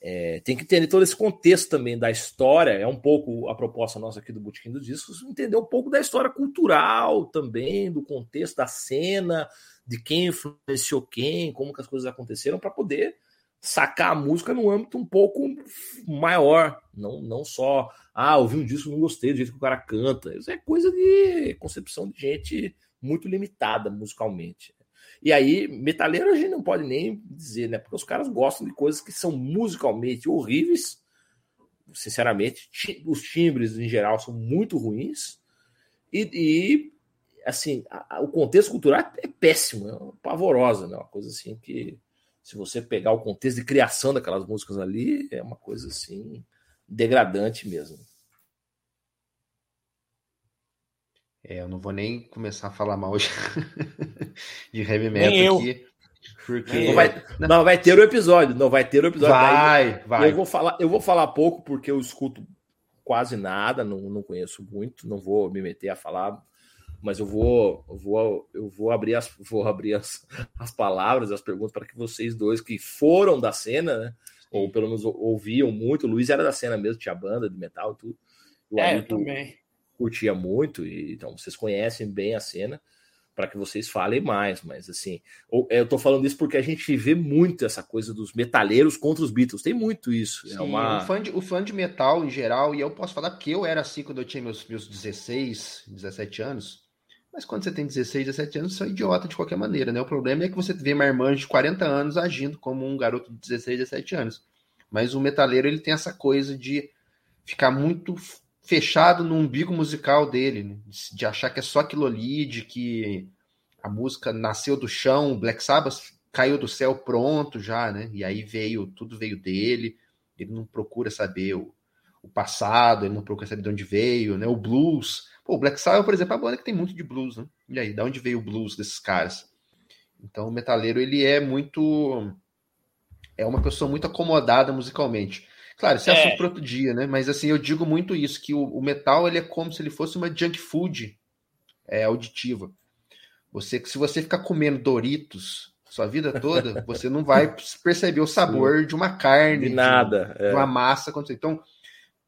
é, tem que entender todo esse contexto também da história. É um pouco a proposta nossa aqui do Botequim dos Discos, entender um pouco da história cultural também, do contexto da cena, de quem influenciou quem, como que as coisas aconteceram, para poder sacar a música num âmbito um pouco maior, não, não só, ah, ouvi um disco, não gostei do jeito que o cara canta. Isso é coisa de concepção de gente muito limitada musicalmente. E aí, metaleiro a gente não pode nem dizer, né? Porque os caras gostam de coisas que são musicalmente horríveis. Sinceramente, os timbres em geral são muito ruins. E, e assim, a, a, o contexto cultural é péssimo, é pavorosa, né? Uma coisa assim que se você pegar o contexto de criação daquelas músicas ali, é uma coisa assim degradante mesmo. É, eu não vou nem começar a falar mal [LAUGHS] de heavy metal aqui. Porque não vai, não vai, ter o episódio, não vai ter o episódio. Vai, daí, vai. Eu vou falar, eu vou falar pouco porque eu escuto quase nada, não, não conheço muito, não vou me meter a falar mas eu vou, eu vou, eu vou abrir as, vou abrir as, as palavras, as perguntas para que vocês dois que foram da cena, né? Ou pelo menos ouviam muito. O Luiz era da cena mesmo, tinha banda de metal, tudo. O é, eu também. Curtia muito, e, então vocês conhecem bem a cena para que vocês falem mais, mas assim, eu tô falando isso porque a gente vê muito essa coisa dos metaleiros contra os Beatles, tem muito isso. É Sim, é uma... o, fã de, o fã de metal em geral, e eu posso falar que eu era assim quando eu tinha meus, meus 16, 17 anos, mas quando você tem 16, 17 anos, você é idiota de qualquer maneira, né? O problema é que você vê uma irmã de 40 anos agindo como um garoto de 16, 17 anos. Mas o metaleiro, ele tem essa coisa de ficar muito fechado no umbigo musical dele, né? de achar que é só aquilo ali, de que a música nasceu do chão, Black Sabbath caiu do céu pronto já, né? E aí veio, tudo veio dele. Ele não procura saber o, o passado, ele não procura saber de onde veio, né? O blues Pô, o Black Sabbath, por exemplo, é uma banda que tem muito de blues, né? E aí, da onde veio o blues desses caras? Então, o metaleiro, ele é muito... É uma pessoa muito acomodada musicalmente. Claro, isso é, é. assunto para outro dia, né? Mas, assim, eu digo muito isso, que o, o, metal, ele é como se ele fosse uma junk food é, auditiva. Você, se você ficar comendo Doritos sua vida toda, [LAUGHS] você não vai perceber o sabor de uma carne, de nada, de, é. de uma massa. Então,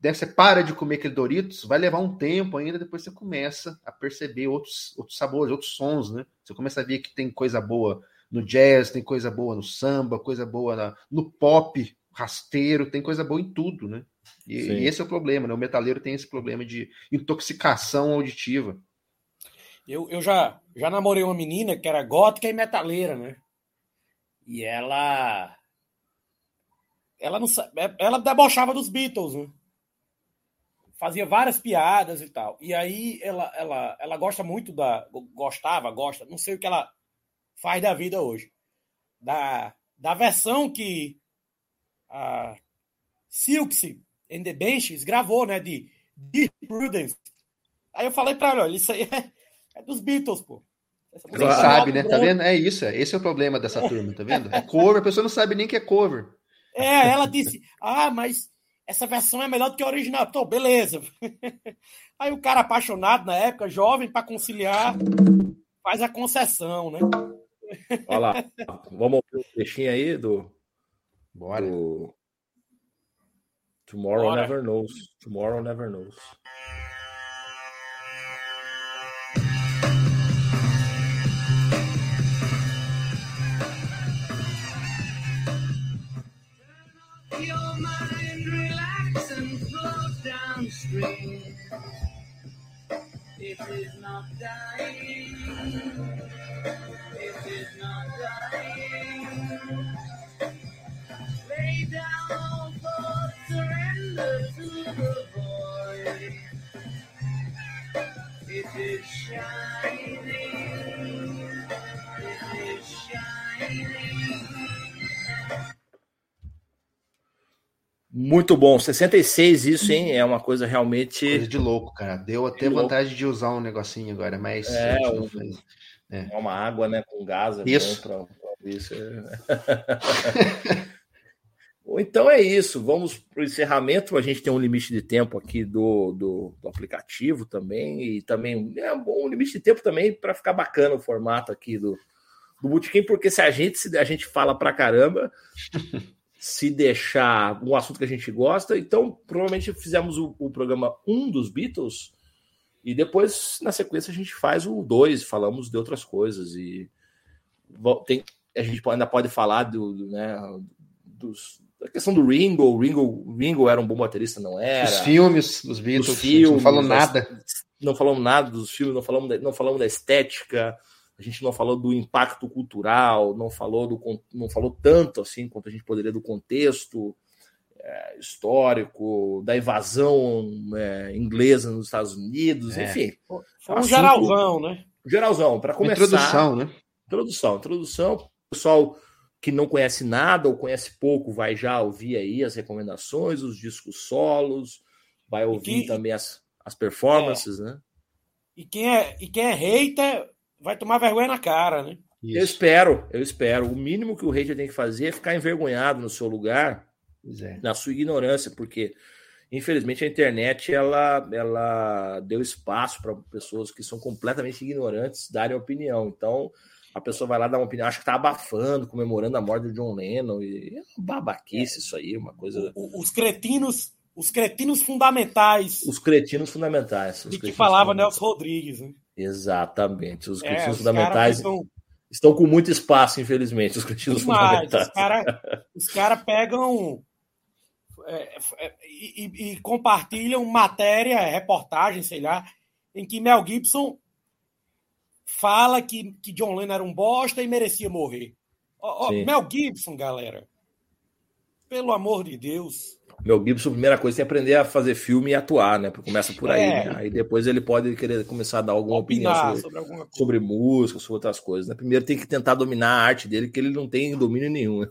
Daí você para de comer aquele Doritos, vai levar um tempo ainda, depois você começa a perceber outros, outros sabores, outros sons, né? Você começa a ver que tem coisa boa no jazz, tem coisa boa no samba, coisa boa na, no pop rasteiro, tem coisa boa em tudo, né? E, e, esse é o problema, né? O metaleiro tem esse problema de intoxicação auditiva. Eu, eu já, já namorei uma menina que era gótica e metaleira, né? E ela. Ela não Ela debochava dos Beatles, né? Fazia várias piadas e tal. E aí ela, ela, ela gosta muito da. Gostava, gosta, não sei o que ela faz da vida hoje. Da, da versão que a Silks and the Benches gravou, né? De Deep Prudence. Aí eu falei para ela, olha, isso aí é, é dos Beatles, pô. Quem é sabe, né? Tá vendo? É isso, é. esse é o problema dessa turma, tá vendo? É cover, a pessoa não sabe nem que é cover. É, ela disse, ah, mas essa versão é melhor do que a original. Então, beleza. [LAUGHS] Aí o cara apaixonado na época, jovem, para conciliar, faz a concessão, né? Olha lá, [LAUGHS] vamos ver um trechinho aí do. Bora. Do... Tomorrow Bora. Never Knows. Tomorrow Never Knows. Downstream. It is not dying. It is not dying. Lay down for surrender to the void. It is shining. Muito bom. 66 isso, hein? É uma coisa realmente. Coisa de louco, cara. Deu até de vontade louco. de usar um negocinho agora, mas. É, um, é. uma água, né? Com gás. É isso. Pra, isso. [LAUGHS] então é isso. Vamos para o encerramento. A gente tem um limite de tempo aqui do, do, do aplicativo também. E também é um bom limite de tempo também para ficar bacana o formato aqui do, do Bootcamp, porque se a gente, se a gente fala pra caramba. [LAUGHS] se deixar um assunto que a gente gosta. Então, provavelmente fizemos o, o programa 1 um dos Beatles e depois, na sequência, a gente faz o 2, falamos de outras coisas. E tem, a gente ainda pode falar do, do né, dos, da questão do Ringo. Ringo, Ringo era um bom baterista, não era? Os filmes dos Beatles, os filmes, não falamos nada. Não falamos nada dos filmes, não falamos da, não falamos da estética a gente não falou do impacto cultural, não falou, do, não falou tanto assim quanto a gente poderia do contexto é, histórico, da invasão é, inglesa nos Estados Unidos, é. enfim. Foi um assunto, geralzão, né? Geralzão, para começar. Introdução, né? Introdução, introdução. O pessoal que não conhece nada ou conhece pouco vai já ouvir aí as recomendações, os discos solos, vai ouvir que, também as, as performances, é. né? E quem é, e quem é hater vai tomar vergonha na cara, né? Isso. Eu espero, eu espero. O mínimo que o hater tem que fazer é ficar envergonhado no seu lugar, é. na sua ignorância, porque infelizmente a internet ela, ela deu espaço para pessoas que são completamente ignorantes darem opinião. Então a pessoa vai lá dar uma opinião, acha que tá abafando, comemorando a morte do John Lennon e é babaquice isso aí, uma coisa. Os cretinos, os cretinos fundamentais. Os cretinos fundamentais. De que falava Nelson Rodrigues, né? Exatamente. Os cretinos é, fundamentais estão... estão com muito espaço, infelizmente, os Demais. fundamentais. Os caras cara pegam é, é, e, e, compartilham matéria, reportagem, sei lá, em que Mel Gibson fala que, que John Lennon era um bosta e merecia morrer. Mel Gibson, galera, pelo amor de Deus, Mel Gibson, a primeira coisa é aprender a fazer filme e atuar, né? Começa por aí. É. Né? Aí depois ele pode querer começar a dar alguma Opinar opinião sobre, sobre, sobre, música, sobre outras coisas. Né? Primeiro tem que tentar dominar a arte dele, que ele não tem domínio nenhum. [LAUGHS]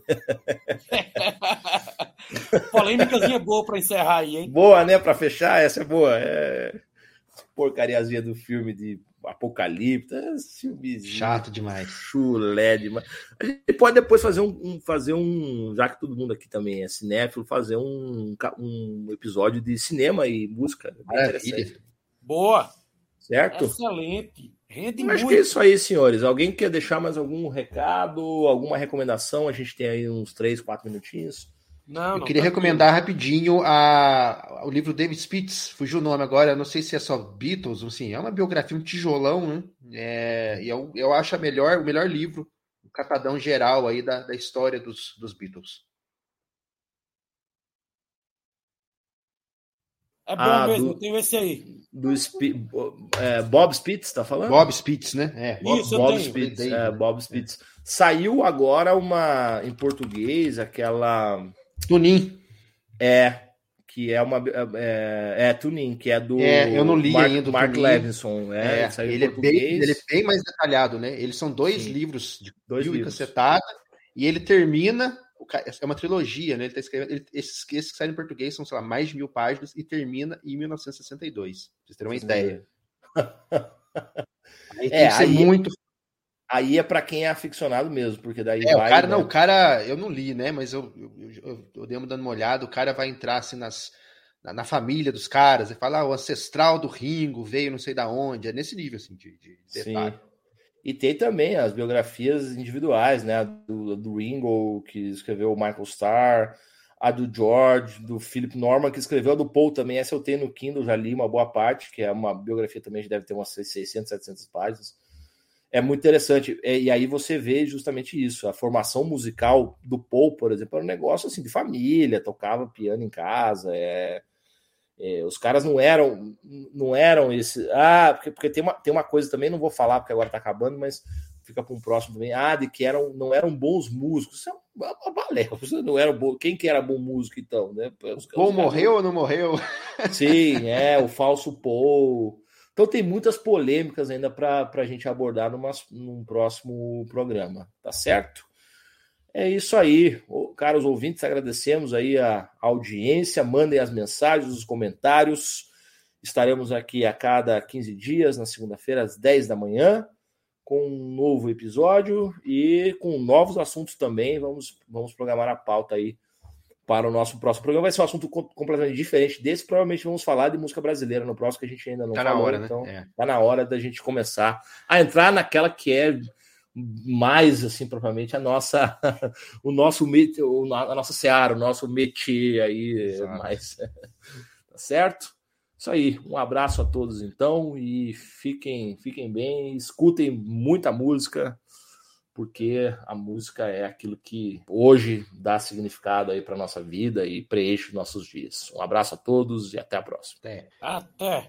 Polêmicazinha boa para encerrar aí, hein? Boa, né? Para fechar, essa é boa. É... Porcariazinha do filme de Apocalipse, filmes chato demais, chulé demais. A gente pode depois fazer um, um, fazer um, já que todo mundo aqui também é cinéfilo, fazer um, um episódio de cinema e música. Boa, certo? Excelente. Rende Acho que é isso aí, senhores. Alguém quer deixar mais algum recado, alguma recomendação? A gente tem aí uns três, quatro minutinhos. Não, eu queria tá recomendar tudo. rapidinho a, o livro David Spitz, fugiu o nome agora, não sei se é só Beatles, assim, é uma biografia, um tijolão, né? É, e eu, eu acho a melhor, o melhor livro, o um catadão geral aí da, da história dos, dos Beatles. É bom ah, mesmo, do, tenho esse aí. Do é, Bob Spitz, tá falando? Bob Spitz, né? É. Bob, Isso, Bob Spitz, é, Bob Spitz. Saiu agora uma em português, aquela. Tunin. É, que é uma. É, é, é Tunin, que é do. É, eu não li Mark, ainda. Mark Tunin. Levinson. É, é ele, é bem, ele é bem mais detalhado, né? Eles são dois Sim. livros de dois livros. cacetada, e ele termina é uma trilogia, né? Ele tá escrevendo. Ele, esses, esses que saem em português são, sei lá, mais de mil páginas e termina em 1962. Pra vocês terem uma ideia. [LAUGHS] aí é, aí, muito. Aí é para quem é aficionado mesmo, porque daí é, vai. O cara, né? não, o cara, eu não li, né? Mas eu, eu, eu, eu dei uma dando uma olhada, o cara vai entrar assim nas. Na, na família dos caras, e fala, ah, o ancestral do Ringo veio não sei da onde, é nesse nível assim de, de detalhe. Sim. E tem também as biografias individuais, né? Do, do Ringo, que escreveu o Michael Starr, a do George, do Philip Norman, que escreveu a do Paul também. Essa eu tenho no Kindle, já li uma boa parte, que é uma biografia também, deve ter umas 600, 700 páginas. É muito interessante. E aí você vê justamente isso. A formação musical do Paul, por exemplo, era um negócio assim de família, tocava piano em casa, é é, os caras não eram, não eram esse. Ah, porque, porque tem, uma, tem uma coisa também, não vou falar porque agora tá acabando, mas fica para um próximo também. Ah, de que eram, não eram bons músicos. Isso é uma balela. Não eram bom, quem que era bom músico então? Né? Os, Paul morreu ou não morreu? Sim, é, o falso Paul. Então tem muitas polêmicas ainda para a gente abordar numa, num próximo programa, tá certo? É isso aí, caros ouvintes, agradecemos aí a audiência, mandem as mensagens, os comentários. Estaremos aqui a cada 15 dias, na segunda-feira, às 10 da manhã, com um novo episódio e com novos assuntos também. Vamos, vamos programar a pauta aí para o nosso próximo programa. Vai ser um assunto completamente diferente desse. Provavelmente vamos falar de música brasileira no próximo, que a gente ainda não tá falou. Na hora, né? Então, é. tá na hora da gente começar a entrar naquela que é mais assim propriamente a nossa [LAUGHS] o nosso a nossa seara, o nosso métier aí Exato. mais [LAUGHS] tá certo? Isso aí, um abraço a todos então e fiquem fiquem bem, escutem muita música, porque a música é aquilo que hoje dá significado aí para nossa vida e preenche nossos dias. Um abraço a todos e até a próxima. Até. Até.